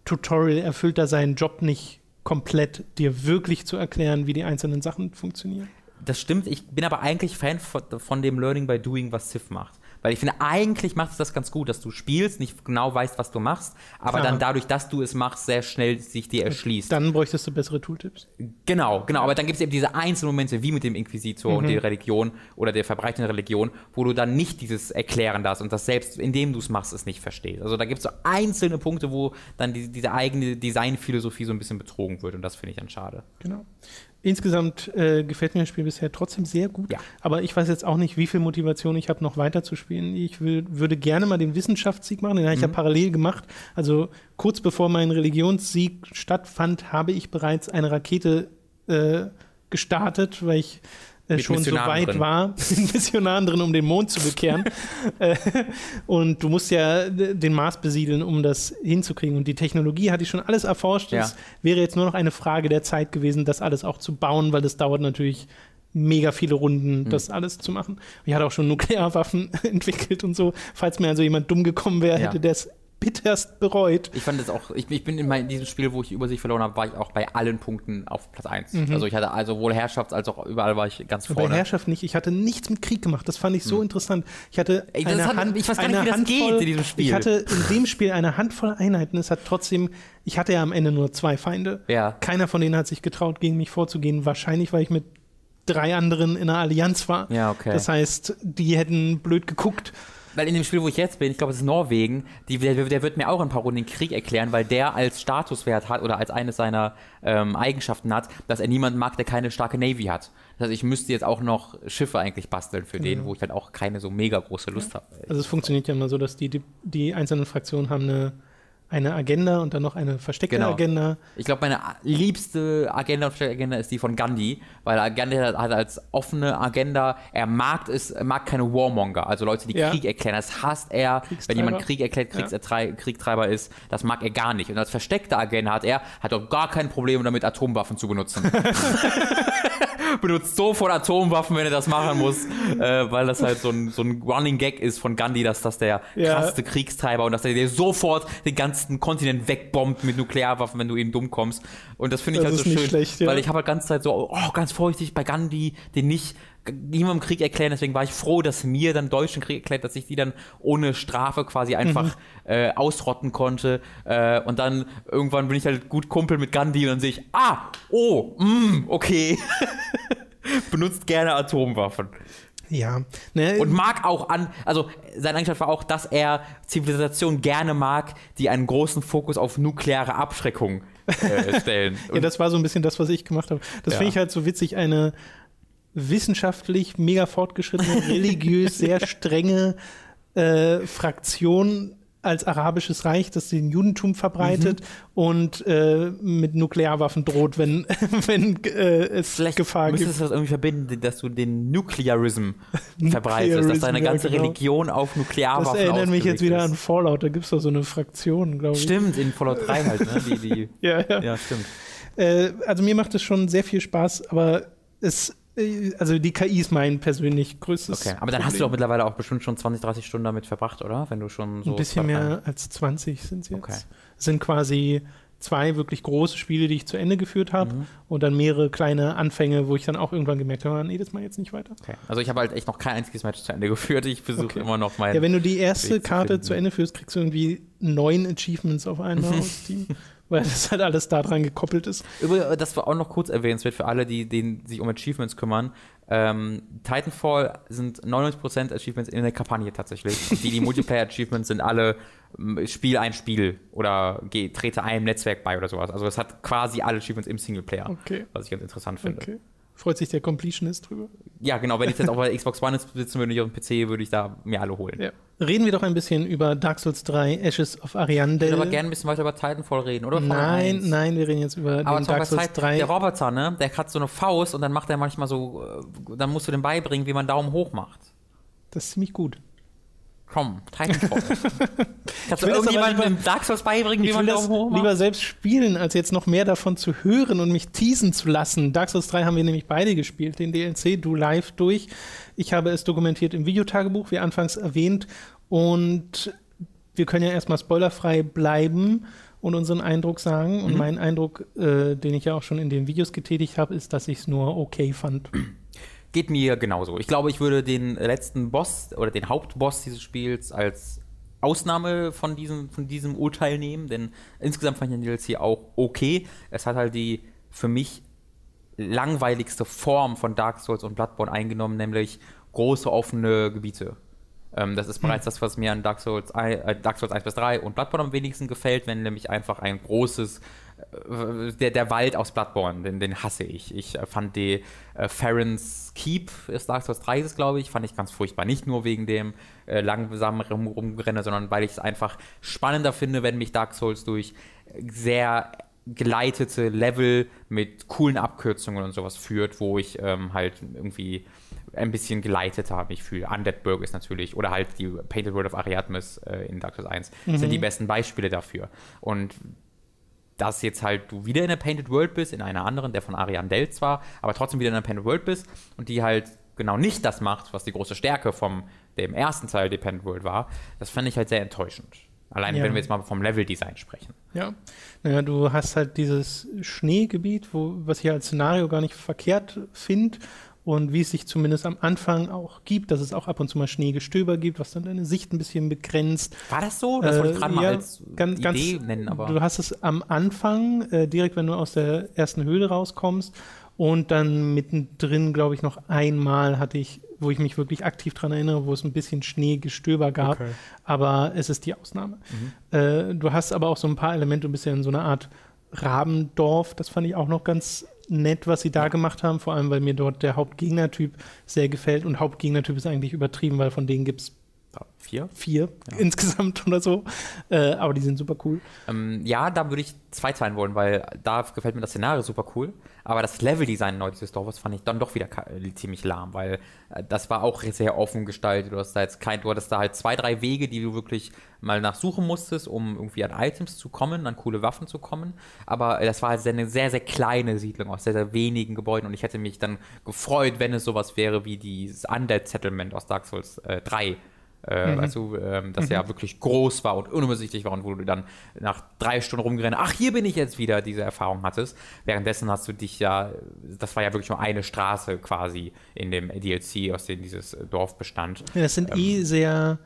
Tutorial erfüllt da seinen Job nicht komplett, dir wirklich zu erklären, wie die einzelnen Sachen funktionieren. Das stimmt, ich bin aber eigentlich Fan von, von dem Learning by Doing, was Civ macht. Weil ich finde, eigentlich macht es das ganz gut, dass du spielst, nicht genau weißt, was du machst, aber Klar. dann dadurch, dass du es machst, sehr schnell sich dir erschließt. Dann bräuchtest du bessere Tooltips. Genau, genau. Aber dann gibt es eben diese einzelnen Momente, wie mit dem Inquisitor mhm. und der Religion oder der verbreiteten Religion, wo du dann nicht dieses erklären darfst und das selbst, indem du es machst, es nicht verstehst. Also da gibt es so einzelne Punkte, wo dann die, diese eigene Designphilosophie so ein bisschen betrogen wird und das finde ich dann schade. Genau. Insgesamt äh, gefällt mir das Spiel bisher trotzdem sehr gut. Ja. Aber ich weiß jetzt auch nicht, wie viel Motivation ich habe, noch weiter zu spielen. Ich will, würde gerne mal den Wissenschaftssieg machen, den habe ich ja Mhm. parallel gemacht. Also kurz bevor mein Religionssieg stattfand, habe ich bereits eine Rakete äh, gestartet, weil ich schon so weit drin. war, mit Missionaren drin, um den Mond zu bekehren. Äh, und du musst ja den Mars besiedeln, um das hinzukriegen. Und die Technologie hatte ich schon alles erforscht. Ja. Es wäre jetzt nur noch eine Frage der Zeit gewesen, das alles auch zu bauen, weil das dauert natürlich mega viele Mhm. Runden, das alles zu machen. Ich hatte auch schon Nuklearwaffen entwickelt und so. Falls mir also jemand dumm gekommen wäre, Ja. hätte der es bitterst bereut. Ich fand das auch, ich, ich bin in, mein, in diesem Spiel, wo ich die Übersicht verloren habe, war ich auch bei allen Punkten auf Platz 1. Also ich hatte also sowohl Herrschaft als auch überall war ich ganz Bei vorne. Herrschaft nicht. Ich hatte nichts mit Krieg gemacht. Das fand ich so interessant. Ich hatte. Ey, eine hat- Hand, ich weiß gar nicht, wie das Handvoll, geht in diesem Spiel. Ich hatte in dem Spiel eine Handvoll Einheiten. Es hat trotzdem, ich hatte ja am Ende nur zwei Feinde. Ja. Keiner von denen hat sich getraut, gegen mich vorzugehen. Wahrscheinlich, weil ich mit drei anderen in einer Allianz war. Ja, okay. Das heißt, die hätten blöd geguckt. Weil in dem Spiel, wo ich jetzt bin, ich glaube, es ist Norwegen, die, der, der wird mir auch in ein paar Runden den Krieg erklären, weil der als Statuswert hat oder als eines seiner ähm, Eigenschaften hat, dass er niemanden mag, der keine starke Navy hat. Das heißt, ich müsste jetzt auch noch Schiffe eigentlich basteln für den, wo ich halt auch keine so mega große Lust habe. Also es funktioniert ja immer so, dass die, die, die einzelnen Fraktionen haben eine, eine Agenda und dann noch eine versteckte Genau. Agenda. Ich glaube, meine liebste Agenda und Agenda ist die von Gandhi, weil Gandhi hat als offene Agenda, er mag es, er mag keine Warmonger, also Leute, die Ja. Krieg erklären. Das hasst er, wenn jemand Krieg erklärt, Kriegsertrei- Kriegtreiber ist. Das mag er gar nicht. Und als versteckte Agenda hat er, hat auch gar kein Problem damit, Atomwaffen zu benutzen. Benutzt sofort Atomwaffen, wenn er das machen muss, äh, weil das halt so ein, so ein Running Gag ist von Gandhi, dass das der Ja. krasseste Kriegstreiber und dass er dir sofort den ganzen Kontinent wegbombt mit Nuklearwaffen, wenn du ihm dumm kommst. Und das finde ich Das halt so schön, schlecht, ja. weil ich habe halt ganze Zeit so, oh, ganz vorsichtig bei Gandhi, den nicht niemandem Krieg erklären. Deswegen war ich froh, dass mir dann Deutschen Krieg erklärt, dass ich die dann ohne Strafe quasi einfach Mhm. äh, ausrotten konnte. Äh, und dann irgendwann bin ich halt gut Kumpel mit Gandhi und dann sehe ich, ah, oh, mm, okay. Benutzt gerne Atomwaffen. Ja. Ne, Und mag auch an, also seine Eigenschaft war auch, dass er Zivilisation gerne mag, die einen großen Fokus auf nukleare Abschreckung äh, stellen. Ja, das war so ein bisschen das, was ich gemacht habe. Das Ja. finde ich halt so witzig, eine wissenschaftlich mega fortgeschrittene, religiös sehr strenge äh, Fraktion als arabisches Reich, das den Judentum verbreitet Mhm. und äh, mit Nuklearwaffen droht, wenn, wenn äh, es Vielleicht Gefahr müsstest gibt. du das irgendwie verbinden, dass du den Nuclearism verbreitest, dass deine Nuclearism, ja, ganze genau. Religion auf Nuklearwaffen Das erinnert mich jetzt wieder ist. an Fallout, da gibt es doch so eine Fraktion, glaube ich. Stimmt, in Fallout 3 halt, ne? Die, die, Ja, ja. ja, stimmt. Äh, also mir macht es schon sehr viel Spaß, aber es, also die KI ist mein persönlich größtes Okay, aber dann hast du doch mittlerweile auch bestimmt schon 20, 30 Stunden damit verbracht, oder? Wenn du schon so. Ein bisschen mehr als 20 sind es jetzt. Okay. Es sind quasi zwei wirklich große Spiele, die ich zu Ende geführt habe Mhm. und dann mehrere kleine Anfänge, wo ich dann auch irgendwann gemerkt habe, nee, das mal jetzt nicht weiter. Okay. Also ich habe halt echt noch kein einziges Match zu Ende geführt. Ich versuche Okay. immer noch mein. Ja, wenn du die erste Karte zu Ende führst, kriegst du irgendwie neun Achievements auf einmal aus Steam, weil das halt alles daran gekoppelt ist. Übrigens, das war auch noch kurz erwähnenswert für alle, die, die sich um Achievements kümmern. Ähm, Titanfall sind 99% Achievements in der Kampagne tatsächlich. Und die, die Multiplayer-Achievements sind alle ähm, Spiel ein Spiel oder geh, trete einem Netzwerk bei oder sowas. Also es hat quasi alle Achievements im Singleplayer, Okay. was ich ganz interessant finde. Okay. Freut sich der Completionist drüber. Ja, genau, wenn ich jetzt auch bei Xbox One sitzen würde, nicht auf dem PC, würde ich da mir alle holen. Ja. Reden wir doch ein bisschen über Dark Souls 3, Ashes of Ich würde Ariandel. aber gerne ein bisschen weiter über Titanfall reden, oder? Nein, 1. nein, wir reden jetzt über Aber Dark Souls Zeit, 3. der Roboter, ne, der hat so eine Faust und dann macht er manchmal so, äh, dann musst du dem beibringen, wie man Daumen hoch macht. Das ist ziemlich gut. Komm, Titanfall. Kannst du irgendjemandem lieber- Dark Souls beibringen, wie man das lieber selbst spielen, als jetzt noch mehr davon zu hören und mich teasen zu lassen. Dark Souls 3 haben wir nämlich beide gespielt, den DLC, du live durch. Ich habe es dokumentiert im Videotagebuch, wie anfangs erwähnt. Und wir können ja erstmal spoilerfrei bleiben und unseren Eindruck sagen. Mhm. Und mein Eindruck, äh, den ich ja auch schon in den Videos getätigt habe, ist, dass ich es nur okay fand. Geht mir genauso. Ich glaube, ich würde den letzten Boss oder den Hauptboss dieses Spiels als Ausnahme von diesem, von diesem Urteil nehmen, denn insgesamt fand ich den DLC auch okay. Es hat halt die für mich langweiligste Form von Dark Souls und Bloodborne eingenommen, nämlich große offene Gebiete. Ähm, das ist bereits das, was mir an Dark Souls, äh, Dark Souls 1 bis 3 und Bloodborne am wenigsten gefällt, wenn nämlich einfach ein großes, der, der Wald aus Bloodborne, den, den hasse ich. Ich äh, fand die äh, Farron's Keep, ist Dark Souls 3 ist, glaube ich, fand ich ganz furchtbar. Nicht nur wegen dem äh, langsamen Rum Rumrennen, sondern weil ich es einfach spannender finde, wenn mich Dark Souls durch sehr geleitete Level mit coolen Abkürzungen und sowas führt, wo ich ähm, halt irgendwie ein bisschen geleiteter mich fühle. Undead Burg ist natürlich, oder halt die Painted World of Ariadnes äh, in Dark Souls 1 mhm. sind die besten Beispiele dafür. Und dass jetzt halt du wieder in der Painted World bist, in einer anderen, der von Ariane Del zwar, aber trotzdem wieder in der Painted World bist und die halt genau nicht das macht, was die große Stärke vom dem ersten Teil der Painted World war, das fand ich halt sehr enttäuschend. Allein ja. wenn wir jetzt mal vom Level-Design sprechen. Ja, naja, du hast halt dieses Schneegebiet, wo, was ich als Szenario gar nicht verkehrt finde und wie es sich zumindest am Anfang auch gibt, dass es auch ab und zu mal Schneegestöber gibt, was dann deine Sicht ein bisschen begrenzt. War das so? Das wollte ich gerade äh, mal ja, als ganz, Idee ganz, nennen. Aber. Du hast es am Anfang, äh, direkt wenn du aus der ersten Höhle rauskommst und dann mittendrin, glaube ich, noch einmal hatte ich, wo ich mich wirklich aktiv daran erinnere, wo es ein bisschen Schneegestöber gab, okay. aber es ist die Ausnahme. Mhm. Äh, du hast aber auch so ein paar Elemente, du bist ja in so einer Art Rabendorf, das fand ich auch noch ganz nett, was sie da gemacht haben, vor allem weil mir dort der Hauptgegnertyp sehr gefällt. Und Hauptgegnertyp ist eigentlich übertrieben, weil von denen gibt es Vier? Vier ja. insgesamt oder so. Äh, aber die sind super cool. Ähm, ja, da würde ich zwei teilen wollen, weil da gefällt mir das Szenario super cool. Aber das Leveldesign neu dieses Dorfes fand ich dann doch wieder äh, ziemlich lahm, weil äh, das war auch sehr offen gestaltet. Du hast da jetzt kein, du hattest da halt zwei, drei Wege, die du wirklich mal nachsuchen musstest, um irgendwie an Items zu kommen, an coole Waffen zu kommen. Aber äh, das war halt eine sehr, sehr kleine Siedlung aus sehr, sehr wenigen Gebäuden und ich hätte mich dann gefreut, wenn es sowas wäre wie dieses Undead Settlement aus Dark Souls äh, 3 äh, mhm. Also, ähm, dass mhm. er wirklich groß war und unübersichtlich war und wo du dann nach drei Stunden rumgerannt, ach, hier bin ich jetzt wieder, diese Erfahrung hattest. Währenddessen hast du dich ja, das war ja wirklich nur eine Straße quasi in dem DLC, aus dem dieses Dorf bestand. Ja, das sind ähm, eh sehr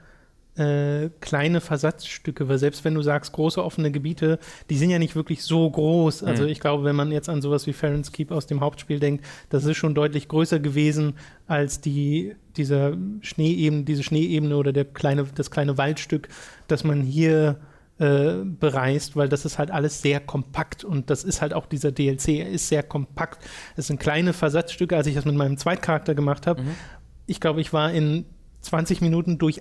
äh, kleine Versatzstücke, weil selbst wenn du sagst, große offene Gebiete, die sind ja nicht wirklich so groß. Also mhm. ich glaube, wenn man jetzt an sowas wie Farron's Keep aus dem Hauptspiel denkt, das ist schon deutlich größer gewesen als die, dieser Schneeebene, diese Schneeebene oder der kleine, das kleine Waldstück, das man hier äh, bereist, weil das ist halt alles sehr kompakt und das ist halt auch dieser DLC, er ist sehr kompakt. Es sind kleine Versatzstücke, als ich das mit meinem Zweitcharakter gemacht habe. Mhm. Ich glaube, ich war in 20 Minuten durch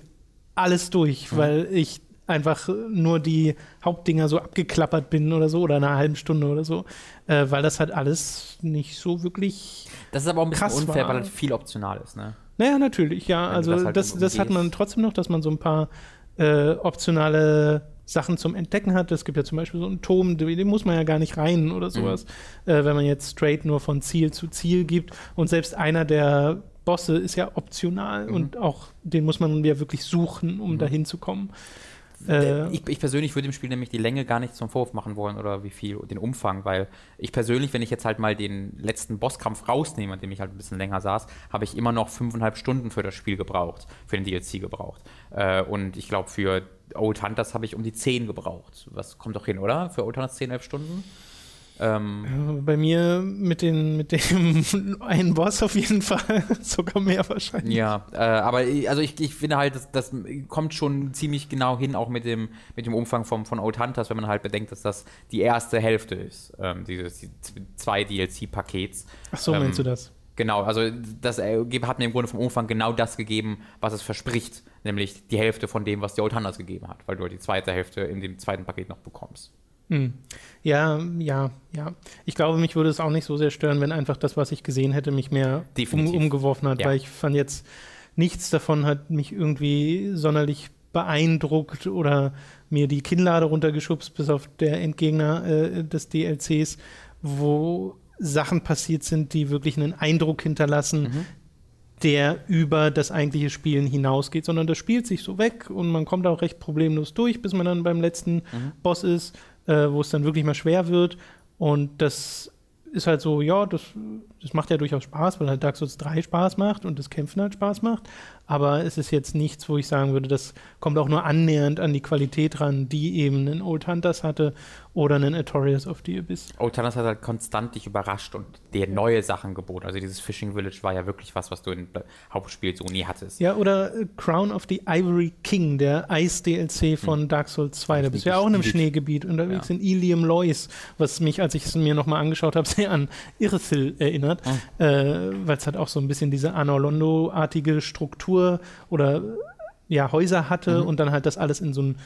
alles durch, mhm. weil ich einfach nur die Hauptdinger so abgeklappert bin oder so oder eine halbe Stunde oder so, äh, weil das halt alles nicht so wirklich. Das ist aber auch ein bisschen unfair, war. weil das viel optional ist, ne? Naja, natürlich, ja. Wenn also das, halt das, das hat man trotzdem noch, dass man so ein paar äh, optionale Sachen zum Entdecken hat. Es gibt ja zum Beispiel so einen Turm, den muss man ja gar nicht rein oder sowas, mhm. äh, wenn man jetzt straight nur von Ziel zu Ziel gibt. Und selbst einer der Bosse ist ja optional mhm. und auch den muss man ja wirklich suchen, um mhm. dahin zu kommen. Äh, ich, ich, persönlich würde dem Spiel nämlich die Länge gar nicht zum Vorwurf machen wollen oder wie viel, den Umfang, weil ich persönlich, wenn ich jetzt halt mal den letzten Bosskampf rausnehme, an dem ich halt ein bisschen länger saß, habe ich immer noch fünfeinhalb Stunden für das Spiel gebraucht, für den DLC gebraucht. Äh, und ich glaube, für Old Hunters habe ich um die zehn gebraucht. Was kommt doch hin, oder? Für Old Hunters 10, 11 Stunden? Ähm, Bei mir mit, den, mit dem einen Boss auf jeden Fall, sogar mehr wahrscheinlich. Ja, äh, aber also ich, ich finde halt, das, das kommt schon ziemlich genau hin, auch mit dem, mit dem Umfang vom, von Old Hunters, wenn man halt bedenkt, dass das die erste Hälfte ist, ähm, dieses die zwei DLC-Pakets. Ach so, ähm, meinst du das? Genau, also das äh, hat mir im Grunde vom Umfang genau das gegeben, was es verspricht, nämlich die Hälfte von dem, was die Old Hunters gegeben hat, weil du die zweite Hälfte in dem zweiten Paket noch bekommst. Hm. Ja, ja, ja. Ich glaube, mich würde es auch nicht so sehr stören, wenn einfach das, was ich gesehen hätte, mich mehr um, umgeworfen hat, ja. weil ich fand jetzt, nichts davon hat mich irgendwie sonderlich beeindruckt oder mir die Kinnlade runtergeschubst, bis auf der Endgegner äh, des DLCs, wo Sachen passiert sind, die wirklich einen Eindruck hinterlassen, mhm. der über das eigentliche Spielen hinausgeht, sondern das spielt sich so weg und man kommt auch recht problemlos durch, bis man dann beim letzten mhm. Boss ist äh, wo es dann wirklich mal schwer wird. Und das ist halt so, ja, das, das macht ja durchaus Spaß, weil halt Dark Souls 3 Spaß macht und das Kämpfen halt Spaß macht. Aber es ist jetzt nichts, wo ich sagen würde, das kommt auch nur annähernd an die Qualität ran, die eben ein Old Hunters hatte oder einen Artorias of the Abyss. Old Hunters hat halt konstant dich überrascht und dir neue Sachen geboten. Also dieses Fishing Village war ja wirklich was, was du im Hauptspiel so nie hattest. Ja, oder äh, Crown of the Ivory King, der Eis-DLC von hm. Dark Souls 2. Da bist du ja auch in einem Schneegebiet unterwegs ja. in Ilium Lois, was mich, als ich es mir nochmal angeschaut habe, sehr an Irithil erinnert, hm. äh, weil es halt auch so ein bisschen diese Anolondo-artige Struktur oder ja, Häuser hatte mhm. und dann halt das alles in so ein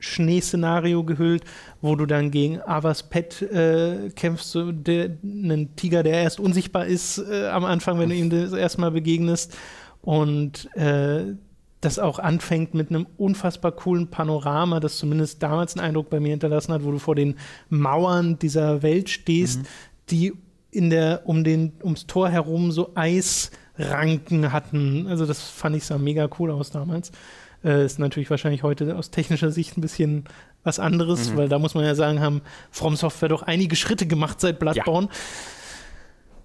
Schneeszenario gehüllt, wo du dann gegen Avas Pet äh, kämpfst, so der, einen Tiger, der erst unsichtbar ist äh, am Anfang, wenn du ihm das erstmal begegnest. Und äh, das auch anfängt mit einem unfassbar coolen Panorama, das zumindest damals einen Eindruck bei mir hinterlassen hat, wo du vor den Mauern dieser Welt stehst, mhm. die in der, um den, ums Tor herum so Eisranken hatten. Also das fand ich sah mega cool aus damals. Äh, ist natürlich wahrscheinlich heute aus technischer Sicht ein bisschen was anderes, mhm. weil da muss man ja sagen, haben From Software doch einige Schritte gemacht seit Bloodborne.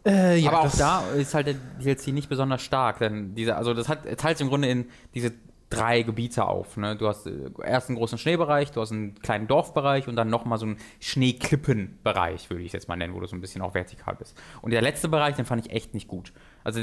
Ja. Äh, ja, Aber auch da ist halt der DLC nicht besonders stark, denn diese, also das hat teilt im Grunde in diese drei Gebiete auf. Ne? Du hast äh, erst einen großen Schneebereich, du hast einen kleinen Dorfbereich und dann nochmal so einen Schneeklippenbereich, würde ich es jetzt mal nennen, wo du so ein bisschen auch vertikal bist. Und der letzte Bereich, den fand ich echt nicht gut. Also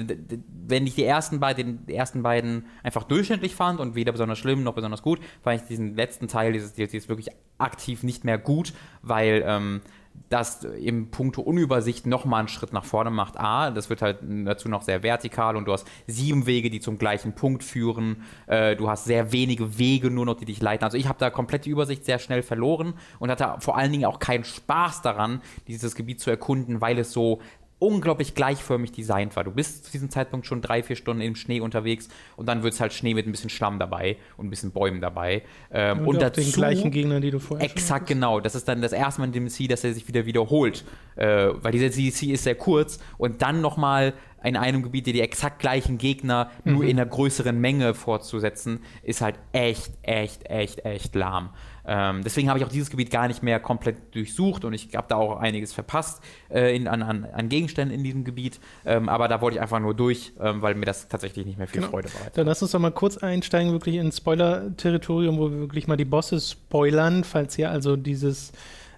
wenn ich die ersten beiden, die ersten beiden einfach durchschnittlich fand und weder besonders schlimm noch besonders gut, fand ich diesen letzten Teil dieses DLCs wirklich aktiv nicht mehr gut, weil ähm, das im Punkto Unübersicht nochmal einen Schritt nach vorne macht. A, das wird halt dazu noch sehr vertikal und du hast sieben Wege, die zum gleichen Punkt führen. Äh, du hast sehr wenige Wege nur noch, die dich leiten. Also ich habe da komplett die Übersicht sehr schnell verloren und hatte vor allen Dingen auch keinen Spaß daran, dieses Gebiet zu erkunden, weil es so unglaublich gleichförmig designt war. Du bist zu diesem Zeitpunkt schon drei, vier Stunden im Schnee unterwegs und dann wird es halt Schnee mit ein bisschen Schlamm dabei und ein bisschen Bäumen dabei. Ähm, und, und dazu, den gleichen Gegnern, die du vorher Exakt, genau. Das ist dann das erste Mal in dem C, dass er sich wieder wiederholt. Äh, weil dieser C ist sehr kurz und dann nochmal in einem Gebiet die exakt gleichen Gegner mhm. nur in einer größeren Menge fortzusetzen, ist halt echt, echt, echt, echt lahm. Ähm, deswegen habe ich auch dieses Gebiet gar nicht mehr komplett durchsucht und ich habe da auch einiges verpasst äh, in, an, an, Gegenständen in diesem Gebiet. Ähm, aber da wollte ich einfach nur durch, ähm, weil mir das tatsächlich nicht mehr viel genau. Freude bereitet. Dann lass uns doch mal kurz einsteigen, wirklich ins Spoiler-Territorium, wo wir wirklich mal die Bosse spoilern, falls ihr also dieses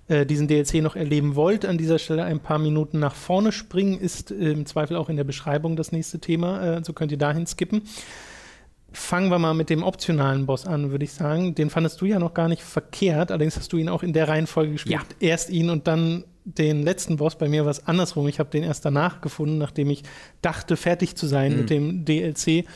äh, diesen DLC noch erleben wollt, an dieser Stelle ein paar Minuten nach vorne springen, ist äh, im Zweifel auch in der Beschreibung das nächste Thema. Äh, so könnt ihr dahin skippen. Fangen wir mal mit dem optionalen Boss an, würde ich sagen. Den fandest du ja noch gar nicht verkehrt, allerdings hast du ihn auch in der Reihenfolge gespielt. Ja. Erst ihn und dann den letzten Boss. Bei mir war es andersrum. Ich habe den erst danach gefunden, nachdem ich dachte, fertig zu sein mhm. mit dem DLC.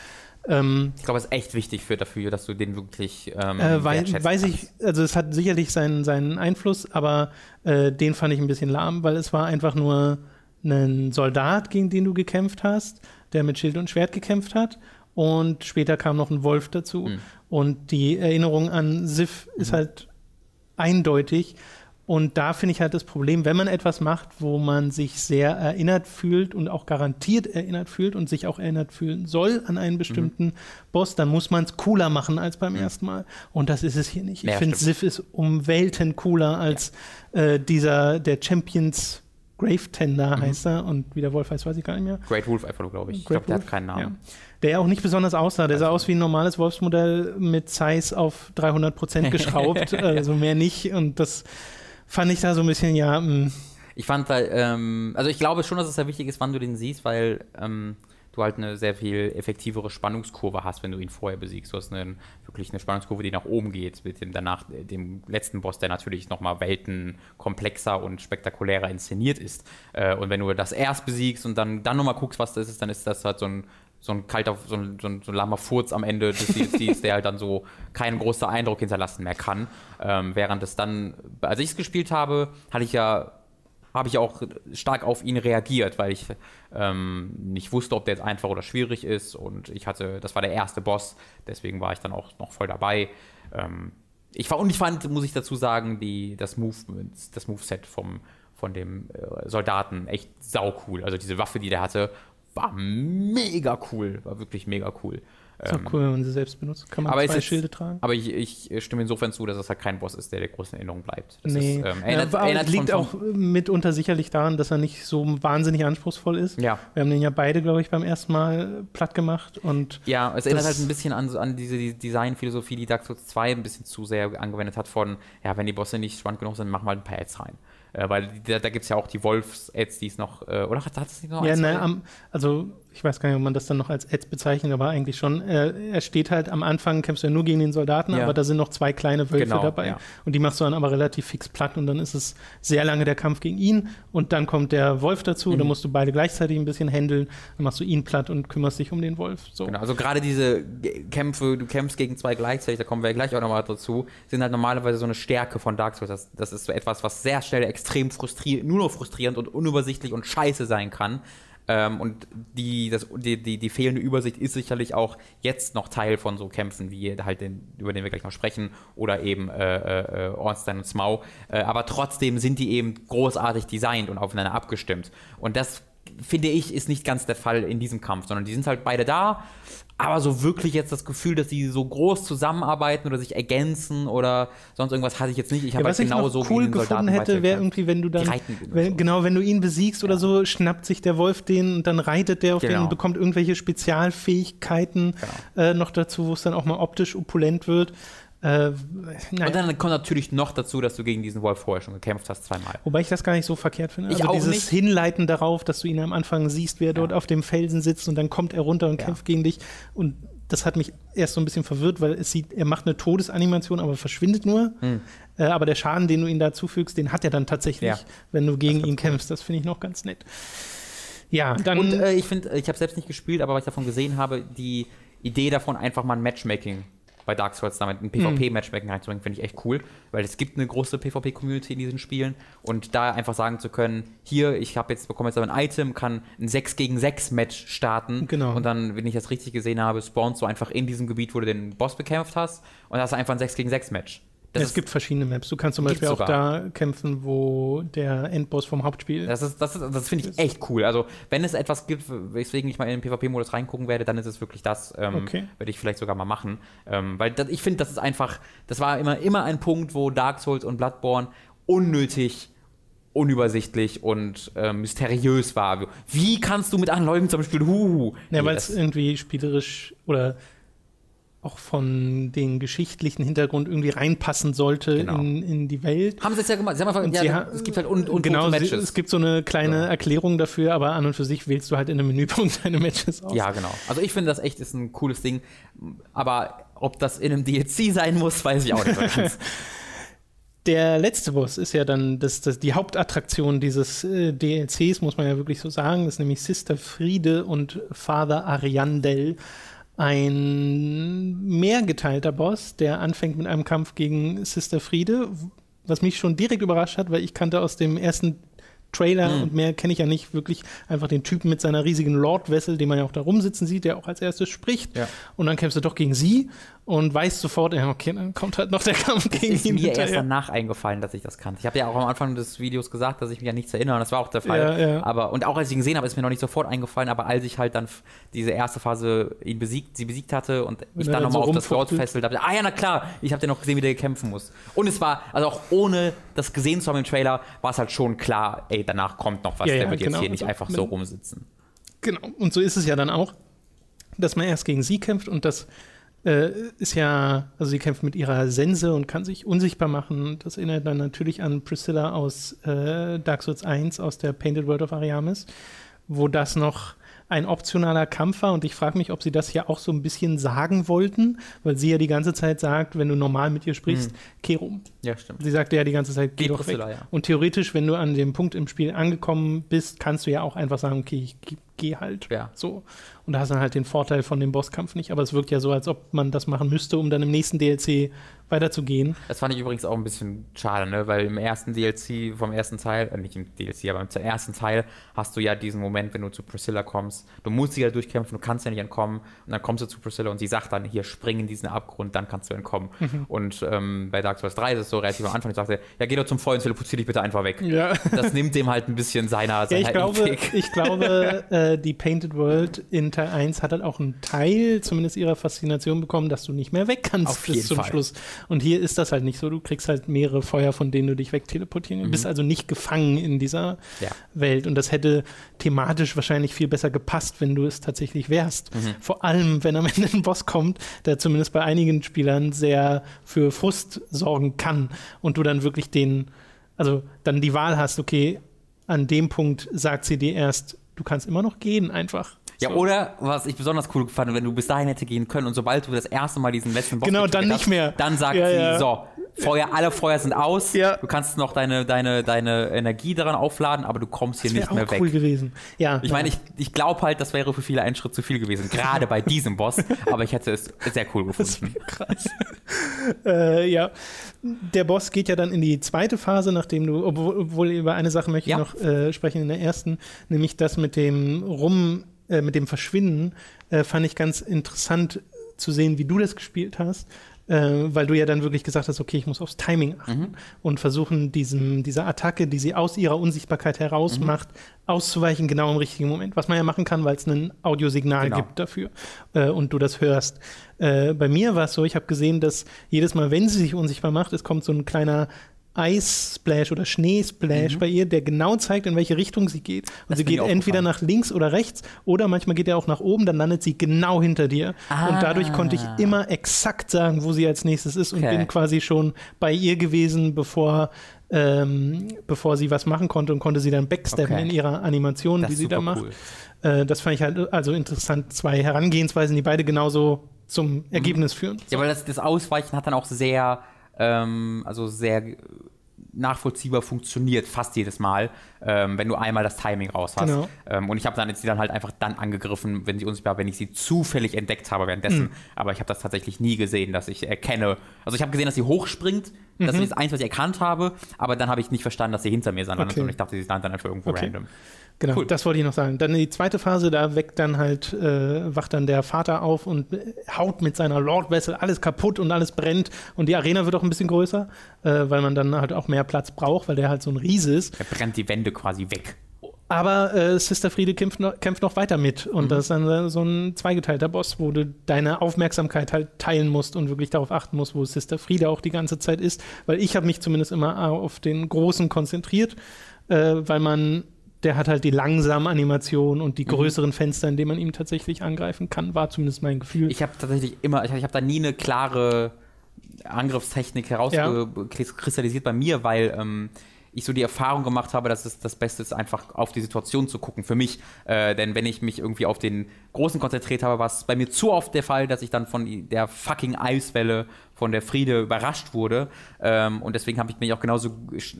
Ähm, ich glaube, es ist echt wichtig für dafür, dass du den wirklich ähm, äh, weil, Weiß ich, also es hat sicherlich seinen, seinen Einfluss, aber äh, den fand ich ein bisschen lahm, weil es war einfach nur ein Soldat, gegen den du gekämpft hast, der mit Schild und Schwert gekämpft hat und später kam noch ein Wolf dazu. Mhm. Und die Erinnerung an Sif mhm. ist halt eindeutig. Und da finde ich halt das Problem, wenn man etwas macht, wo man sich sehr erinnert fühlt und auch garantiert erinnert fühlt und sich auch erinnert fühlen soll an einen bestimmten mhm. Boss, dann muss man es cooler machen als beim mhm. ersten Mal. Und das ist es hier nicht. Ich ja, finde, Sif ist um Welten cooler als ja. äh, dieser, der Champions Grave Tender mhm. heißt er und wie der Wolf heißt, weiß ich gar nicht mehr. Great Wolf einfach, glaube ich. Great ich glaube, der hat keinen Namen. Ja. Der auch nicht besonders aussah. Der sah aus wie ein normales Wolfsmodell mit Size auf 300 Prozent geschraubt, also mehr nicht. Und das fand ich da so ein bisschen, ja. Mh. Mm. Ich fand, weil, ähm, also ich glaube schon, dass es sehr wichtig ist, wann du den siehst, weil ähm, du halt eine sehr viel effektivere Spannungskurve hast, wenn du ihn vorher besiegst. Du hast eine, wirklich eine Spannungskurve, die nach oben geht, mit dem danach dem letzten Boss, der natürlich nochmal Welten komplexer und spektakulärer inszeniert ist. Äh, und wenn du das erst besiegst und dann, dann nochmal guckst, was das ist, dann ist das halt so ein so ein kalter, so ein, so ein, so ein lahmer Furz am Ende des DLCs, der halt dann so keinen großen Eindruck hinterlassen mehr kann. Ähm, während es dann, als ich es gespielt habe, hatte ich ja habe ich auch stark auf ihn reagiert, weil ich ähm, nicht wusste, ob der jetzt einfach oder schwierig ist. Und ich hatte, das war der erste Boss, deswegen war ich dann auch noch voll dabei. Ähm, ich war, und ich fand, muss ich dazu sagen, die, das Movement, das Moveset vom, von dem äh, Soldaten echt sau cool. Also diese Waffe, die der hatte, war mega cool, war wirklich mega cool. Ist auch Ähm, cool, wenn man sie selbst benutzt. Kann man aber zwei Schilde tragen? Aber ich, ich stimme insofern zu, dass es halt kein Boss ist, der der großen Erinnerung bleibt. Das nee. ist, ähm, erinnert, ja, aber erinnert liegt von- auch mitunter sicherlich daran, dass er nicht so wahnsinnig anspruchsvoll ist. Ja. Wir haben den ja beide, glaube ich, beim ersten Mal platt gemacht und Ja, es erinnert Das- halt ein bisschen an, an diese die Designphilosophie, die Dark Souls 2 ein bisschen zu sehr angewendet hat von, ja, wenn die Bosse nicht spannend genug sind, mach mal ein paar Ads rein. Äh, weil da, da gibt es ja auch die Wolfs-Ads, die es noch, äh, oder hat, es noch Ja, ne, am, also ich weiß gar nicht, ob man das dann noch als Ads bezeichnet, aber eigentlich schon. Er, er steht halt am Anfang, kämpfst du ja nur gegen den Soldaten, Ja. aber da sind noch zwei kleine Wölfe Genau, dabei. ja. Und die machst du dann aber relativ fix platt und dann ist es sehr lange der Kampf gegen ihn und dann kommt der Wolf dazu, Mhm. dann musst du beide gleichzeitig ein bisschen handeln, dann machst du ihn platt und kümmerst dich um den Wolf. So. Genau, also gerade diese Kämpfe, du kämpfst gegen zwei gleichzeitig, da kommen wir gleich auch nochmal dazu, sind halt normalerweise so eine Stärke von Dark Souls. Das, das ist so etwas, was sehr schnell extrem frustrierend, nur noch frustrierend und unübersichtlich und scheiße sein kann. Ähm, und die, das, die, die, die fehlende Übersicht ist sicherlich auch jetzt noch Teil von so Kämpfen, wie halt den, über den wir gleich noch sprechen, oder eben äh, äh, Ornstein und Smaug. Äh, aber trotzdem sind die eben großartig designt und aufeinander abgestimmt. Und das finde ich, ist nicht ganz der Fall in diesem Kampf, sondern die sind halt beide da, aber so wirklich jetzt das Gefühl, dass die so groß zusammenarbeiten oder sich ergänzen oder sonst irgendwas hatte ich jetzt nicht. Ich Ja, habe was halt genau so cool den gefunden hätte, wäre irgendwie, wenn du dann, wenn, so. genau, wenn du ihn besiegst oder so, schnappt sich der Wolf den und dann reitet der auf den Genau. und bekommt irgendwelche Spezialfähigkeiten Genau. äh, noch dazu, wo es dann auch mal optisch opulent wird. Äh. Und dann kommt natürlich noch dazu, dass du gegen diesen Wolf vorher schon gekämpft hast, zweimal. Wobei ich das gar nicht so verkehrt finde. Ich also auch dieses nicht. Hinleiten darauf, dass du ihn am Anfang siehst, wie er dort auf dem Felsen sitzt und dann kommt er runter und Ja. kämpft gegen dich. Und das hat mich erst so ein bisschen verwirrt, weil es sieht, er macht eine Todesanimation, aber verschwindet nur. Äh, aber der Schaden, den du ihm da zufügst, den hat er dann tatsächlich. Ja. wenn du gegen ihn cool. kämpfst. Das finde ich noch ganz nett. Ja, dann. Und äh, ich finde, ich habe selbst nicht gespielt, aber was ich davon gesehen habe, die Idee davon, einfach mal ein Matchmaking bei Dark Souls damit ein PvP-Matchmaking reinzubringen, finde ich echt cool, weil es gibt eine große PvP-Community in diesen Spielen und da einfach sagen zu können, hier, ich habe jetzt bekomme jetzt aber ein Item, kann ein 6 gegen 6 Match starten Genau. und dann, wenn ich das richtig gesehen habe, spawnst du einfach in diesem Gebiet, wo du den Boss bekämpft hast und hast einfach ein 6 gegen 6 Match. Das es gibt verschiedene Maps. Du kannst zum Beispiel auch sogar. da kämpfen, wo der Endboss vom Hauptspiel Das, ist, das, ist, das finde ich echt cool. Also, wenn es etwas gibt, weswegen ich mal in den PvP-Modus reingucken werde, dann ist es wirklich das. Ähm, Okay. Werde ich vielleicht sogar mal machen. Ähm, weil das, ich finde, das ist einfach, das war immer, immer ein Punkt, wo Dark Souls und Bloodborne unnötig unübersichtlich und äh, mysteriös war. Wie kannst du mit anderen Leuten zum Beispiel Huhu? Ja, Nee, weil es irgendwie spielerisch oder auch von den geschichtlichen Hintergrund irgendwie reinpassen sollte Genau. in, in die Welt. haben sie es ja gemacht. Sie haben einfach, Und ja, ha- es gibt halt un, un genau, Matches. es gibt so eine kleine Ja. Erklärung dafür, aber an und für sich wählst du halt in einem Menüpunkt deine Matches aus. Ja, genau. Also ich finde das echt ist ein cooles Ding. Aber ob das in einem DLC sein muss, weiß ich auch nicht so ganz. Der letzte Boss ist ja dann das, das, die Hauptattraktion dieses äh, DLCs, muss man ja wirklich so sagen. Das ist nämlich Sister Friede und Father Ariandel. Ein mehrgeteilter Boss, der anfängt mit einem Kampf gegen Sister Friede, was mich schon direkt überrascht hat, weil ich kannte aus dem ersten Trailer Mhm. und mehr kenne ich ja nicht wirklich einfach den Typen mit seiner riesigen Lord-Wessel, den man ja auch da rumsitzen sieht, der auch als erstes spricht. Ja. Und dann kämpfst du doch gegen sie und weißt sofort, okay, dann kommt halt noch der Kampf gegen ist ihn mir erst hinterher. danach eingefallen, dass ich das kannte. Ich habe ja auch am Anfang des Videos gesagt, dass ich mich an nichts erinnere. Und das war auch der Fall. Ja, ja. Aber, und auch als ich ihn gesehen habe, ist mir noch nicht sofort eingefallen. Aber als ich halt dann diese erste Phase ihn besiegt, sie besiegt hatte und ich er dann nochmal so auf das rumfuchtelt. fesselt habe, ah ja, na klar, ich habe den noch gesehen, wie der kämpfen muss. Und es war, also auch ohne das gesehen zu haben im Trailer, war es halt schon klar, ey, danach kommt noch was. Ja, der wird genau. jetzt hier nicht einfach wenn- so rumsitzen. Genau, und so ist es ja dann auch, dass man erst gegen sie kämpft und das äh, ist ja, also sie kämpft mit ihrer Sense und kann sich unsichtbar machen. Das erinnert dann natürlich an Priscilla aus äh, Dark Souls 1 aus der Painted World of Ariamis, wo das noch ein optionaler Kampf war und ich frage mich, ob sie das hier auch so ein bisschen sagen wollten, weil sie ja die ganze Zeit sagt, wenn du normal mit ihr sprichst, kehr um. Ja, stimmt. Sie sagte ja die ganze Zeit, geh Die doch weg. Priscilla, ja. Und theoretisch, wenn du an dem Punkt im Spiel angekommen bist, kannst du ja auch einfach sagen, okay, ich geh- halt. Ja. So. Und da hast du dann halt den Vorteil von dem Bosskampf nicht. Aber es wirkt ja so, als ob man das machen müsste, um dann im nächsten DLC weiterzugehen. Das fand ich übrigens auch ein bisschen schade, ne? weil im ersten DLC vom ersten Teil, äh, nicht im DLC, aber im ersten Teil hast du ja diesen Moment, wenn du zu Priscilla kommst. Du musst sie ja durchkämpfen, du kannst ja nicht entkommen. Und dann kommst du zu Priscilla und sie sagt dann, hier spring in diesen Abgrund, dann kannst du entkommen. Mhm. Und ähm, bei Dark Souls 3 ist es so relativ am Anfang, ich sagte, ja, geh doch zum Feuer und teleportier dich bitte einfach weg. Ja. Das nimmt dem halt ein bisschen seiner, seiner ja, ich glaube, ich glaube äh, die Painted World in Teil 1 hat halt auch einen Teil, zumindest ihrer Faszination bekommen, dass du nicht mehr weg kannst Auf bis zum Fall. Schluss. Und hier ist das halt nicht so. Du kriegst halt mehrere Feuer, von denen du dich wegteleportieren. Du mhm. bist also nicht gefangen in dieser ja. Welt. Und das hätte thematisch wahrscheinlich viel besser gepasst, wenn du es tatsächlich wärst. Mhm. Vor allem, wenn am Ende ein Boss kommt, der zumindest bei einigen Spielern sehr für Frust sorgen kann und du dann wirklich den, also dann die Wahl hast, okay, an dem Punkt sagt sie dir erst, du kannst immer noch gehen einfach. Ja, so. oder was ich besonders cool fand, wenn du bis dahin hätte gehen können und sobald du das erste Mal diesen letzten Boss Genau, dann nicht hast, mehr. Dann sagt ja, sie, ja. so, Feuer, alle Feuer sind aus. Ja. Du kannst noch deine, deine, deine Energie daran aufladen, aber du kommst hier nicht mehr weg. cool gewesen. Ja. Ich meine, ich, ich glaube halt, das wäre für viele ein Schritt zu viel gewesen, gerade bei diesem Boss, aber ich hätte es sehr cool gefunden. krass. äh, ja. Der Boss geht ja dann in die zweite Phase, nachdem du, obwohl, obwohl über eine Sache möchte ich noch äh, sprechen in der ersten, nämlich das mit dem Rum, äh, mit dem Verschwinden, äh, fand ich ganz interessant zu sehen, wie du das gespielt hast äh, weil du ja dann wirklich gesagt hast, okay, ich muss aufs Timing achten mhm. und versuchen, diesem, dieser Attacke, die sie aus ihrer Unsichtbarkeit heraus mhm. macht, auszuweichen, genau im richtigen Moment. Was man ja machen kann, weil es ein Audiosignal genau. gibt dafür äh, und du das hörst. Äh, bei mir war es so, ich habe gesehen, dass jedes Mal, wenn sie sich unsichtbar macht, es kommt so ein kleiner Eissplash oder Schneesplash mhm. bei ihr, der genau zeigt, in welche Richtung sie geht. Und das sie geht entweder nach links oder rechts oder manchmal geht er auch nach oben, dann landet sie genau hinter dir. Ah. Und dadurch konnte ich immer exakt sagen, wo sie als nächstes ist und okay. bin quasi schon bei ihr gewesen, bevor, ähm, bevor sie was machen konnte und konnte sie dann backsteppen okay. in ihrer Animation, das die sie da macht. Cool. Äh, das fand ich halt also interessant. Zwei Herangehensweisen, die beide genauso zum mhm. Ergebnis führen. Ja, weil das, das Ausweichen hat dann auch sehr ähm, also sehr nachvollziehbar funktioniert, fast jedes Mal, ähm, wenn du einmal das Timing raus hast. Genau. Ähm, und ich habe dann jetzt sie dann halt einfach dann angegriffen, wenn sie unsichtbar, wenn ich sie zufällig entdeckt habe währenddessen. Mhm. Aber ich habe das tatsächlich nie gesehen, dass ich erkenne. Also ich habe gesehen, dass sie hochspringt. Mhm. Das ist eins, was ich erkannt habe. Aber dann habe ich nicht verstanden, dass sie hinter mir sind. Okay. Und ich dachte, sie stand dann einfach irgendwo okay. random. Genau, cool. das wollte ich noch sagen. Dann die zweite Phase, da weckt dann halt, äh, wacht dann der Vater auf und haut mit seiner Lord Vessel alles kaputt und alles brennt. Und die Arena wird auch ein bisschen größer, äh, weil man dann halt auch mehr Platz braucht, weil der halt so ein Riese ist. Er brennt die Wände quasi weg. Aber äh, Sister Friede kämpft noch, kämpft noch, weiter mit. Und mhm. das ist dann so ein zweigeteilter Boss, wo du deine Aufmerksamkeit halt teilen musst und wirklich darauf achten musst, wo Sister Friede auch die ganze Zeit ist. Weil ich habe mich zumindest immer auf den Großen konzentriert, äh, weil man der hat halt die langsamen Animationen und die mhm. größeren mhm. Fenster, in denen man ihn tatsächlich angreifen kann, war zumindest mein Gefühl. Ich habe tatsächlich immer, ich, habe da nie eine klare Angriffstechnik herauskristallisiert ja. bei mir, weil ähm, ich so die Erfahrung gemacht habe, dass es das Beste ist, einfach auf die Situation zu gucken für mich. Äh, denn wenn ich mich irgendwie auf den Großen konzentriert habe, war es bei mir zu oft der Fall, dass ich dann von der fucking Eiswelle von der Friede überrascht wurde. Ähm, und deswegen habe ich mich auch genauso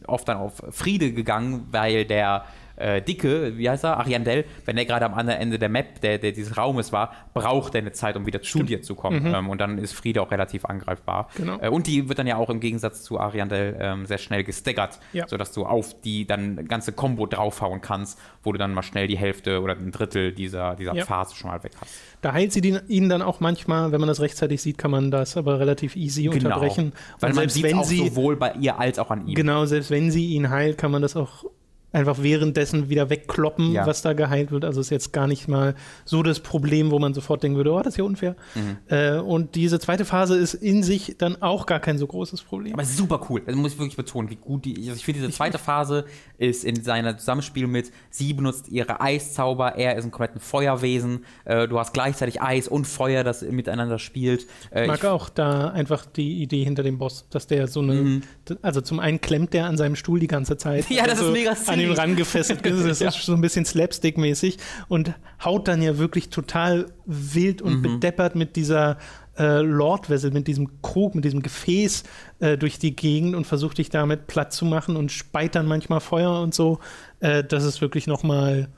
oft dann auf Friede gegangen, weil der äh, Dicke, wie heißt er, Ariandel, wenn er gerade am anderen Ende der Map, der, der dieses Raumes war, braucht er eine Zeit, um wieder Stimmt. zu dir zu kommen. Mhm. Ähm, und dann ist Friede auch relativ angreifbar. Genau. Äh, und die wird dann ja auch im Gegensatz zu Ariandel ähm, sehr schnell gestaggert, ja. sodass du auf die dann ganze Combo draufhauen kannst, wo du dann mal schnell die Hälfte oder ein Drittel dieser, dieser ja. Phase schon mal weg hast. Da heilt sie die, ihn dann auch manchmal, wenn man das rechtzeitig sieht, kann man das aber relativ easy genau. unterbrechen. Weil und man sieht wenn auch sie, sowohl bei ihr als auch an ihm. Genau, selbst wenn sie ihn heilt, kann man das auch einfach währenddessen wieder wegkloppen, ja. was da geheilt wird. Also ist jetzt gar nicht mal so das Problem, wo man sofort denken würde, oh, das ist ja unfair. Mhm. Äh, und diese zweite Phase ist in sich dann auch gar kein so großes Problem. Aber super cool. Das muss ich wirklich betonen, wie gut die. Also ich finde, diese zweite Phase ist in seiner Zusammenspiel mit, sie benutzt ihre Eiszauber, er ist ein kompletten Feuerwesen. Äh, du hast gleichzeitig Eis und Feuer, das miteinander spielt. Äh, ich mag ich auch da einfach die Idee hinter dem Boss, dass der so eine. Mhm. Also zum einen klemmt der an seinem Stuhl die ganze Zeit. ja, das also ist mega an ihm rangefesselt ist. Das ja. ist so ein bisschen Slapstick-mäßig und haut dann ja wirklich total wild und mhm. bedeppert mit dieser äh, Lord-Vessel, mit diesem Krug, mit diesem Gefäß äh, durch die Gegend und versucht dich damit platt zu machen und speit dann manchmal Feuer und so. Äh, das ist wirklich nochmal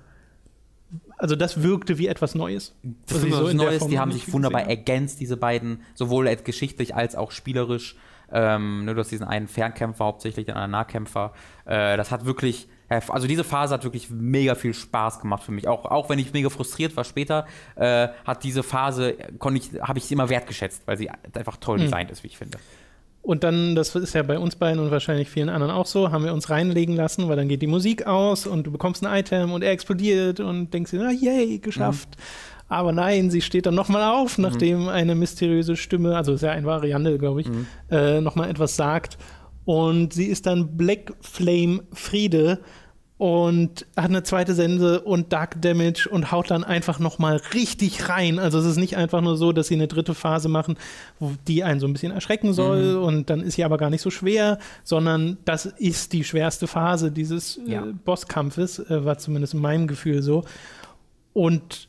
also das wirkte wie etwas Neues. Das ist so Neues, die haben sich wunderbar ergänzt, diese beiden, sowohl geschichtlich als auch spielerisch. Ähm, ne, du hast diesen einen Fernkämpfer hauptsächlich, den anderen Nahkämpfer. Äh, das hat wirklich, also diese Phase hat wirklich mega viel Spaß gemacht für mich. Auch, auch wenn ich mega frustriert war später, äh, hat diese Phase, konnte ich, habe ich immer wertgeschätzt, weil sie einfach toll Hm. designt ist, wie ich finde. Und dann, das ist ja bei uns beiden und wahrscheinlich vielen anderen auch so, haben wir uns reinlegen lassen, weil dann geht die Musik aus und du bekommst ein Item und er explodiert und denkst dir, ah, yay, geschafft. Aber nein, sie steht dann nochmal auf, nachdem eine mysteriöse Stimme, also ist ja ein Variante, glaube ich, äh, nochmal etwas sagt. Und sie ist dann Black Flame Friede und hat eine zweite Sense und Dark Damage und haut dann einfach nochmal richtig rein. Also es ist nicht einfach nur so, dass sie eine dritte Phase machen, wo die einen so ein bisschen erschrecken soll und dann ist sie aber gar nicht so schwer, sondern das ist die schwerste Phase dieses Ja. äh, Bosskampfes, äh, war zumindest in meinem Gefühl so. Und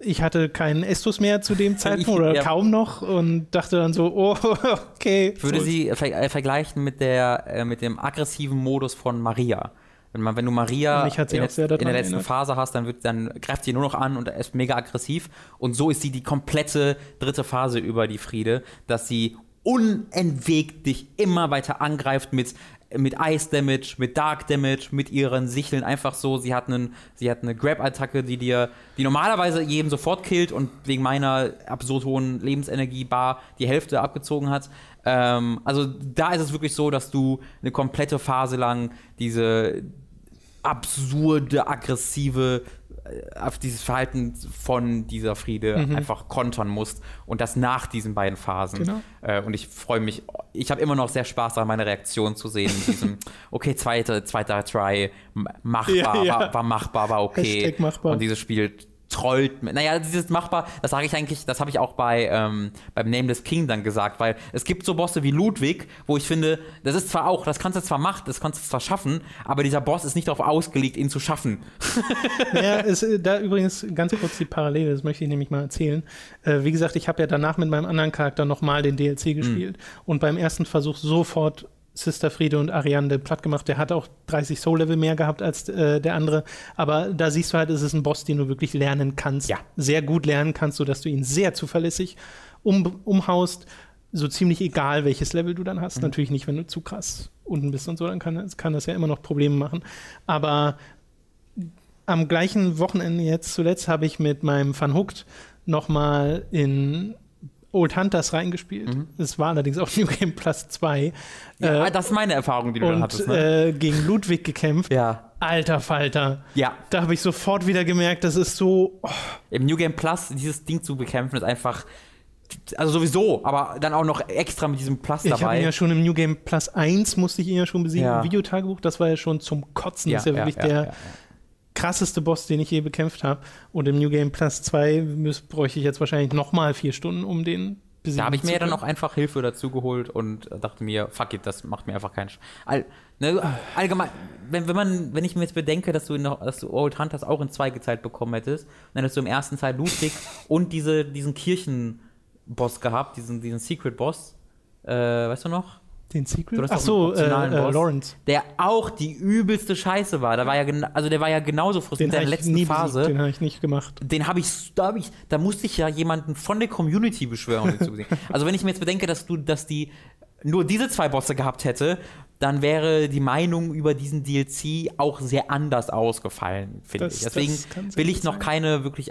ich hatte keinen Estus mehr zu dem Zeitpunkt oder Ja. kaum noch und dachte dann so, oh, okay. Ich würde so sie ver äh, vergleichen mit, der, äh, mit dem aggressiven Modus von Maria. Wenn, man, wenn du Maria in, der- in der letzten erinnert. Phase hast, dann, wird, dann greift sie nur noch an und ist mega aggressiv. Und so ist sie die komplette dritte Phase über die Friede, dass sie unentwegt dich immer weiter angreift mit, mit Ice Damage, mit Dark Damage, mit ihren Sicheln einfach so. Sie hat, einen, sie hat eine Grab-Attacke, die dir, die normalerweise jeden sofort killt und wegen meiner absurd hohen Lebensenergie-Bar die Hälfte abgezogen hat. Ähm, also da ist es wirklich so, dass du eine komplette Phase lang diese absurde, aggressive auf dieses Verhalten von dieser Friede einfach kontern musst und das nach diesen beiden Phasen. Genau. Äh, und ich freue mich, ich habe immer noch sehr Spaß daran, meine Reaktion zu sehen. in diesem, okay, zweiter, zweiter Try, machbar, Ja, ja. War, war machbar, war okay. Machbar. Und dieses Spiel trollt. Naja, dieses machbar, das sage ich eigentlich, das habe ich auch bei ähm, beim Nameless King dann gesagt, weil es gibt so Bosse wie Ludwig, wo ich finde, das ist zwar auch, das kannst du zwar machen, das kannst du zwar schaffen, aber dieser Boss ist nicht darauf ausgelegt, ihn zu schaffen. Ja, ist, äh, da übrigens ganz kurz die Parallele, das möchte ich nämlich mal erzählen. Äh, wie gesagt, ich habe ja danach mit meinem anderen Charakter nochmal den DLC gespielt und beim ersten Versuch sofort Sister Friede und Ariane platt gemacht. Der hat auch 30 Soul-Level mehr gehabt als äh, der andere. Aber da siehst du halt, es ist ein Boss, den du wirklich lernen kannst. Ja. Sehr gut lernen kannst, sodass du ihn sehr zuverlässig um, umhaust. So ziemlich egal, welches Level du dann hast. Natürlich nicht, wenn du zu krass unten bist und so, dann kann, kann das ja immer noch Probleme machen. Aber am gleichen Wochenende jetzt zuletzt habe ich mit meinem Van Hooked nochmal in Old Hunters reingespielt. Es war allerdings auch New Game Plus 2. Ja, äh, das ist meine Erfahrung, die du dann und hattest. Ne? äh, gegen Ludwig gekämpft. ja. Alter Falter. Ja. Da habe ich sofort wieder gemerkt, das ist so. Oh, Im New Game Plus dieses Ding zu bekämpfen ist einfach. Also sowieso, aber dann auch noch extra mit diesem Plus ich habe dabei. ihn ja schon im New Game Plus 1 musste ich ihn ja schon besiegen. Ja. Im Videotagebuch, das war ja schon zum Kotzen. das ist ja wirklich der ja, ja. Krasseste Boss, den ich je bekämpft habe. Und im New Game Plus 2 müß, bräuchte ich jetzt wahrscheinlich nochmal vier Stunden, um den besiegen Da habe ich mir ja dann auch einfach Hilfe dazu geholt und dachte mir, fuck it, das macht mir einfach keinen Sch All, ne, Allgemein, wenn, wenn, man, wenn ich mir jetzt bedenke, dass du, noch, dass du Old Hunters auch in zwei geteilt bekommen hättest, dann hättest du im ersten Teil Ludwig und diese, diesen Kirchenboss gehabt, diesen, diesen Secret-Boss. Äh, weißt du noch? Den Secret? Ach so, äh, äh. Lawrence. Der auch die übelste Scheiße war. Da war ja also der war ja genauso frustriert in der letzten nie Phase. besiegt, den habe ich nicht gemacht. Den habe ich, da habe ich, da musste ich ja jemanden von der Community beschwören, um. Also wenn ich mir jetzt bedenke, dass du, dass die nur diese zwei Bosse gehabt hätte, dann wäre die Meinung über diesen DLC auch sehr anders ausgefallen, finde ich. Deswegen das will ich noch sein. keine wirklich.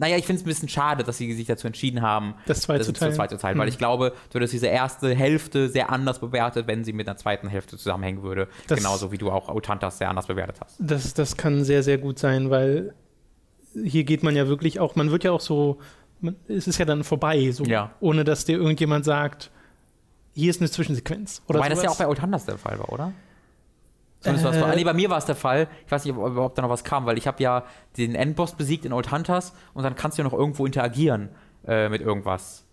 Naja, ich finde es ein bisschen schade, dass sie sich dazu entschieden haben, Das zwei zu zu teilen. zwei zu teilen, weil Hm. ich glaube, du hättest diese erste Hälfte sehr anders bewertet, wenn sie mit einer zweiten Hälfte zusammenhängen würde. Das- Genauso wie du auch Otantas sehr anders bewertet hast. Das, das kann sehr, sehr gut sein, weil hier geht man ja wirklich auch, man wird ja auch so, man, es ist ja dann vorbei, so, Ja. ohne dass dir irgendjemand sagt, hier ist eine Zwischensequenz. Oder Wobei das ja auch bei Otandas der Fall war, oder? Zumindest Äh, war's bei, nee, bei mir war es der Fall. Ich weiß nicht, ob überhaupt da noch was kam, weil ich habe ja den Endboss besiegt in Old Hunters und dann kannst du ja noch irgendwo interagieren äh, mit irgendwas.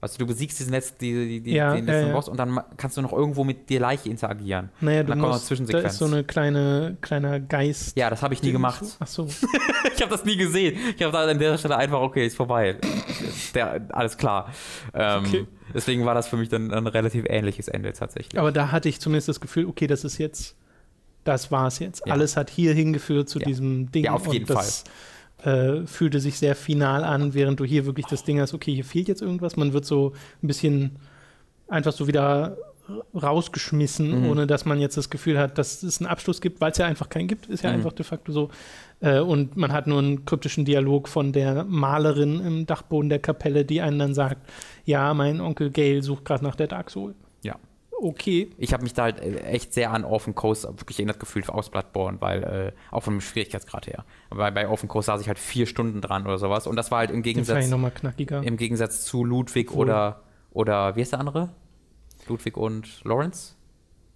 Also du besiegst diesen letzten, die, die, Ja, den letzten ja. Boss und dann kannst du noch irgendwo mit der Leiche interagieren. Naja, Und du dann kommt noch musst, eine da Zwischensequenz. ist so eine kleine, kleiner Geist. ja, das habe ich nie gemacht. Ach so. ich habe das nie gesehen. Ich habe da an der Stelle einfach, okay, ist vorbei. Der, alles klar. Ähm, Okay. Deswegen war das für mich dann ein relativ ähnliches Ende tatsächlich. Aber da hatte ich zumindest das Gefühl, okay, das ist jetzt, das war es jetzt. Ja. Alles hat hier hingeführt zu Ja. diesem Ding. Ja, auf jeden und das, Äh, fühlte sich sehr final an, während du hier wirklich das Ding hast, okay, hier fehlt jetzt irgendwas. Man wird so ein bisschen einfach so wieder rausgeschmissen, Mhm. ohne dass man jetzt das Gefühl hat, dass es einen Abschluss gibt, weil es ja einfach keinen gibt, ist ja Mhm. einfach de facto so. Äh, und man hat nur einen kryptischen Dialog von der Malerin im Dachboden der Kapelle, die einen dann sagt, ja, mein Onkel Gail sucht gerade nach der Dark Soul. Ja. Okay. Ich habe mich da halt äh, echt sehr an Orphan Coast wirklich erinnert gefühlt aus Bloodborne, weil äh, auch vom Schwierigkeitsgrad her. Weil bei Orphan Coast saß ich halt vier Stunden dran oder sowas und das war halt im Gegensatz, nochmal knackiger. im Gegensatz zu Ludwig Obwohl- oder, oder wie ist der andere? Ludwig und Lawrence?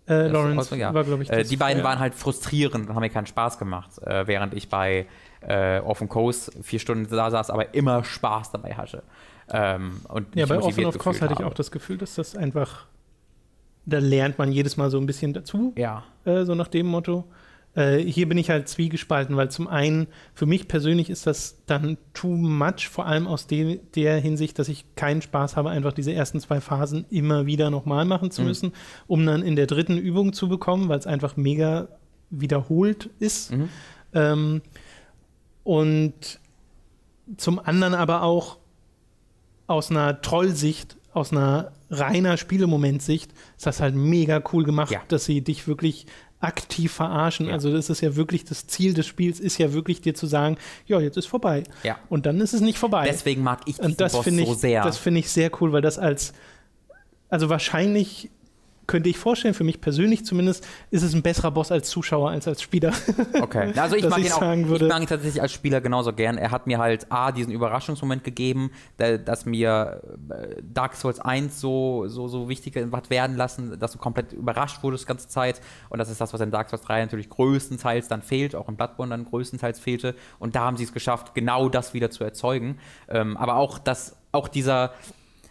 Äh, Lawrence ja. war, glaube ich, Äh, die beiden waren halt frustrierend und haben mir keinen Spaß gemacht, äh, während ich bei äh, Orphan Coast vier Stunden da saß, aber immer Spaß dabei hatte. Ähm, und Ja, bei Orphan of gefühlt hatte ich auch das Gefühl, dass das einfach, da lernt man jedes Mal so ein bisschen dazu, Ja, äh, so nach dem Motto. Äh, hier bin ich halt zwiegespalten, weil zum einen, für mich persönlich ist das dann too much, vor allem aus de der Hinsicht, dass ich keinen Spaß habe, einfach diese ersten zwei Phasen immer wieder nochmal machen zu Mhm. müssen, um dann in der dritten Übung zu bekommen, weil es einfach mega wiederholt ist. Mhm. Ähm, und zum anderen aber auch aus einer Trollsicht, aus einer reiner Spielemomentsicht, ist das halt mega cool gemacht, Ja. dass sie dich wirklich aktiv verarschen. Ja. Also das ist ja wirklich das Ziel des Spiels, ist ja wirklich dir zu sagen, ja, jetzt ist vorbei. ja. Und dann ist es nicht vorbei. Deswegen mag ich diesen Und das Boss ich, so sehr. das finde ich sehr cool, weil das als, also wahrscheinlich könnte ich vorstellen, für mich persönlich zumindest, ist es ein besserer Boss als Zuschauer als als Spieler. Okay, also ich mag ich ihn auch, sagen ich würde- mag ihn tatsächlich als Spieler genauso gern. Er hat mir halt A, diesen Überraschungsmoment gegeben, da- dass mir äh, Dark Souls 1 so, so, so wichtig hat werden lassen, dass du komplett überrascht wurdest die ganze Zeit. Und das ist das, was in Dark Souls 3 natürlich größtenteils dann fehlt, auch in Bloodborne dann größtenteils fehlte. Und da haben sie es geschafft, genau das wieder zu erzeugen. Ähm, aber auch, dass auch dieser,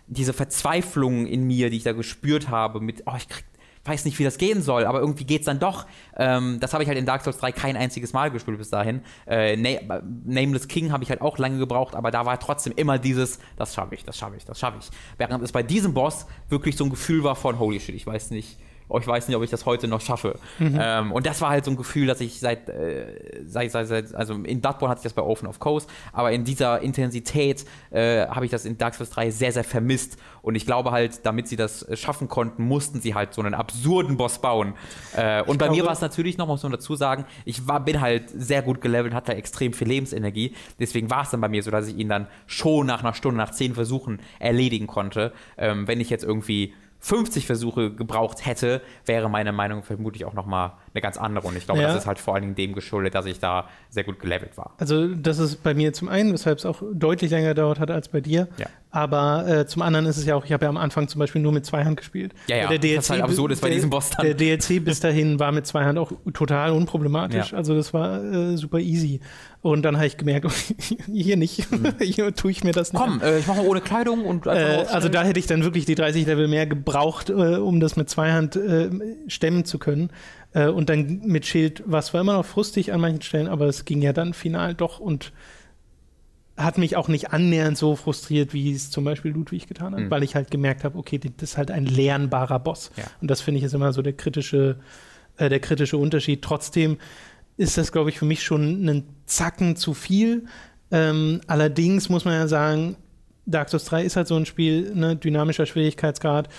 diese Verzweiflung in mir, die ich da gespürt habe, mit, oh, ich krieg, weiß nicht, wie das gehen soll, aber irgendwie geht's dann doch. Ähm, das habe ich halt in Dark Souls 3 kein einziges Mal gespielt bis dahin. Äh, Na Nameless King habe ich halt auch lange gebraucht, aber da war trotzdem immer dieses, das schaffe ich, das schaffe ich, das schaffe ich. Während es bei diesem Boss wirklich so ein Gefühl war von, holy shit, ich weiß nicht, oh, ich weiß nicht, ob ich das heute noch schaffe. Ähm, und das war halt so ein Gefühl, dass ich seit, äh, seit, seit, seit also in Bloodborne hatte ich das bei Open of Coast, aber in dieser Intensität äh, habe ich das in Dark Souls 3 sehr, sehr vermisst. Und ich glaube halt, damit sie das äh, schaffen konnten, mussten sie halt so einen absurden Boss bauen. Äh, und bei mir war es natürlich noch, muss man dazu sagen, ich war, bin halt sehr gut gelevelt, hatte extrem viel Lebensenergie. Deswegen war es dann bei mir so, dass ich ihn dann schon nach einer Stunde, nach zehn Versuchen erledigen konnte. Ähm, wenn ich jetzt irgendwie 50 Versuche gebraucht hätte, wäre meine Meinung vermutlich auch nochmal eine ganz andere. Und ich glaube, Ja. das ist halt vor allen Dingen dem geschuldet, dass ich da sehr gut gelevelt war. Also das ist bei mir zum einen, weshalb es auch deutlich länger gedauert hat als bei dir. Ja. Aber äh, zum anderen ist es ja auch, ich habe ja am Anfang zum Beispiel nur mit Zweihand gespielt. Ja, ja, Der DLC, was halt absurd ist bei der, diesem Boss dann. Der DLC bis dahin war mit Zweihand auch total unproblematisch. Ja. Also das war äh, super easy. Und dann habe ich gemerkt, hier nicht, hier tue ich mir das nicht. Komm, äh, ich mache ohne Kleidung und Äh, also da hätte ich dann wirklich die 30 Level mehr gebraucht, äh, um das mit Zweihand äh, stemmen zu können. Äh, und dann mit Schild war es zwar immer noch frustig an manchen Stellen, aber es ging ja dann final doch und hat mich auch nicht annähernd so frustriert, wie es zum Beispiel Ludwig getan hat, Mhm. weil ich halt gemerkt habe, okay, das ist halt ein lernbarer Boss. Ja. Und das finde ich ist immer so der kritische, äh, der kritische Unterschied. Trotzdem ist das, glaube ich, für mich schon einen Zacken zu viel. Ähm, allerdings muss man ja sagen, Dark Souls 3 ist halt so ein Spiel, ne, dynamischer Schwierigkeitsgrad.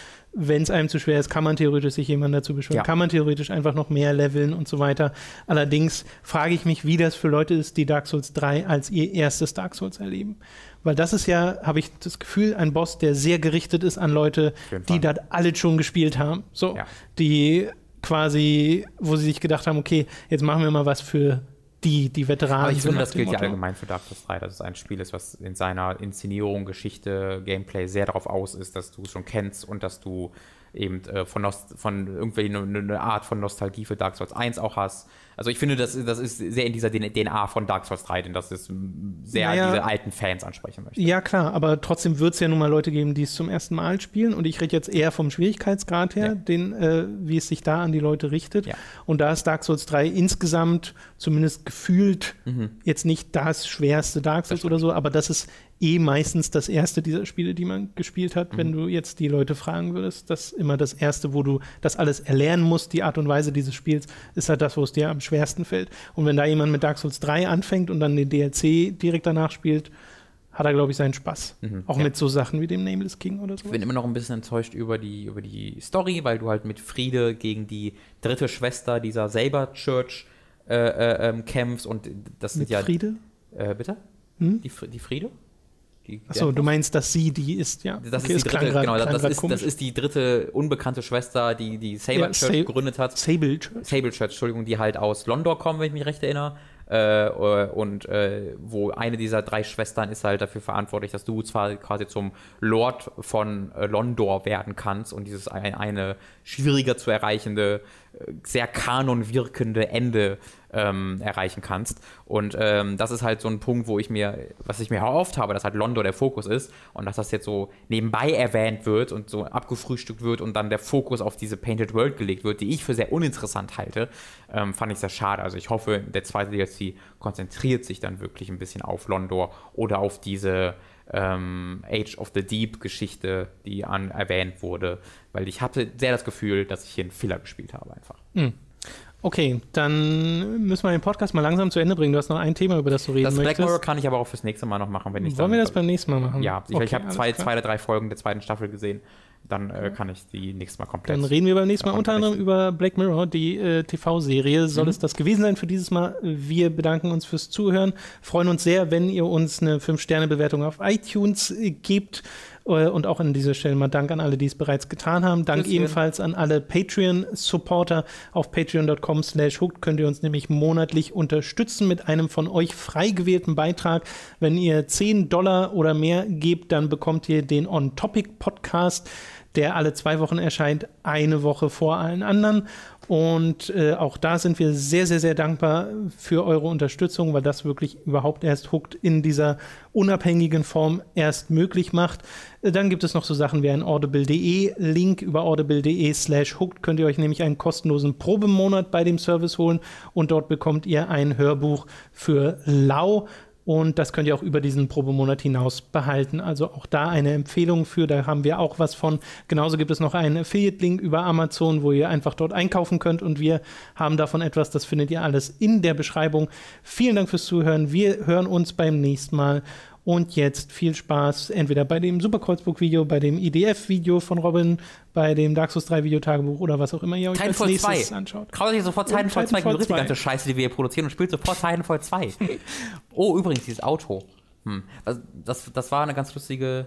Wenn es einem zu schwer ist, kann man theoretisch sich jemand dazu beschweren, Ja. kann man theoretisch einfach noch mehr leveln und so weiter. Allerdings frage ich mich, wie das für Leute ist, die Dark Souls 3 als ihr erstes Dark Souls erleben. Weil das ist ja, habe ich das Gefühl, ein Boss, der sehr gerichtet ist an Leute, die das alle schon gespielt haben. So, Ja. die quasi, wo sie sich gedacht haben, okay, jetzt machen wir mal was für die, die Veteranen. Aber ich finde, das gilt ja Motto. allgemein für Dark Souls 3, dass es ein Spiel ist, was in seiner Inszenierung, Geschichte, Gameplay sehr darauf aus ist, dass du es schon kennst und dass du eben äh, von, Nost von irgendwie eine, eine Art von Nostalgie für Dark Souls 1 auch hast. Also ich finde, das, das ist sehr in dieser DNA von Dark Souls 3, denn das ist sehr Naja. diese alten Fans ansprechen möchte. Ja, klar, aber trotzdem wird es ja nun mal Leute geben, die es zum ersten Mal spielen. Und ich rede jetzt eher vom Schwierigkeitsgrad her, Ja. den, äh, wie es sich da an die Leute richtet. Ja. Und da ist Dark Souls 3 insgesamt, zumindest gefühlt, Mhm. jetzt nicht das schwerste Dark Souls oder so, aber das ist eh meistens das erste dieser Spiele, die man gespielt hat. Mhm. Wenn du jetzt die Leute fragen würdest, das ist immer das erste, wo du das alles erlernen musst, die Art und Weise dieses Spiels, ist halt das, wo es dir am schwersten fällt. Und wenn da jemand mit Dark Souls 3 anfängt und dann den DLC direkt danach spielt, hat er, glaube ich, seinen Spaß. Mhm, Auch ja. mit so Sachen wie dem Nameless King oder so. Ich bin immer noch ein bisschen enttäuscht über die, über die Story, weil du halt mit Friede gegen die dritte Schwester dieser Saber Church äh, äh, ähm, kämpfst und das sind Mit ja. Friede? Äh, bitte? Hm? Die, die Friede? Die, Achso, du meinst, dass sie die ist, ja. Das Okay, ist die klang dritte, grad- genau, klang das, ist, das ist die dritte unbekannte Schwester, die die Saber Ja, Church Sa- gegründet hat. Sable Church. Sable Church, Entschuldigung, die halt aus London kommen, wenn ich mich recht erinnere. Äh, und äh, wo eine dieser drei Schwestern ist halt dafür verantwortlich, dass du zwar quasi zum Lord von äh, Londor werden kannst und dieses ein, eine schwieriger zu erreichende, äh, sehr kanon wirkende Ende ähm, erreichen kannst. Und ähm, das ist halt so ein Punkt, wo ich mir, was ich mir erhofft habe, dass halt Londor der Fokus ist und dass das jetzt so nebenbei erwähnt wird und so abgefrühstückt wird und dann der Fokus auf diese Painted World gelegt wird, die ich für sehr uninteressant halte, ähm, fand ich sehr schade. Also ich hoffe, der zweite DLC konzentriert sich dann wirklich ein bisschen auf Londor oder auf diese ähm, Age of the Deep Geschichte, die an, erwähnt wurde, weil ich hatte sehr das Gefühl, dass ich hier einen Filler gespielt habe einfach. Okay, dann müssen wir den Podcast mal langsam zu Ende bringen. Du hast noch ein Thema, über das du reden Das Black möchtest. Mirror kann ich aber auch fürs nächste Mal noch machen, wenn ich Wollen wir das beim nächsten Mal machen? Ja, ich, Okay, ich habe zwei, klar. zwei oder drei Folgen der zweiten Staffel gesehen. Dann äh, kann ich die nächstes Mal komplett. Dann reden wir beim nächsten Mal unter anderem über Black Mirror, die äh, TV-Serie. Soll Mhm. es das gewesen sein für dieses Mal? Wir bedanken uns fürs Zuhören, freuen uns sehr, wenn ihr uns eine 5-Sterne-Bewertung auf iTunes äh, gebt. Äh, Und auch an dieser Stelle mal Dank an alle, die es bereits getan haben. Dank Tschüsschen. ebenfalls an alle Patreon-Supporter. Auf patreon.com slash hooked könnt ihr uns nämlich monatlich unterstützen mit einem von euch frei gewählten Beitrag. Wenn ihr 10 Dollar oder mehr gebt, dann bekommt ihr den On-Topic-Podcast der alle zwei Wochen erscheint, eine Woche vor allen anderen. Und äh, auch da sind wir sehr, sehr, sehr dankbar für eure Unterstützung, weil das wirklich überhaupt erst Hooked in dieser unabhängigen Form erst möglich macht. Äh, Dann gibt es noch so Sachen wie ein audible.de Link über audible.de slash hooked könnt ihr euch nämlich einen kostenlosen Probemonat bei dem Service holen und dort bekommt ihr ein Hörbuch für lau. Und das könnt ihr auch über diesen Probemonat hinaus behalten. Also auch da eine Empfehlung für, da haben wir auch was von. Genauso gibt es noch einen Affiliate-Link über Amazon, wo ihr einfach dort einkaufen könnt. Und wir haben davon etwas, das findet ihr alles in der Beschreibung. Vielen Dank fürs Zuhören. Wir hören uns beim nächsten Mal. Und jetzt viel Spaß, entweder bei dem Superkreuzburg-Video, bei dem IDF-Video von Robin, bei dem Dark Souls 3 Videotagebuch oder was auch immer ihr euch als Titanfall nächstes 2. anschaut. Kauft euch sofort Titanfall 2, Titanfall ignoriert die 2. ganze Scheiße, die wir hier produzieren und spielt sofort Titanfall 2. oh, übrigens, dieses Auto. Hm. Also, das, das war eine ganz lustige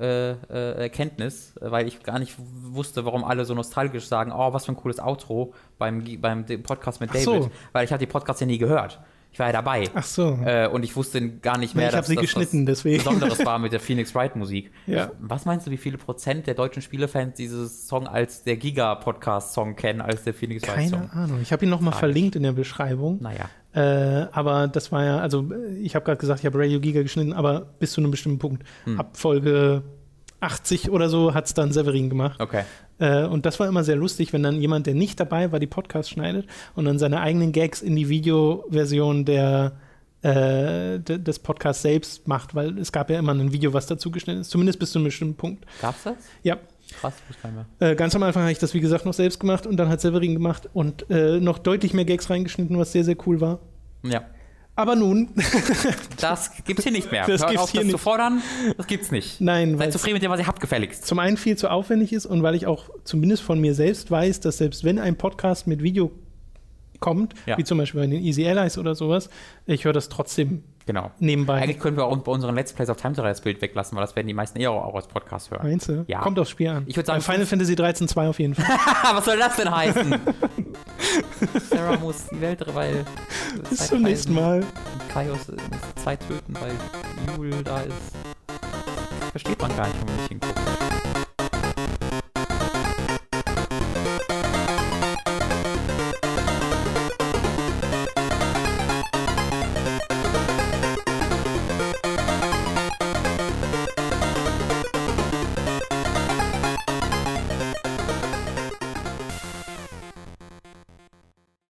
äh, äh, Erkenntnis, weil ich gar nicht wusste, warum alle so nostalgisch sagen, oh, was für ein cooles Outro beim, beim Podcast mit Ach so. David. Weil ich habe die Podcasts ja nie gehört. Ich war ja dabei. Ach so. Äh, und ich wusste gar nicht mehr, ich habe sie dass geschnitten, das deswegen. Besonderes war mit der Phoenix Wright Musik. Ja. Was meinst du, wie viele Prozent der deutschen Spielefans dieses Song als der Giga-Podcast-Song kennen, als der Phoenix Wright-Song? Keine Ahnung. Ich habe ihn noch mal Tragisch. verlinkt in der Beschreibung. Naja. Äh, aber das war ja, also äh, ich habe gerade gesagt, ich habe Radio Giga geschnitten, aber bis zu einem bestimmten Punkt. Hm. Ab Folge 80 oder so hat es dann Severin gemacht. Okay. Äh, und das war immer sehr lustig, wenn dann jemand, der nicht dabei war, die Podcasts schneidet und dann seine eigenen Gags in die Videoversion der äh, de- des Podcasts selbst macht, weil es gab ja immer ein Video, was dazu geschnitten ist, zumindest bis zu einem bestimmten Punkt. Gab's das? Ja, Krass, äh, ganz am Anfang habe ich das, wie gesagt, noch selbst gemacht und dann hat Severin gemacht und äh, noch deutlich mehr Gags reingeschnitten, was sehr, sehr cool war. Ja. Aber nun, Das gibt's hier nicht mehr. Das Hört gibt's auf, hier das zu nicht. fordern. Das gibt's nicht. nein, weil Seid zufrieden mit dem, was ihr habt, gefälligst. zum einen viel zu aufwendig ist und weil ich auch zumindest von mir selbst weiß, dass selbst wenn ein Podcast mit Video kommt, Ja. wie zum Beispiel bei den Easy Allies oder sowas, ich höre das trotzdem Genau. nebenbei. Eigentlich können wir auch bei unseren Let's Plays auf Time das Bild weglassen, weil das werden die meisten eher auch als Podcast hören. Meinst du? Ja. Kommt aufs Spiel an. Ich würd sagen, Bei Final Fantasy 13 2 auf jeden Fall. was soll das denn heißen? Sarah muss die Welt, weil. Bis zum nächsten Mal. Kaios muss Zeit töten, weil Jul da ist. Versteht man gar nicht, wenn man nicht hinguckt.